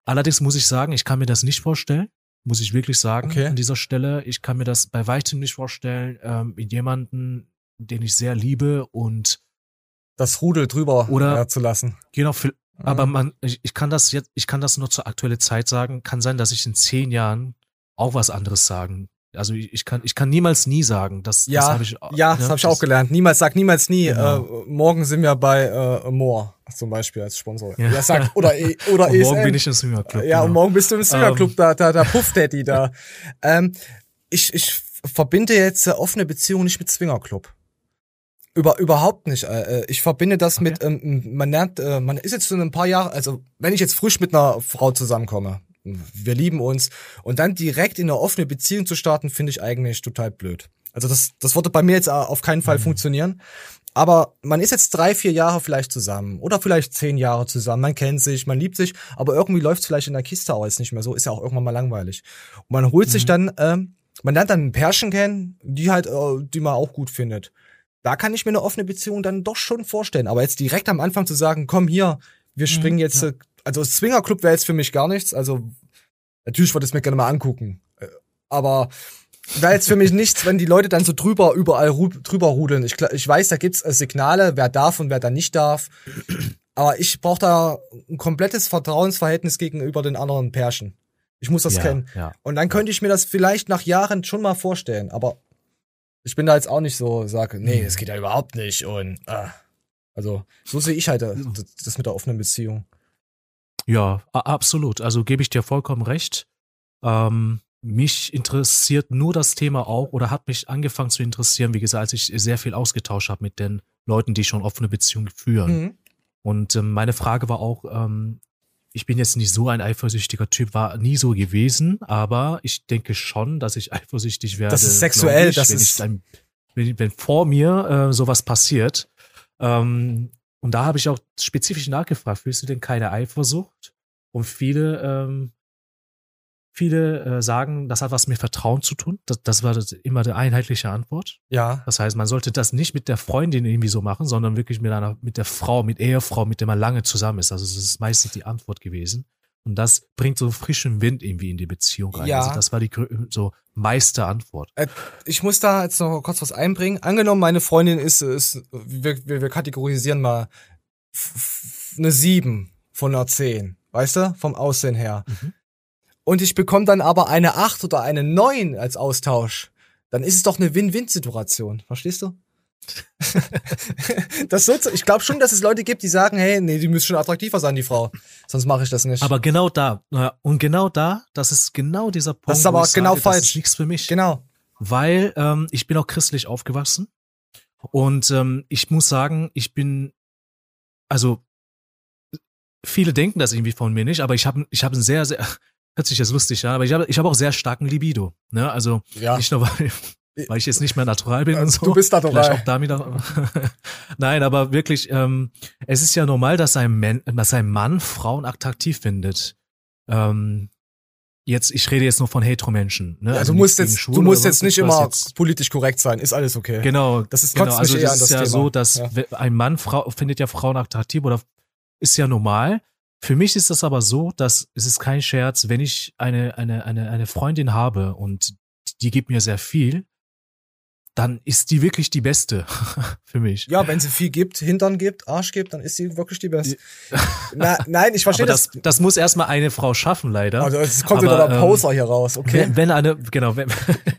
Allerdings muss ich sagen, ich kann mir das nicht vorstellen, muss ich wirklich sagen okay. an dieser Stelle. Ich kann mir das bei weitem nicht vorstellen, ähm, mit jemanden, den ich sehr liebe und das Rudel drüber oder, äh, zu lassen. Genau, aber mhm. man, ich, ich kann das jetzt, ich kann das nur zur aktuellen Zeit sagen. Kann sein, dass ich in zehn Jahren auch was anderes sagen. Also ich, kann, ich kann niemals nie sagen. Das, ja, das habe ich, ja, ne, das habe ich auch gelernt. Niemals sag niemals nie. Genau. Äh, morgen sind wir bei äh, Moore zum Beispiel als Sponsor. Ja, ja sag, oder e, oder und morgen bin ich im Swingerclub. Ja, genau. und morgen bist du im Swingerclub, um. da, da, da Puff Daddy da. ähm, ich, ich verbinde jetzt äh, offene Beziehung nicht mit Swingerclub. Über, überhaupt nicht. Äh, äh, ich verbinde das okay. mit, ähm, man lernt, äh, man ist jetzt so ein paar Jahre, also wenn ich jetzt frisch mit einer Frau zusammenkomme, wir lieben uns, und dann direkt in eine offene Beziehung zu starten, finde ich eigentlich total blöd. Also das, das würde bei mir jetzt auf keinen Fall mhm. funktionieren. Aber man ist jetzt drei, vier Jahre vielleicht zusammen oder vielleicht zehn Jahre zusammen. Man kennt sich, man liebt sich, aber irgendwie läuft es vielleicht in der Kiste auch jetzt nicht mehr so. Ist ja auch irgendwann mal langweilig. Und man holt mhm. sich dann, ähm, man lernt dann ein Pärchen kennen, die halt, äh, die man auch gut findet da kann ich mir eine offene Beziehung dann doch schon vorstellen. Aber jetzt direkt am Anfang zu sagen, komm hier, wir mhm, springen jetzt, ja. also Swingerclub wäre jetzt für mich gar nichts. Also natürlich würde ich es mir gerne mal angucken. Äh, aber wäre jetzt für mich nichts, wenn die Leute dann so drüber, überall drüber rudeln. Ich, ich weiß, da gibt's äh, Signale, wer darf und wer da nicht darf. Aber ich brauche da ein komplettes Vertrauensverhältnis gegenüber den anderen Pärchen. Ich muss das ja, kennen. Ja. Und dann könnte ich mir das vielleicht nach Jahren schon mal vorstellen. Aber ich bin da jetzt auch nicht so, sage, nee, es geht ja überhaupt nicht und ah. also so sehe ich halt äh, das mit der offenen Beziehung. Ja, absolut. Also gebe ich dir vollkommen recht. Ähm, mich interessiert nur das Thema auch oder hat mich angefangen zu interessieren, wie gesagt, als ich sehr viel ausgetauscht habe mit den Leuten, die schon offene Beziehungen führen. Mhm. Und ähm, meine Frage war auch, ähm, ich bin jetzt nicht so ein eifersüchtiger Typ, war nie so gewesen, aber ich denke schon, dass ich eifersüchtig werde. Das ist sexuell, ich, das wenn ist. Ein, wenn, wenn, vor mir äh, sowas passiert. Ähm, und da habe ich auch spezifisch nachgefragt, fühlst du denn keine Eifersucht? Und viele ähm, Viele äh, sagen, das hat was mit Vertrauen zu tun. Das, das war das immer die einheitliche Antwort. Ja. Das heißt, man sollte das nicht mit der Freundin irgendwie so machen, sondern wirklich mit einer, mit der Frau, mit Ehefrau, mit der man lange zusammen ist. Also das ist meistens die Antwort gewesen. Und das bringt so frischen Wind irgendwie in die Beziehung rein. Ja. Also das war die so meiste Antwort. Äh, ich muss da jetzt noch kurz was einbringen. Angenommen, meine Freundin ist, ist wir, wir, wir kategorisieren mal eine sieben von einer zehn. Weißt du? Vom Aussehen her. Mhm und ich bekomme dann aber eine 8 oder eine 9 als Austausch, dann ist es doch eine Win-Win-Situation. Verstehst du? das so, ich glaube schon, dass es Leute gibt, die sagen, hey, nee, die müssen schon attraktiver sein, die Frau. Sonst mache ich das nicht. Aber genau da, und genau da, das ist genau dieser Punkt. Das ist aber genau sage, falsch. Das ist nichts für mich. Genau. Weil ähm, ich bin auch christlich aufgewachsen. Und ähm, ich muss sagen, ich bin, also viele denken das irgendwie von mir nicht, aber ich habe ich hab ein sehr, sehr, hört sich jetzt lustig an, aber ich habe ich hab auch sehr starken Libido. Ne? Also ja. nicht nur, weil, weil ich jetzt nicht mehr natural bin und so. Du bist natural. Vielleicht auch damit auch. Nein, aber wirklich, ähm, es ist ja normal, dass ein, Man, dass ein Mann Frauen attraktiv findet. ähm, jetzt, ich rede jetzt nur von Hetero-Menschen. Ne? Ja, also du musst jetzt, du musst jetzt nicht immer jetzt, politisch korrekt sein, ist alles okay. Genau, das ist genau, also das ist ja Thema. so, dass ja. ein Mann Frau findet ja Frauen attraktiv oder ist ja normal. Für mich ist das aber so, dass es ist kein Scherz, wenn ich eine eine eine eine Freundin habe und die gibt mir sehr viel, dann ist die wirklich die beste für mich. Ja, wenn sie viel gibt, Hintern gibt, Arsch gibt, dann ist sie wirklich die beste. Na, nein, ich verstehe das. das. Das muss erstmal eine Frau schaffen, leider. Also es kommt Aber, wieder der ähm, Poser ähm, hier raus, okay? Wenn, wenn eine, genau, wenn,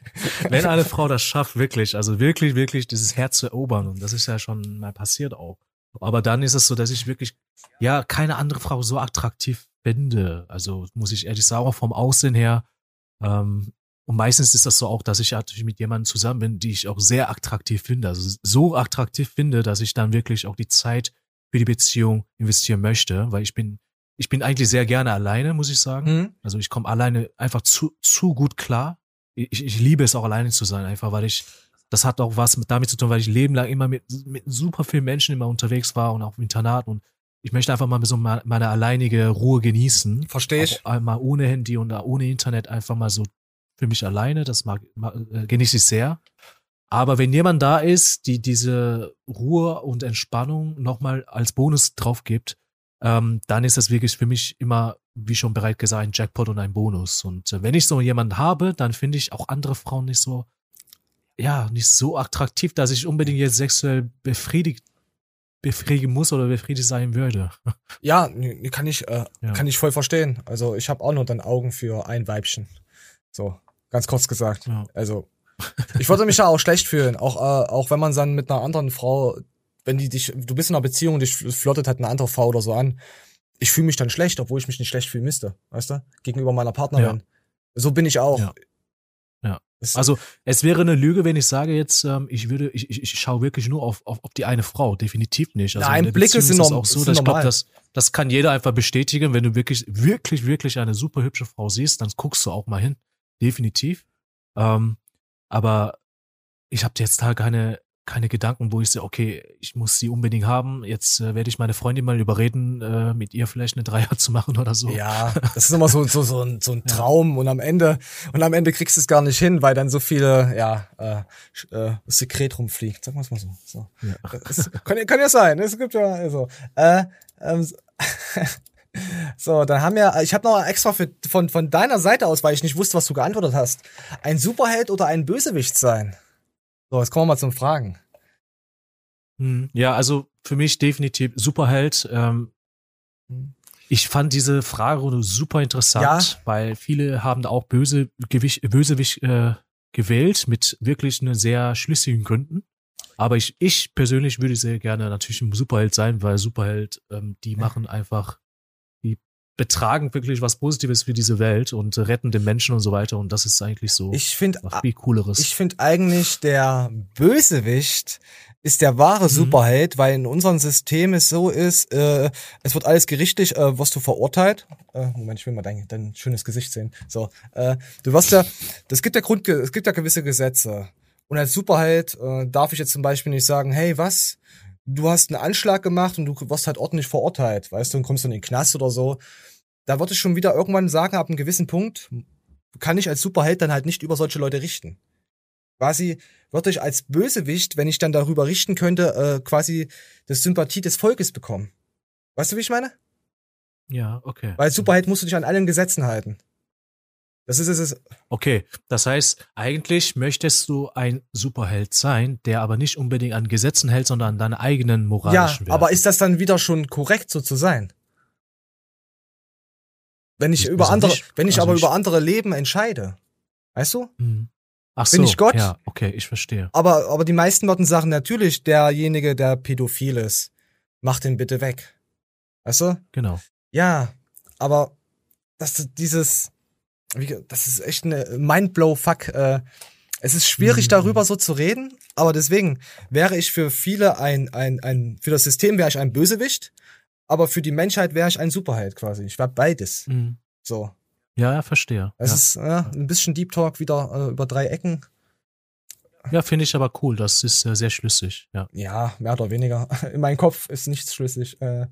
wenn eine Frau das schafft, wirklich, also wirklich, wirklich dieses Herz zu erobern, und das ist ja schon mal passiert auch. Aber dann ist es so, dass ich wirklich, ja, keine andere Frau so attraktiv finde. Also muss ich ehrlich sagen, auch vom Aussehen her, ähm, und meistens ist das so auch, dass ich natürlich mit jemandem zusammen bin, die ich auch sehr attraktiv finde. Also so attraktiv finde, dass ich dann wirklich auch die Zeit für die Beziehung investieren möchte, weil ich bin, ich bin eigentlich sehr gerne alleine, muss ich sagen. Mhm. Also ich komme alleine einfach zu, zu gut klar. Ich, ich liebe es auch alleine zu sein, einfach weil ich, das hat auch was mit damit zu tun, weil ich lebenlang immer mit, mit super vielen Menschen immer unterwegs war und auch im Internat und ich möchte einfach mal so meine alleinige Ruhe genießen. Verstehe ich. Auch mal ohne Handy und ohne Internet einfach mal so für mich alleine, das mag, mag äh, genieße ich sehr. Aber wenn jemand da ist, die diese Ruhe und Entspannung nochmal als Bonus drauf gibt, ähm, dann ist das wirklich für mich immer, wie schon bereits gesagt, ein Jackpot und ein Bonus. Und äh, wenn ich so jemanden habe, dann finde ich auch andere Frauen nicht so, ja, nicht so attraktiv, dass ich unbedingt jetzt sexuell befriedigt befriedigen muss oder befriedigt sein würde. Ja, kann ich, äh, ja. kann ich voll verstehen. Also ich habe auch nur dann Augen für ein Weibchen. So. Ganz kurz gesagt. Ja. Also, ich würde mich ja auch schlecht fühlen, auch, äh, auch wenn man dann mit einer anderen Frau, wenn die dich, du bist in einer Beziehung und dich flottet halt eine andere Frau oder so an. Ich fühle mich dann schlecht, obwohl ich mich nicht schlecht fühlen müsste, weißt du? Gegenüber meiner Partnerin. Ja. So bin ich auch. Ja. Also es wäre eine Lüge, wenn ich sage jetzt, ähm, ich würde, ich, ich, ich schaue wirklich nur auf, auf, auf die eine Frau, definitiv nicht. Also Nein, Blicke sind ist auch so, dass ich glaube, das, das kann jeder einfach bestätigen, wenn du wirklich, wirklich, wirklich eine super hübsche Frau siehst, dann guckst du auch mal hin definitiv. Ähm, aber ich habe jetzt da keine, keine Gedanken, wo ich sehe, okay, ich muss sie unbedingt haben. Jetzt äh, werde ich meine Freundin mal überreden, äh, mit ihr vielleicht eine Dreier zu machen oder so. Ja, das ist immer so, so, so ein, so ein Traum ja. und am Ende, und am Ende kriegst du es gar nicht hin, weil dann so viele, ja, äh, äh, Sekret rumfliegt. Wir es mal so. so. Ja. Das kann, kann ja sein. Es gibt ja, also, äh, ähm, so, dann haben wir, ich habe noch extra für, von, von deiner Seite aus, weil ich nicht wusste, was du geantwortet hast, ein Superheld oder ein Bösewicht sein? So, jetzt kommen wir mal zum Fragen. Hm, ja, also für mich definitiv Superheld. Ähm, hm. ich fand diese Frage super interessant, ja. weil viele haben da auch böse Gewicht, Bösewicht äh, gewählt mit wirklich einen sehr schlüssigen Gründen. Aber ich, ich persönlich würde sehr gerne natürlich ein Superheld sein, weil Superheld, ähm, die machen einfach betragen wirklich was Positives für diese Welt und retten den Menschen und so weiter. Und das ist eigentlich so ich find, viel Cooleres. Ich finde eigentlich, der Bösewicht ist der wahre mhm. Superheld, weil in unserem System es so ist, äh, es wird alles gerichtlich, äh, wirst du verurteilt. Äh, Moment, ich will mal dein, dein schönes Gesicht sehen. So, äh, du wirst ja, das gibt ja Grund, es gibt ja gewisse Gesetze. Und als Superheld äh, darf ich jetzt zum Beispiel nicht sagen, hey, was? Du hast einen Anschlag gemacht und du wirst halt ordentlich verurteilt, weißt du, und kommst dann in den Knast oder so. Da würde ich schon wieder irgendwann sagen, ab einem gewissen Punkt kann ich als Superheld dann halt nicht über solche Leute richten. Quasi würde ich als Bösewicht, wenn ich dann darüber richten könnte, äh, quasi das Sympathie des Volkes bekommen. Weißt du, wie ich meine? Ja, okay. Weil als Superheld musst du dich an allen Gesetzen halten. Das ist es. Okay, das heißt, eigentlich möchtest du ein Superheld sein, der aber nicht unbedingt an Gesetzen hält, sondern an deine eigenen moralischen Ja, aber ist das dann wieder schon korrekt, so zu sein? Wenn ich über andere, nicht, wenn ich also aber ich, über andere Leben entscheide, weißt du? Mhm. Ach Bin so, ich Gott? Ja, okay, ich verstehe. Aber, aber die meisten würden sagen, natürlich, derjenige, der pädophil ist, mach den bitte weg. Weißt du? Genau. Ja, aber das, dieses, das ist echt eine Mindblow-Fuck. Äh, es ist schwierig, darüber so zu reden, aber deswegen wäre ich für viele ein, ein, ein, für das System wäre ich ein Bösewicht, aber für die Menschheit wäre ich ein Superheld quasi. Ich wäre beides. Mhm. So. Ja, ja, verstehe. Es ja. ist ja, ein bisschen Deep Talk wieder äh, über drei Ecken. Ja, finde ich aber cool. Das ist äh, sehr schlüssig. Ja. ja, mehr oder weniger. In meinem Kopf ist nichts schlüssig. Äh,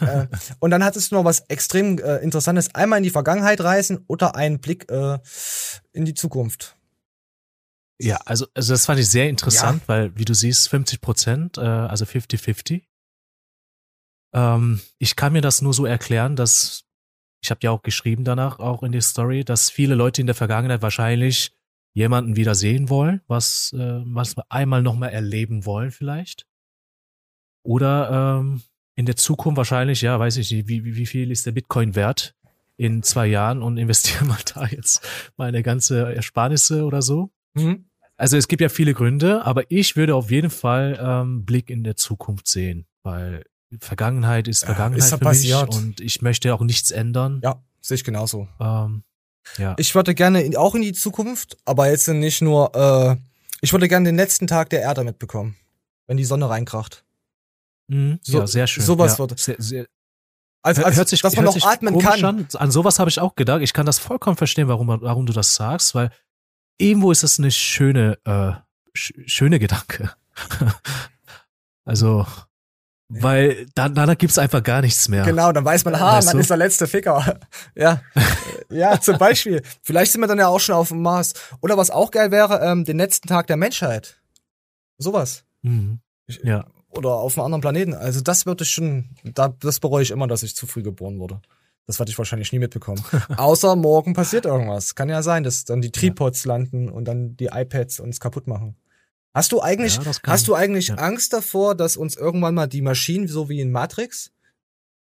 äh, und dann hattest du noch was extrem äh, Interessantes. Einmal in die Vergangenheit reisen oder einen Blick äh, in die Zukunft. Ja, also, also das fand ich sehr interessant, ja. weil, wie du siehst, 50 Prozent, äh, also 50-50. Ähm, ich kann mir das nur so erklären, dass, ich habe ja auch geschrieben danach, auch in die Story, dass viele Leute in der Vergangenheit wahrscheinlich jemanden wieder sehen wollen, was, äh, was wir einmal nochmal erleben wollen vielleicht. Oder ähm, in der Zukunft wahrscheinlich, ja, weiß ich nicht, wie, wie, viel ist der Bitcoin wert in zwei Jahren und investiere mal da jetzt meine ganze Ersparnisse oder so. Mhm. Also es gibt ja viele Gründe, aber ich würde auf jeden Fall ähm, Blick in der Zukunft sehen, weil Vergangenheit ist Vergangenheit ist ja für passiert. mich und ich möchte auch nichts ändern. Ja, sehe ich genauso. Ähm, ja. Ich würde gerne in, auch in die Zukunft, aber jetzt nicht nur, äh, ich würde gerne den letzten Tag der Erde mitbekommen, wenn die Sonne reinkracht. Mhm, so, ja, sehr schön. Sowas ja, wird. Sehr, sehr, also, also hört sich, dass man noch atmen kann. An. an sowas habe ich auch gedacht. Ich kann das vollkommen verstehen, warum, warum du das sagst, weil irgendwo ist das eine schöne, äh, sch schöne Gedanke. also, weil dann, danach gibt's einfach gar nichts mehr. Genau, dann weiß man, ha, weißt man ist der letzte Ficker. ja. ja, zum Beispiel. Vielleicht sind wir dann ja auch schon auf dem Mars. Oder was auch geil wäre, ähm, den letzten Tag der Menschheit. Sowas. Mhm. Ja. Oder auf einem anderen Planeten. Also das würde ich schon, da, das bereue ich immer, dass ich zu früh geboren wurde. Das werde ich wahrscheinlich nie mitbekommen. Außer morgen passiert irgendwas. Kann ja sein, dass dann die Tripods ja. landen und dann die iPads uns kaputt machen. Hast du eigentlich, ja, hast du eigentlich ja. Angst davor, dass uns irgendwann mal die Maschinen, so wie in Matrix,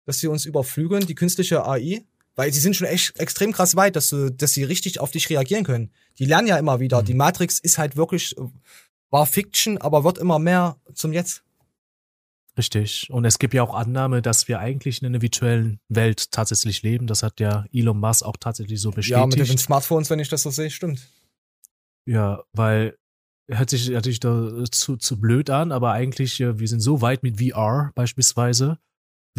dass sie uns überflügeln, die künstliche AI? Weil sie sind schon echt extrem krass weit, dass du, dass sie richtig auf dich reagieren können. Die lernen ja immer wieder. Mhm. Die Matrix ist halt wirklich, war Fiction, aber wird immer mehr zum Jetzt. Richtig. Und es gibt ja auch Annahme, dass wir eigentlich in einer virtuellen Welt tatsächlich leben. Das hat ja Elon Musk auch tatsächlich so bestätigt. Ja, mit den Smartphones, wenn ich das so sehe, stimmt. Ja, weil hört sich natürlich da zu, zu blöd an, aber eigentlich, äh, wir sind so weit mit VR beispielsweise,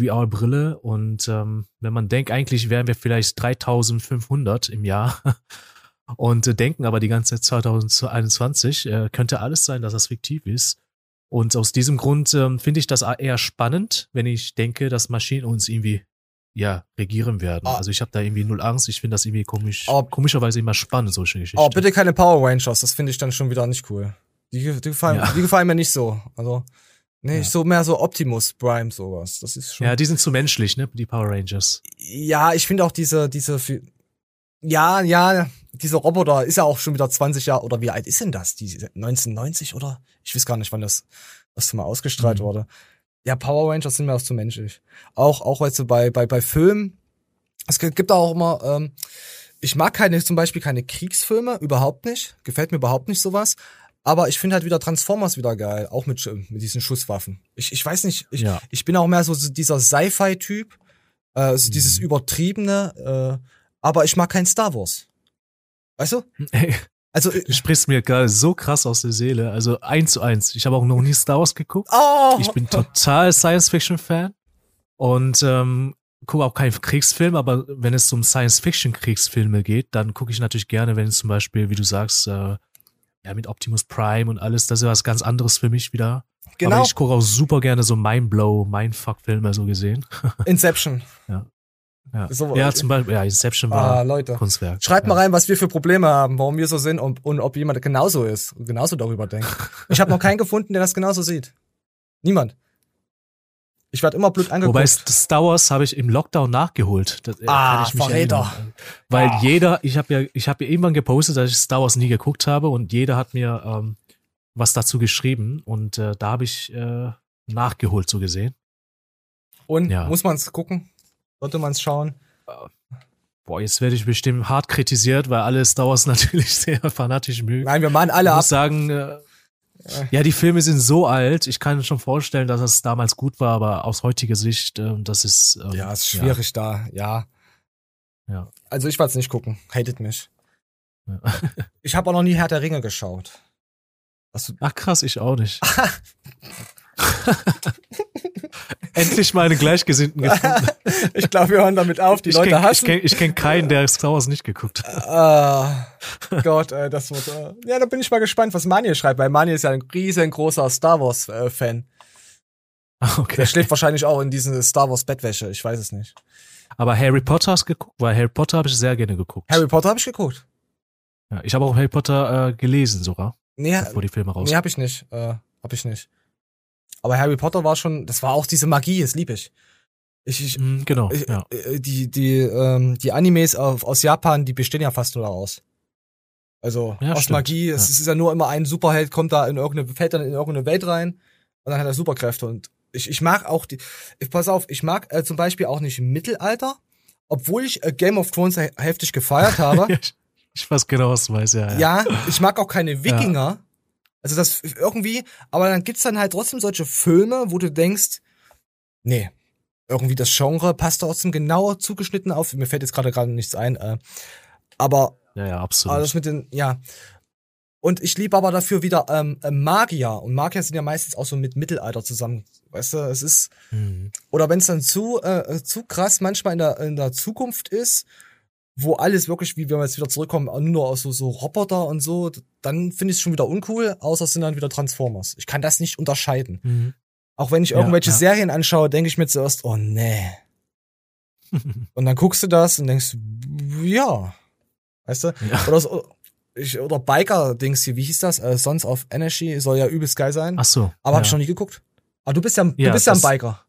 VR-Brille und ähm, wenn man denkt, eigentlich wären wir vielleicht 3500 im Jahr und äh, denken aber die ganze Zeit 2021, äh, könnte alles sein, dass das fiktiv ist. Und aus diesem Grund ähm, finde ich das eher spannend, wenn ich denke, dass Maschinen uns irgendwie ja, regieren werden. Ah. Also ich habe da irgendwie null Angst. Ich finde das irgendwie komisch, aber, komischerweise immer spannend, solche Geschichten. Aber bitte keine Power Rangers, das finde ich dann schon wieder nicht cool. Die, die, gefallen, ja. die gefallen mir nicht so. Also, nee, ja. so mehr so Optimus Prime, sowas. Das ist schon. Ja, die sind zu menschlich, ne, die Power Rangers. Ja, ich finde auch diese, diese, ja, ja, dieser Roboter ist ja auch schon wieder 20 Jahre, oder wie alt ist denn das? Die 1990 oder? Ich weiß gar nicht, wann das, das mal ausgestrahlt mhm. wurde. Ja, Power Rangers sind mir auch zu menschlich. Auch, auch weißt du, bei, bei, bei Filmen, es gibt auch immer, ähm, ich mag keine, zum Beispiel keine Kriegsfilme, überhaupt nicht. Gefällt mir überhaupt nicht sowas. Aber ich finde halt wieder Transformers wieder geil, auch mit, mit diesen Schusswaffen. Ich, ich weiß nicht, ich, ja. ich bin auch mehr so dieser Sci-Fi-Typ, äh, so mhm. dieses übertriebene, äh, aber ich mag kein Star Wars. Weißt du? Hey, also du sprichst mir gerade so krass aus der Seele. Also eins zu eins. Ich habe auch noch nie Star Wars geguckt. Oh. Ich bin total Science-Fiction-Fan und ähm, gucke auch keinen Kriegsfilm, aber wenn es um Science-Fiction-Kriegsfilme geht, dann gucke ich natürlich gerne, wenn es zum Beispiel, wie du sagst, äh, ja mit Optimus Prime und alles, das ist ja was ganz anderes für mich wieder. Genau. Aber ich gucke auch super gerne so Mindblow, Mindfuck-Filme so gesehen. Inception. ja. Ja, so, ja zum Beispiel, ja, Inception war ah, Leute. Kunstwerk. Schreibt ja. mal rein, was wir für Probleme haben, warum wir so sind und, und ob jemand genauso ist und genauso darüber denkt. Ich habe noch keinen gefunden, der das genauso sieht. Niemand. Ich werde immer blöd angeguckt. Wobei Star Wars habe ich im Lockdown nachgeholt. Das, äh, ah, Verräter. Weil ah. jeder, ich habe ja, ich habe ja irgendwann gepostet, dass ich Star Wars nie geguckt habe und jeder hat mir ähm, was dazu geschrieben und äh, da habe ich äh, nachgeholt so gesehen. Und ja. muss man es gucken? Sollte man es schauen? Boah, jetzt werde ich bestimmt hart kritisiert, weil alle Star Wars natürlich sehr fanatisch mögen. Nein, wir machen alle ich muss sagen, äh, ja, die Filme sind so alt. Ich kann mir schon vorstellen, dass es damals gut war, aber aus heutiger Sicht, äh, das ist. Ähm, ja, ist schwierig ja. da, ja. Ja. Also ich werde es nicht gucken. Hatet mich. Ja. ich habe auch noch nie Herr der Ringe geschaut. Ach krass, ich auch nicht. Endlich mal einen Gleichgesinnten gefunden. ich glaube, wir hören damit auf. Die ich Leute kenn, hassen. Ich kenne kenn keinen, der Star Wars nicht geguckt hat. Ah, Gott, äh, das wird. Äh, ja, da bin ich mal gespannt, was Mani schreibt, weil Mani ist ja ein riesengroßer Star Wars-Fan. Ah, okay. Der schläft wahrscheinlich auch in diesen Star Wars Bettwäsche, ich weiß es nicht. Aber Harry Potter hast geguckt, weil Harry Potter habe ich sehr gerne geguckt. Harry Potter habe ich geguckt. Ja, ich habe auch Harry Potter äh, gelesen sogar. Nee, bevor die Filme raus. Nee, habe ich nicht. Äh, hab ich nicht. Aber Harry Potter war schon, das war auch diese Magie, das lieb ich. Ich, ich, mm, genau. Ich, ja. Äh, die, die, ähm, die Animes auf, aus Japan, die bestehen ja fast nur daraus. Also ja, aus stimmt. Magie, es ist ja nur immer ein Superheld, kommt da in irgendeine, fällt dann in irgendeine Welt rein und dann hat er Superkräfte. Und ich, ich mag auch die, ich, pass auf, ich mag äh, zum Beispiel auch nicht Mittelalter, obwohl ich äh, Game of Thrones heftig gefeiert habe. ich weiß genau, was du weißt, ja, ja. Ja, ich mag auch keine Wikinger. Also das irgendwie, aber dann gibt's dann halt trotzdem solche Filme, wo du denkst, nee, irgendwie das Genre passt trotzdem genauer zugeschnitten auf. Mir fällt jetzt gerade gerade nichts ein. Äh, aber ja, ja, absolut. Alles mit den, ja. Und ich liebe aber dafür wieder ähm, äh, Magier. Und Magier sind ja meistens auch so mit Mittelalter zusammen. Weißt du, es ist. Mhm. Oder wenn es dann zu, äh, zu krass manchmal in der, in der Zukunft ist, wo alles wirklich, wie wenn wir jetzt wieder zurückkommen, nur aus so, so Roboter und so, dann finde ich es schon wieder uncool, außer es sind dann wieder Transformers. Ich kann das nicht unterscheiden. Mhm. Auch wenn ich irgendwelche ja, ja. Serien anschaue, denke ich mir zuerst, oh nee. und dann guckst du das und denkst, ja. Weißt du? Ja. Oder, so, ich, oder Biker-Dings hier, wie hieß das? Äh, Sons of Energy soll ja übelst geil sein. Ach so. Aber ja. hab ich noch nie geguckt. Aber du bist ja, du bist ja ein Biker.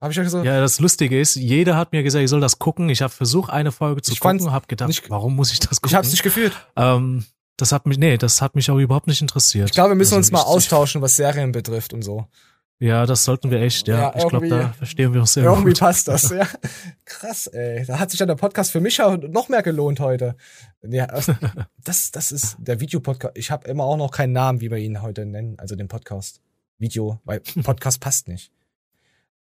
Hab ich ja gesagt. Ja, das Lustige ist, jeder hat mir gesagt, ich soll das gucken. Ich habe versucht, eine Folge zu ich gucken, habe gedacht, nicht, warum muss ich das gucken? Ich hab's nicht gefühlt. Ähm, das hat mich, nee, das hat mich auch überhaupt nicht interessiert. Ich glaube, wir müssen also uns mal austauschen, was Serien betrifft und so. Ja, das sollten wir echt, ja. ja ich glaube, da verstehen wir uns sehr Irgendwie gut. passt das, ja. Krass, ey. Da hat sich ja der Podcast für mich auch noch mehr gelohnt heute. Ja, das, das ist der Videopodcast. Ich habe immer auch noch keinen Namen, wie wir ihn heute nennen, also den Podcast. Video, weil Podcast passt nicht.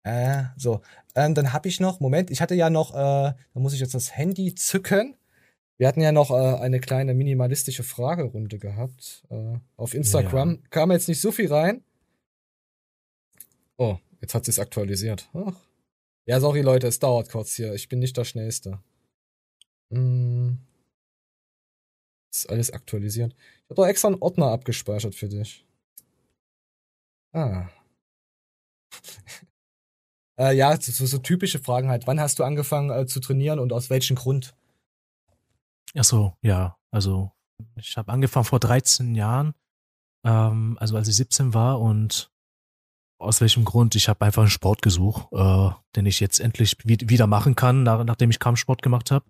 Äh, so. Ähm, dann habe ich noch, Moment, ich hatte ja noch, äh, da muss ich jetzt das Handy zücken. Wir hatten ja noch äh, eine kleine minimalistische Fragerunde gehabt äh, auf Instagram. Ja. Kam jetzt nicht so viel rein. Oh, jetzt hat sie es aktualisiert. Ach. Ja, sorry Leute, es dauert kurz hier. Ich bin nicht der Schnellste. Hm. Ist alles aktualisiert. Ich habe doch extra einen Ordner abgespeichert für dich. Ah. Äh, ja, so, so, typische Fragen halt. Wann hast du angefangen äh, zu trainieren und aus welchem Grund? Ach so, ja. Also ich habe angefangen vor 13 Jahren, ähm, also als ich 17 war und aus welchem Grund? Ich habe einfach einen Sport gesucht, äh, den ich jetzt endlich wieder machen kann, nach, nachdem ich Kampfsport gemacht habe.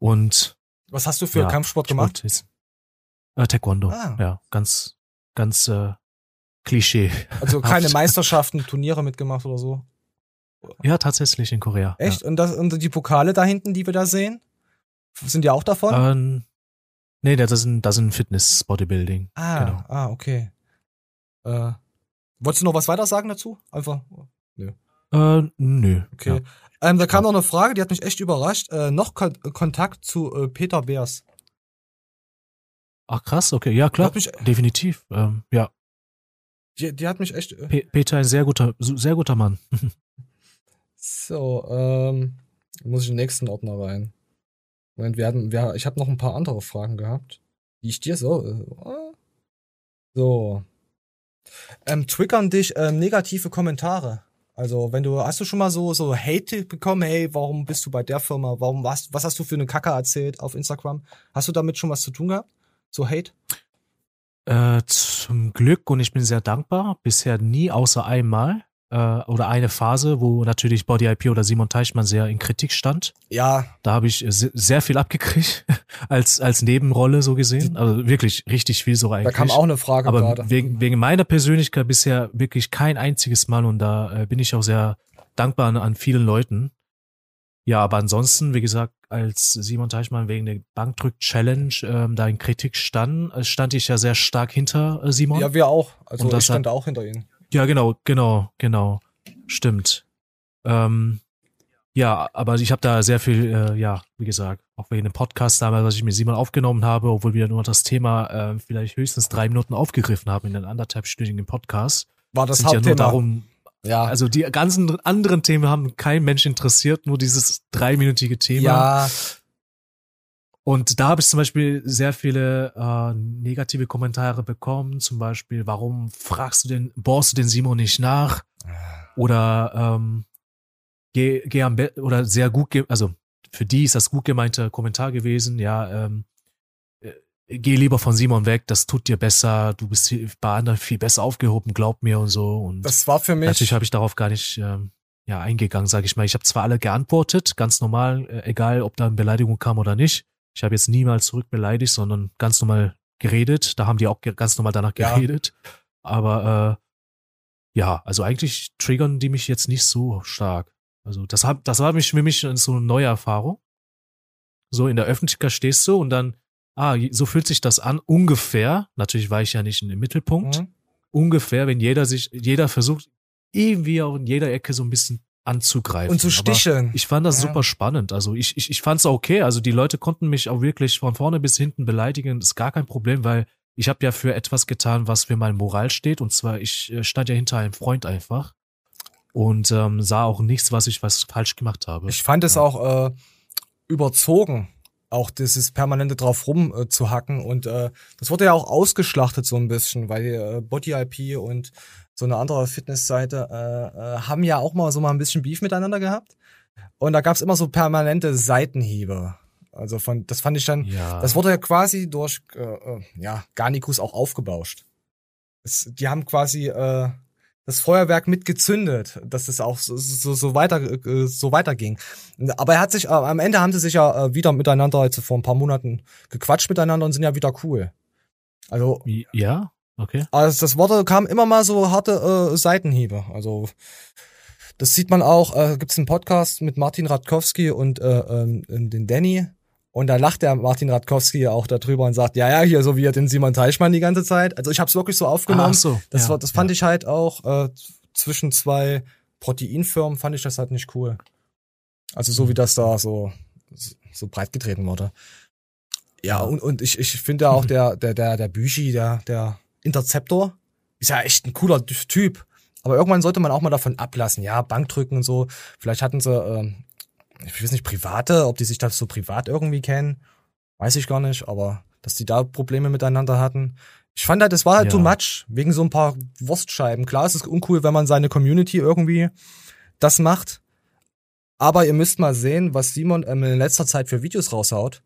Und was hast du für ja, Kampfsport gemacht? Ist, äh, Taekwondo. Ah. Ja, ganz, ganz äh, Klischee. Also keine Meisterschaften, Turniere mitgemacht oder so? Ja, tatsächlich in Korea. Echt? Ja. Und, das, und die Pokale da hinten, die wir da sehen? Sind die auch davon? Ähm, nee, das sind, das sind Fitness-Bodybuilding. Ah, genau. ah, okay. Äh, Wolltest du noch was weiter sagen dazu? Einfach. Nö. Äh, nö. Okay. Ja. Ähm, da kam noch eine Frage, die hat mich echt überrascht. Äh, noch Kon Kontakt zu äh, Peter Beers. Ach krass, okay, ja klar, definitiv, ähm, ja. Die, die hat mich echt. Äh, Pe Peter ein sehr guter, sehr guter Mann. so, ähm, muss ich in den nächsten Ordner rein. Moment, wir hatten, wir, ich habe noch ein paar andere Fragen gehabt, die ich dir so. Äh, so, ähm, triggern dich ähm, negative Kommentare? Also, wenn du, hast du schon mal so, so Hate bekommen, hey, warum bist du bei der Firma? Warum, was, was hast du für eine Kacke erzählt auf Instagram? Hast du damit schon was zu tun gehabt? So Hate? Äh, zum Glück und ich bin sehr dankbar. Bisher nie außer einmal äh, oder eine Phase, wo natürlich Body IP oder Simon Teichmann sehr in Kritik stand. Ja. Da habe ich sehr viel abgekriegt als als Nebenrolle so gesehen. Also wirklich richtig viel so eigentlich. Da kam auch eine Frage Aber gerade. Wegen, wegen meiner Persönlichkeit bisher wirklich kein einziges Mal und da äh, bin ich auch sehr dankbar an, an vielen Leuten. Ja, aber ansonsten, wie gesagt, als Simon Teichmann wegen der Bankdrück-Challenge ähm, da in Kritik stand, äh, stand ich ja sehr stark hinter äh, Simon. Ja, wir auch. Also ich stand hat, auch hinter ihm. Ja, genau, genau, genau. Stimmt. Ähm, ja, aber ich habe da sehr viel, äh, ja, wie gesagt, auch wegen dem Podcast damals, was ich mit Simon aufgenommen habe, obwohl wir nur das Thema äh, vielleicht höchstens drei Minuten aufgegriffen haben in einem anderthalbstündigen Podcast. War das Hauptthema? Ja nur darum, ja. Also die ganzen anderen Themen haben kein Mensch interessiert, nur dieses dreiminütige Thema. Ja. Und da habe ich zum Beispiel sehr viele äh, negative Kommentare bekommen. Zum Beispiel, warum fragst du den, bohrst du den Simon nicht nach? Oder ähm, geh, geh am Bett oder sehr gut, also für die ist das gut gemeinte Kommentar gewesen. Ja, ähm, äh, geh lieber von Simon weg, das tut dir besser, du bist bei anderen viel besser aufgehoben, glaub mir und so. Und das war für mich. Natürlich habe ich darauf gar nicht ähm, ja eingegangen, sage ich mal. Ich habe zwar alle geantwortet, ganz normal, äh, egal ob da eine Beleidigung kam oder nicht. Ich habe jetzt niemals zurück beleidigt, sondern ganz normal geredet. Da haben die auch ganz normal danach geredet. Ja. Aber äh, ja, also eigentlich triggern die mich jetzt nicht so stark. Also das, hab, das war mich für mich so eine neue Erfahrung. So in der Öffentlichkeit stehst du und dann, ah, so fühlt sich das an, ungefähr. Natürlich war ich ja nicht im Mittelpunkt. Mhm. Ungefähr, wenn jeder sich, jeder versucht, irgendwie auch in jeder Ecke so ein bisschen anzugreifen. Und zu sticheln. Aber ich fand das ja. super spannend. Also ich, ich, ich fand es okay. Also die Leute konnten mich auch wirklich von vorne bis hinten beleidigen. Das ist gar kein Problem, weil ich habe ja für etwas getan, was für mein Moral steht. Und zwar, ich äh, stand ja hinter einem Freund einfach und ähm, sah auch nichts, was ich was falsch gemacht habe. Ich fand es auch äh, überzogen, auch dieses permanente drauf rum äh, zu hacken. Und äh, das wurde ja auch ausgeschlachtet so ein bisschen, weil äh, Body IP und so eine andere Fitnessseite, äh, äh, haben ja auch mal so mal ein bisschen Beef miteinander gehabt. Und da gab's immer so permanente Seitenhiebe. Also von, das fand ich dann, ja. das wurde ja quasi durch, äh, äh, ja, Garnikus auch aufgebauscht. Es, die haben quasi äh, das Feuerwerk mitgezündet, dass es auch so, so, so weiter äh, so weiterging. Aber er hat sich äh, am Ende haben sie sich ja äh, wieder miteinander also vor ein paar Monaten gequatscht miteinander und sind ja wieder cool. Also ja, Okay. Also das Wort kam immer mal so harte äh, Seitenhiebe. Also das sieht man auch, äh, gibt es einen Podcast mit Martin Radkowski und äh, ähm, den Danny. Und da lacht der Martin Radkowski auch darüber und sagt, ja, ja, hier, so wie er den Simon Teichmann die ganze Zeit. Also ich habe es wirklich so aufgenommen. Ach so, das, ja, war, das fand ja. ich halt auch äh, zwischen zwei Proteinfirmen fand ich das halt nicht cool. Also so wie das da so, so breit getreten wurde. Ja, und, und ich, ich finde auch der, der, der, der Büchi, der, der Interceptor ist ja echt ein cooler Typ. Aber irgendwann sollte man auch mal davon ablassen. Ja, Bankdrücken und so. Vielleicht hatten sie, äh, ich weiß nicht, private, ob die sich das so privat irgendwie kennen. Weiß ich gar nicht, aber dass die da Probleme miteinander hatten. Ich fand halt, das war halt ja. too much, wegen so ein paar Wurstscheiben. Klar, es ist uncool, wenn man seine Community irgendwie das macht. Aber ihr müsst mal sehen, was Simon ähm, in letzter Zeit für Videos raushaut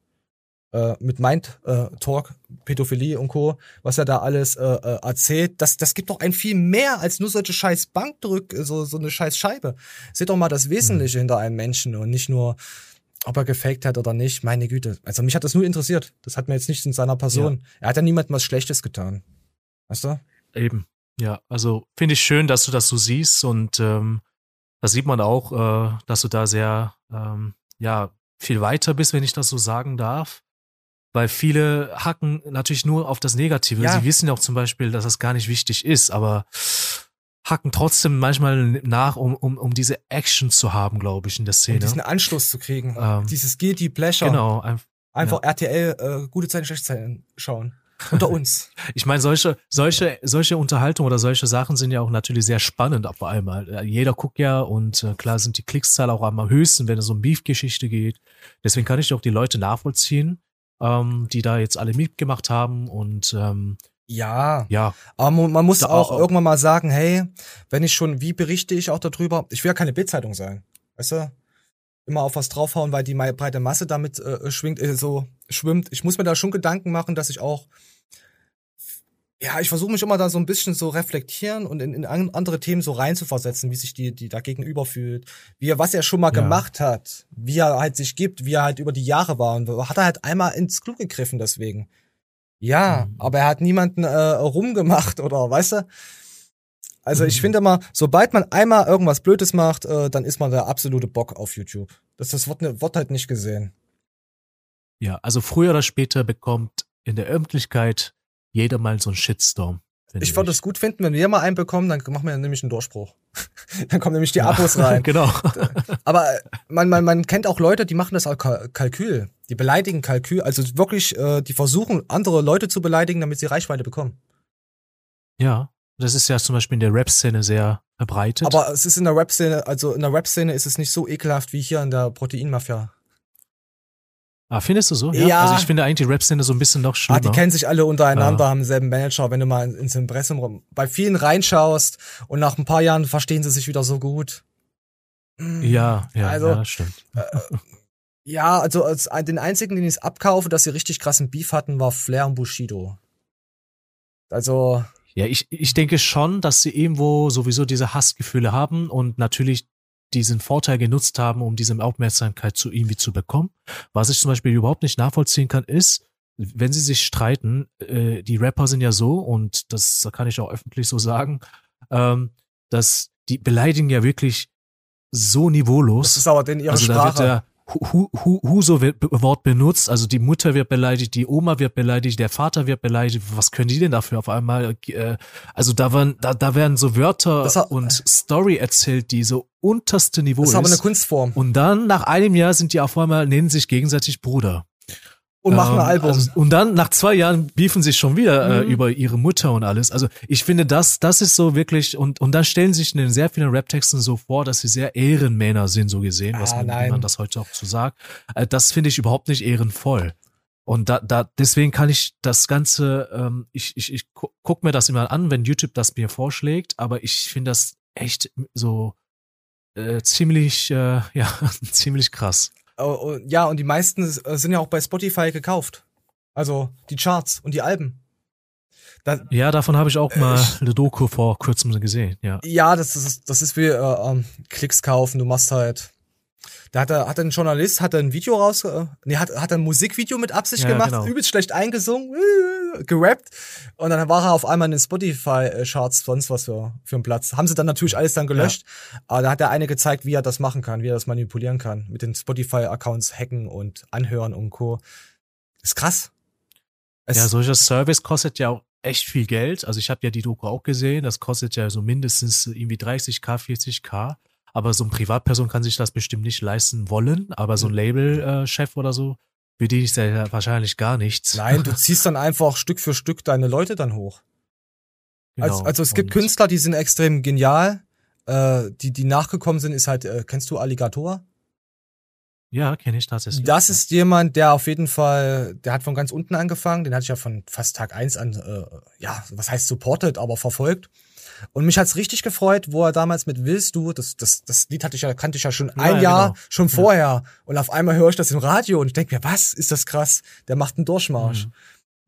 äh, mit Mind äh, Talk, Pädophilie und Co., was er da alles äh, äh, erzählt, das, das gibt doch ein viel mehr als nur solche scheiß Bankdrück, so, so eine scheiß Scheibe. Seht doch mal das Wesentliche mhm. hinter einem Menschen und nicht nur, ob er gefaked hat oder nicht. Meine Güte. Also mich hat das nur interessiert. Das hat mir jetzt nichts in seiner Person. Ja. Er hat ja niemandem was Schlechtes getan. Weißt du? Eben. Ja, also finde ich schön, dass du das so siehst und ähm, da sieht man auch, äh, dass du da sehr, ähm, ja, viel weiter bist, wenn ich das so sagen darf. Weil viele hacken natürlich nur auf das Negative. Ja. Sie wissen ja auch zum Beispiel, dass das gar nicht wichtig ist, aber hacken trotzdem manchmal nach, um, um, um diese Action zu haben, glaube ich, in der Szene. Um diesen Anschluss zu kriegen. Ähm, Dieses Guilty Pleasure. Genau. Ein, Einfach ja. RTL äh, gute Zeiten, schlechte Zeiten schauen. Unter uns. ich meine, solche, solche, solche Unterhaltung oder solche Sachen sind ja auch natürlich sehr spannend auf einmal. Jeder guckt ja und äh, klar sind die Klickszahlen auch am höchsten, wenn es um Beef-Geschichte geht. Deswegen kann ich auch die Leute nachvollziehen ähm, die da jetzt alle mitgemacht haben und ähm, ja, ja. Aber man muss auch, auch irgendwann mal sagen, hey, wenn ich schon, wie berichte ich auch darüber? Ich will ja keine Bildzeitung sein, weißt du? Immer auf was draufhauen, weil die breite Masse damit äh, schwingt, äh, so schwimmt. Ich muss mir da schon Gedanken machen, dass ich auch ja, ich versuche mich immer da so ein bisschen so reflektieren und in, in andere Themen so reinzuversetzen, wie sich die, die da gegenüber fühlt, wie er, was er schon mal ja. gemacht hat, wie er halt sich gibt, wie er halt über die Jahre war und hat er halt einmal ins Klo gegriffen deswegen. Ja, mhm. aber er hat niemanden äh, rumgemacht oder, weißt du? Also mhm. ich finde immer, sobald man einmal irgendwas Blödes macht, äh, dann ist man der absolute Bock auf YouTube. Das, das wird, ne, wird halt nicht gesehen. Ja, also früher oder später bekommt in der Öffentlichkeit jeder mal so ein Shitstorm. Ich würde es gut finden, wenn wir mal einen bekommen, dann machen wir nämlich einen Durchbruch. dann kommen nämlich die Abos rein. genau. Aber man, man, man kennt auch Leute, die machen das als Kalkül. Die beleidigen Kalkül. Also wirklich, äh, die versuchen, andere Leute zu beleidigen, damit sie Reichweite bekommen. Ja, das ist ja zum Beispiel in der Rap-Szene sehr verbreitet. Aber es ist in der Rap-Szene, also in der Rap-Szene ist es nicht so ekelhaft wie hier in der Proteinmafia. Ah, findest du so? Ja. ja. Also ich finde eigentlich die Rap-Szene so ein bisschen noch schlimmer. Ah, die kennen sich alle untereinander, ja. haben denselben Manager. Wenn du mal ins Impressum bei vielen reinschaust und nach ein paar Jahren verstehen sie sich wieder so gut. Ja, ja, also, ja stimmt. Äh, ja, also als, den einzigen, den ich abkaufe, dass sie richtig krassen Beef hatten, war Flair und Bushido. Also. Ja, ich, ich denke schon, dass sie irgendwo sowieso diese Hassgefühle haben und natürlich diesen Vorteil genutzt haben, um diese Aufmerksamkeit zu irgendwie zu bekommen. Was ich zum Beispiel überhaupt nicht nachvollziehen kann, ist, wenn sie sich streiten, äh, die Rapper sind ja so, und das kann ich auch öffentlich so sagen, ähm, dass die beleidigen ja wirklich so niveaulos. Das ist aber denn ihre also Sprache. Da wird der, Huso-Wort benutzt, also die Mutter wird beleidigt, die Oma wird beleidigt, der Vater wird beleidigt. Was können die denn dafür auf einmal? Äh, also da waren, da, da werden so Wörter hat, und Story erzählt, die so unterste Niveau ist. Das ist aber eine Kunstform. Und dann nach einem Jahr sind die auf einmal nennen sich gegenseitig Bruder und machen ein ähm, Album. Also, und dann nach zwei Jahren beefen sich schon wieder äh, mhm. äh, über ihre Mutter und alles. Also ich finde, das, das ist so wirklich, und, und dann stellen sich in sehr vielen Rap-Texten so vor, dass sie sehr Ehrenmänner sind, so gesehen, ah, was man, man das heute auch so sagt. Äh, das finde ich überhaupt nicht ehrenvoll. Und da, da, deswegen kann ich das Ganze, ähm, ich, ich, ich guck mir das immer an, wenn YouTube das mir vorschlägt, aber ich finde das echt so äh, ziemlich, äh, ja, ziemlich krass. Oh, oh, ja, und die meisten äh, sind ja auch bei Spotify gekauft. Also die Charts und die Alben. Da, ja, davon habe ich auch äh, mal eine Doku vor kurzem gesehen, ja. Ja, das ist, das ist wie äh, ähm, Klicks kaufen, du machst halt. Da hat er, hat ein Journalist, hat er ein Video raus, äh, nee, hat, hat ein Musikvideo mit Absicht ja, gemacht, genau. übelst schlecht eingesungen, äh, gerappt. Und dann war er auf einmal in den Spotify-Charts, sonst was für, für einen Platz. Haben sie dann natürlich alles dann gelöscht. Ja. Aber da hat der eine gezeigt, wie er das machen kann, wie er das manipulieren kann. Mit den Spotify-Accounts hacken und anhören und Co. Ist krass. Es ja, solcher Service kostet ja auch echt viel Geld. Also ich habe ja die Doku auch gesehen. Das kostet ja so mindestens irgendwie 30k, 40k. Aber so eine Privatperson kann sich das bestimmt nicht leisten wollen. Aber so ein Label-Chef äh, oder so, für die ist ja wahrscheinlich gar nichts. Nein, du ziehst dann einfach Stück für Stück deine Leute dann hoch. Genau. Also, also es gibt Und Künstler, die sind extrem genial. Äh, die, die nachgekommen sind, ist halt, äh, kennst du Alligator? Ja, kenne ich tatsächlich. Das ist jemand, der auf jeden Fall, der hat von ganz unten angefangen, den hatte ich ja von fast Tag eins an, äh, ja, was heißt supported, aber verfolgt. Und mich hat's richtig gefreut, wo er damals mit Willst du, das, das, das Lied hatte ich ja, kannte ich ja schon ein ja, Jahr, genau. schon vorher. Ja. Und auf einmal höre ich das im Radio und ich denke mir, was ist das krass? Der macht einen Durchmarsch. Mhm.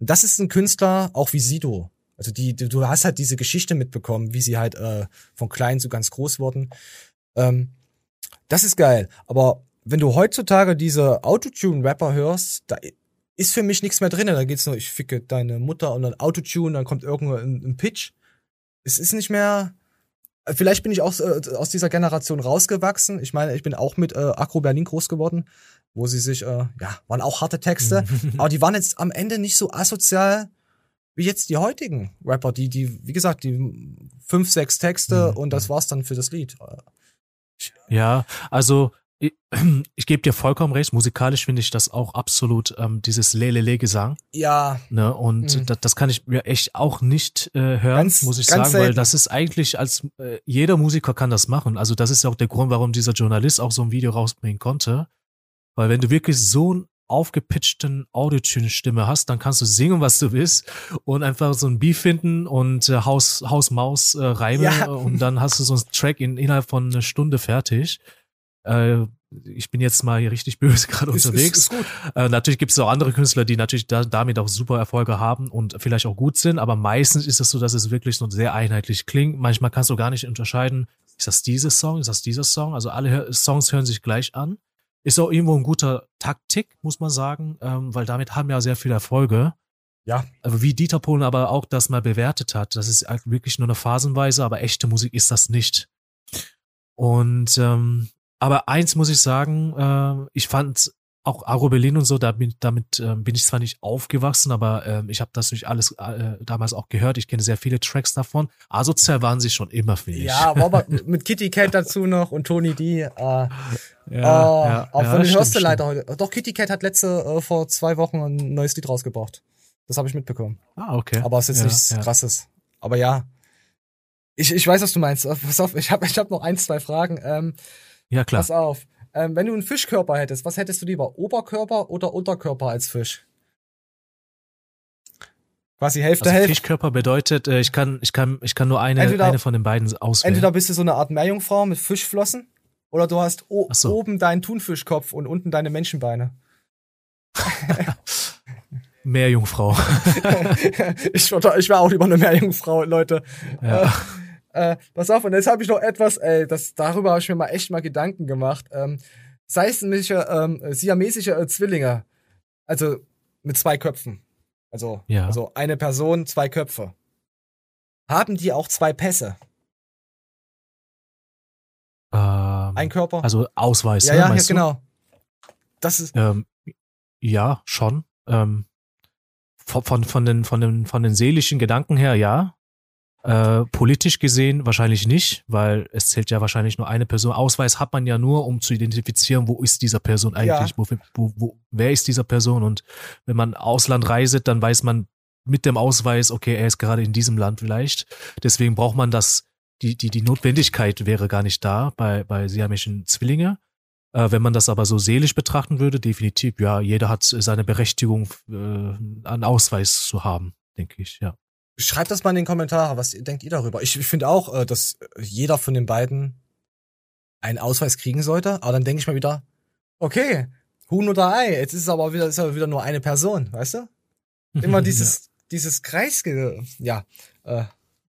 Und das ist ein Künstler, auch wie Sido. Also die, die, du hast halt diese Geschichte mitbekommen, wie sie halt äh, von klein zu ganz groß wurden. Ähm, das ist geil. Aber wenn du heutzutage diese Autotune-Rapper hörst, da ist für mich nichts mehr drin. Da geht's nur, ich ficke deine Mutter und dann Autotune, dann kommt irgendwo ein, ein Pitch es ist nicht mehr. Äh, vielleicht bin ich auch äh, aus dieser Generation rausgewachsen. Ich meine, ich bin auch mit äh, Akro Berlin groß geworden, wo sie sich, äh, ja, waren auch harte Texte, aber die waren jetzt am Ende nicht so asozial wie jetzt die heutigen Rapper, die, die, wie gesagt, die fünf, sechs Texte mhm. und das war's dann für das Lied. Ja, also ich, ich gebe dir vollkommen recht, musikalisch finde ich das auch absolut, ähm, dieses Lelele-Gesang. Ja. Ne, und mhm. das, das kann ich mir echt auch nicht äh, hören, ganz, muss ich sagen, selten. weil das ist eigentlich als äh, jeder Musiker kann das machen. Also das ist ja auch der Grund, warum dieser Journalist auch so ein Video rausbringen konnte. Weil wenn du wirklich so einen aufgepitchten Autotune-Stimme hast, dann kannst du singen, was du willst und einfach so ein Beat finden und äh, Haus, Haus, Maus äh, reimen ja. und dann hast du so einen Track in, innerhalb von einer Stunde fertig. Äh, ich bin jetzt mal hier richtig böse gerade unterwegs. Ist, ist äh, natürlich gibt es auch andere Künstler, die natürlich da, damit auch super Erfolge haben und vielleicht auch gut sind, aber meistens ist es so, dass es wirklich so sehr einheitlich klingt. Manchmal kannst du gar nicht unterscheiden, ist das dieses Song, ist das dieser Song? Also alle Songs hören sich gleich an. Ist auch irgendwo ein guter Taktik, muss man sagen, ähm, weil damit haben ja sehr viele Erfolge. Ja. Aber wie Dieter Polen aber auch das mal bewertet hat, das ist halt wirklich nur eine Phasenweise, aber echte Musik ist das nicht. Und ähm, aber eins muss ich sagen, äh, ich fand auch Aro Berlin und so, damit, damit äh, bin ich zwar nicht aufgewachsen, aber äh, ich habe das durch alles äh, damals auch gehört. Ich kenne sehr viele Tracks davon. Asozial waren sie schon immer, finde ich. Ja, aber mit Kitty Cat dazu noch und Tony D. Äh, ja, äh, ja, auch ja, von den hörst du leider heute. Doch, Kitty Cat hat letzte, äh, vor zwei Wochen ein neues Lied rausgebracht. Das habe ich mitbekommen. Ah, okay. Aber es ist jetzt ja, nichts ja. krasses. Aber ja. Ich, ich weiß, was du meinst. Pass auf, ich habe ich hab noch ein, zwei Fragen. Ähm, ja, klar. Pass auf. Ähm, wenn du einen Fischkörper hättest, was hättest du lieber? Oberkörper oder Unterkörper als Fisch? Quasi Hälfte, also Hälfte. Fischkörper bedeutet, äh, ich kann, ich kann, ich kann nur eine, Entweder- eine von den beiden auswählen. Entweder bist du so eine Art Meerjungfrau mit Fischflossen oder du hast so. oben deinen Thunfischkopf und unten deine Menschenbeine. Meerjungfrau. ich wäre ich wär auch lieber eine Meerjungfrau, Leute. ja. Äh, pass auf, und jetzt habe ich noch etwas, ey, das, darüber habe ich mir mal echt mal Gedanken gemacht. Ähm, seismische, ähm, siamesische äh, Zwillinge. Also mit zwei Köpfen. Also, Ja. also eine Person, zwei Köpfe. Haben die auch zwei Pässe? Ähm, Ein Körper? also Ausweis, ja, ne, ja, ja, genau. Das ist, Ähm, ja, schon. Ähm, von, von, von, den, von, den, von den seelischen Gedanken her, ja. Äh, politisch gesehen wahrscheinlich nicht, weil es zählt ja wahrscheinlich nur eine Person. Ausweis hat man ja nur, um zu identifizieren, wo ist dieser Person eigentlich, Ja. wo, wo, wo, wer ist dieser Person und wenn man Ausland reiset, dann weiß man mit dem Ausweis, okay, er ist gerade in diesem Land vielleicht. Deswegen braucht man das, die, die, die Notwendigkeit wäre gar nicht da bei, bei siamischen Zwillinge. Äh, wenn man das aber so seelisch betrachten würde, definitiv, ja, jeder hat seine Berechtigung, äh, einen Ausweis zu haben, denke ich, ja. Schreibt das mal in den Kommentaren, was denkt ihr darüber? Ich, ich finde auch, äh, dass jeder von den beiden einen Ausweis kriegen sollte, aber dann denke ich mal wieder, okay, Huhn oder Ei, jetzt ist es aber wieder, ist aber wieder nur eine Person, weißt du? Immer dieses, dieses Kreisge, ja, äh,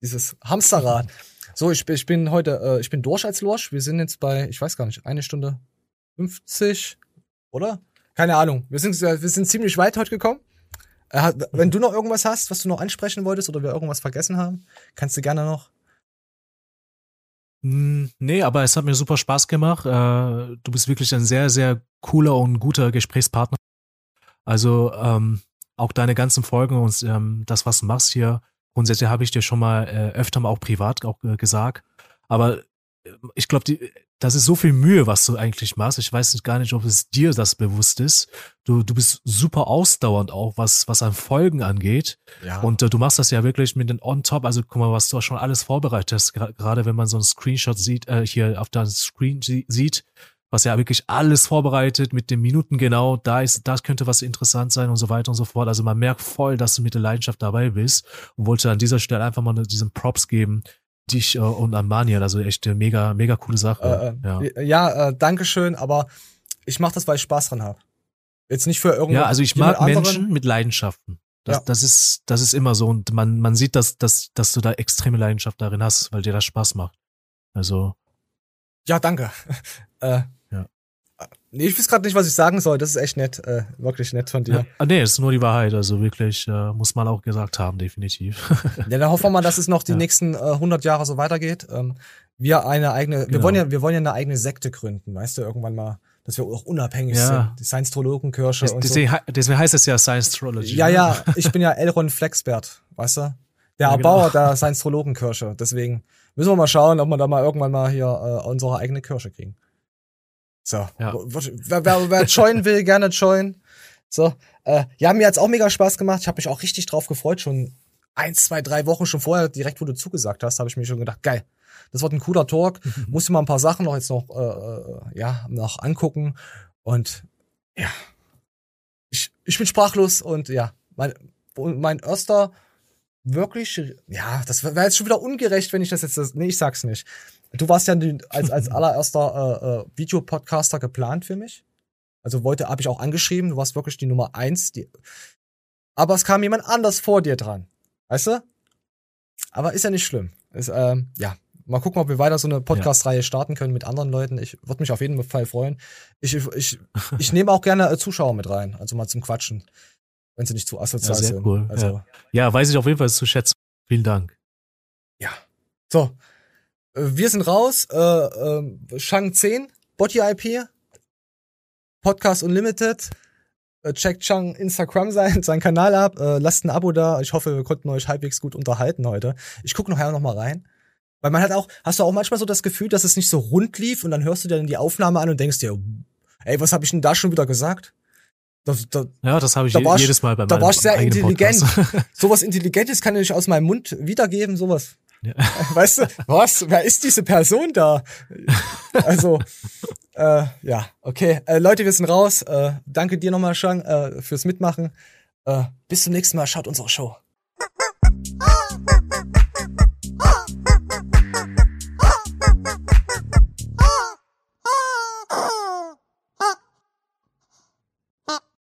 dieses Hamsterrad. So, ich, bin- ich bin heute, äh, ich bin durch als Lorsch. Wir sind jetzt bei, ich weiß gar nicht, eine Stunde 50, oder? Keine Ahnung. Wir sind, wir sind ziemlich weit heute gekommen. Äh, Wenn du noch irgendwas hast, was du noch ansprechen wolltest oder wir irgendwas vergessen haben, kannst du gerne noch. Mm, Nee, aber es hat mir super Spaß gemacht. Äh, Du bist wirklich ein sehr, sehr cooler und guter Gesprächspartner. Also ähm, auch deine ganzen Folgen und ähm, das, was du machst hier, grundsätzlich habe ich dir schon mal äh, öfter mal auch privat auch äh, gesagt. Aber äh, ich glaube, das ist so viel Mühe, was du eigentlich machst. Ich weiß nicht gar nicht, ob es dir das bewusst ist. Du, du bist super ausdauernd auch, was, was an Folgen angeht. Ja. Und äh, du machst das ja wirklich mit den On-Top, also guck mal, was du schon alles vorbereitet hast, gerade wenn man so einen Screenshot sieht, äh, hier auf deinem Screen sie- sieht, was ja wirklich alles vorbereitet mit den Minuten genau, da ist, da könnte was interessant sein und so weiter und so fort. Also man merkt voll, dass du mit der Leidenschaft dabei bist und wollte an dieser Stelle einfach mal diesen Props geben, dich äh, und an Maniel, also echt eine mega, mega coole Sache. Äh, äh, ja. ja, äh, danke schön, aber ich mache das, weil ich Spaß dran habe. Jetzt nicht für irgendwas. Ja, also ich mag Menschen mit Leidenschaften. Das, Ja. das ist, das ist immer so und man, man sieht, dass, dass, dass du da extreme Leidenschaft darin hast, weil dir das Spaß macht. Also, Ja, danke. äh. Nee, ich weiß gerade nicht, was ich sagen soll. Das ist echt nett, äh, wirklich nett von dir. ja. Ah, nee, ist nur die Wahrheit. Also wirklich, äh, muss man auch gesagt haben, definitiv. Ja, dann hoffen wir mal, dass es noch die Ja. nächsten äh, 100 Jahre so weitergeht. Ähm, wir eine eigene, wir Genau. wollen ja, wir wollen ja eine eigene Sekte gründen, weißt du, irgendwann mal, dass wir auch unabhängig Ja. sind. Die Science-Trologenkirche und so. deswegen, hei- deswegen heißt es ja Science Astrology. Ja, ne? ja, ich bin ja Elron Flexbert, weißt du? Der Ja, Erbauer genau. der Science-Trologenkirche. Deswegen müssen wir mal schauen, ob wir da mal irgendwann mal hier äh, unsere eigene Kirche kriegen. So, Ja. wer, wer, wer joinen will, gerne joinen. So, äh, ja, mir hat's auch mega Spaß gemacht. Ich habe mich auch richtig drauf gefreut. Schon eins, zwei, drei Wochen schon vorher, direkt wo du zugesagt hast, habe ich mir schon gedacht, geil. Das wird ein cooler Talk. Muss mir mal ein paar Sachen noch jetzt noch, äh, äh, ja, noch angucken. Und ja, ich, ich bin sprachlos und ja, mein, mein erster wirklich, ja, das wäre jetzt schon wieder ungerecht, wenn ich das jetzt, nee, ich sag's nicht. Du warst ja als, als allererster äh, äh, Videopodcaster geplant für mich. Also wollte, habe ich auch angeschrieben, du warst wirklich die Nummer eins. Die, aber es kam jemand anders vor dir dran. Weißt du? Aber ist ja nicht schlimm. Ist, ähm, ja, mal gucken, ob wir weiter so eine Podcast-Reihe starten können mit anderen Leuten. Ich würde mich auf jeden Fall freuen. Ich, ich, ich, nehme auch gerne äh, Zuschauer mit rein, also mal zum Quatschen. Wenn sie nicht zu asozial Ja, sehr sind. cool, Also, Ja, weiß ich auf jeden Fall zu schätzen. Vielen Dank. So, äh, wir sind raus. Äh, äh, Shang 10, Body IP, Podcast Unlimited. Äh, checkt Chang Instagram sein, seinen Kanal ab. Äh, lasst ein Abo da. Ich hoffe, wir konnten euch halbwegs gut unterhalten heute. Ich gucke nachher noch mal rein. Weil man hat auch, hast du auch manchmal so das Gefühl, dass es nicht so rund lief und dann hörst du dir dann die Aufnahme an und denkst dir, ey, was habe ich denn da schon wieder gesagt? Da, da, Ja, das habe ich Da je, jedes Mal bei da meinem war ich sehr intelligent. Sowas Intelligentes kann ich aus meinem Mund wiedergeben, sowas. Ja. Weißt du, was? Wer ist diese Person da? Also, äh, ja, okay. Äh, Leute, wir sind raus. Äh, danke dir nochmal, Shang, äh, fürs Mitmachen. Äh, bis zum nächsten Mal. Schaut unsere Show.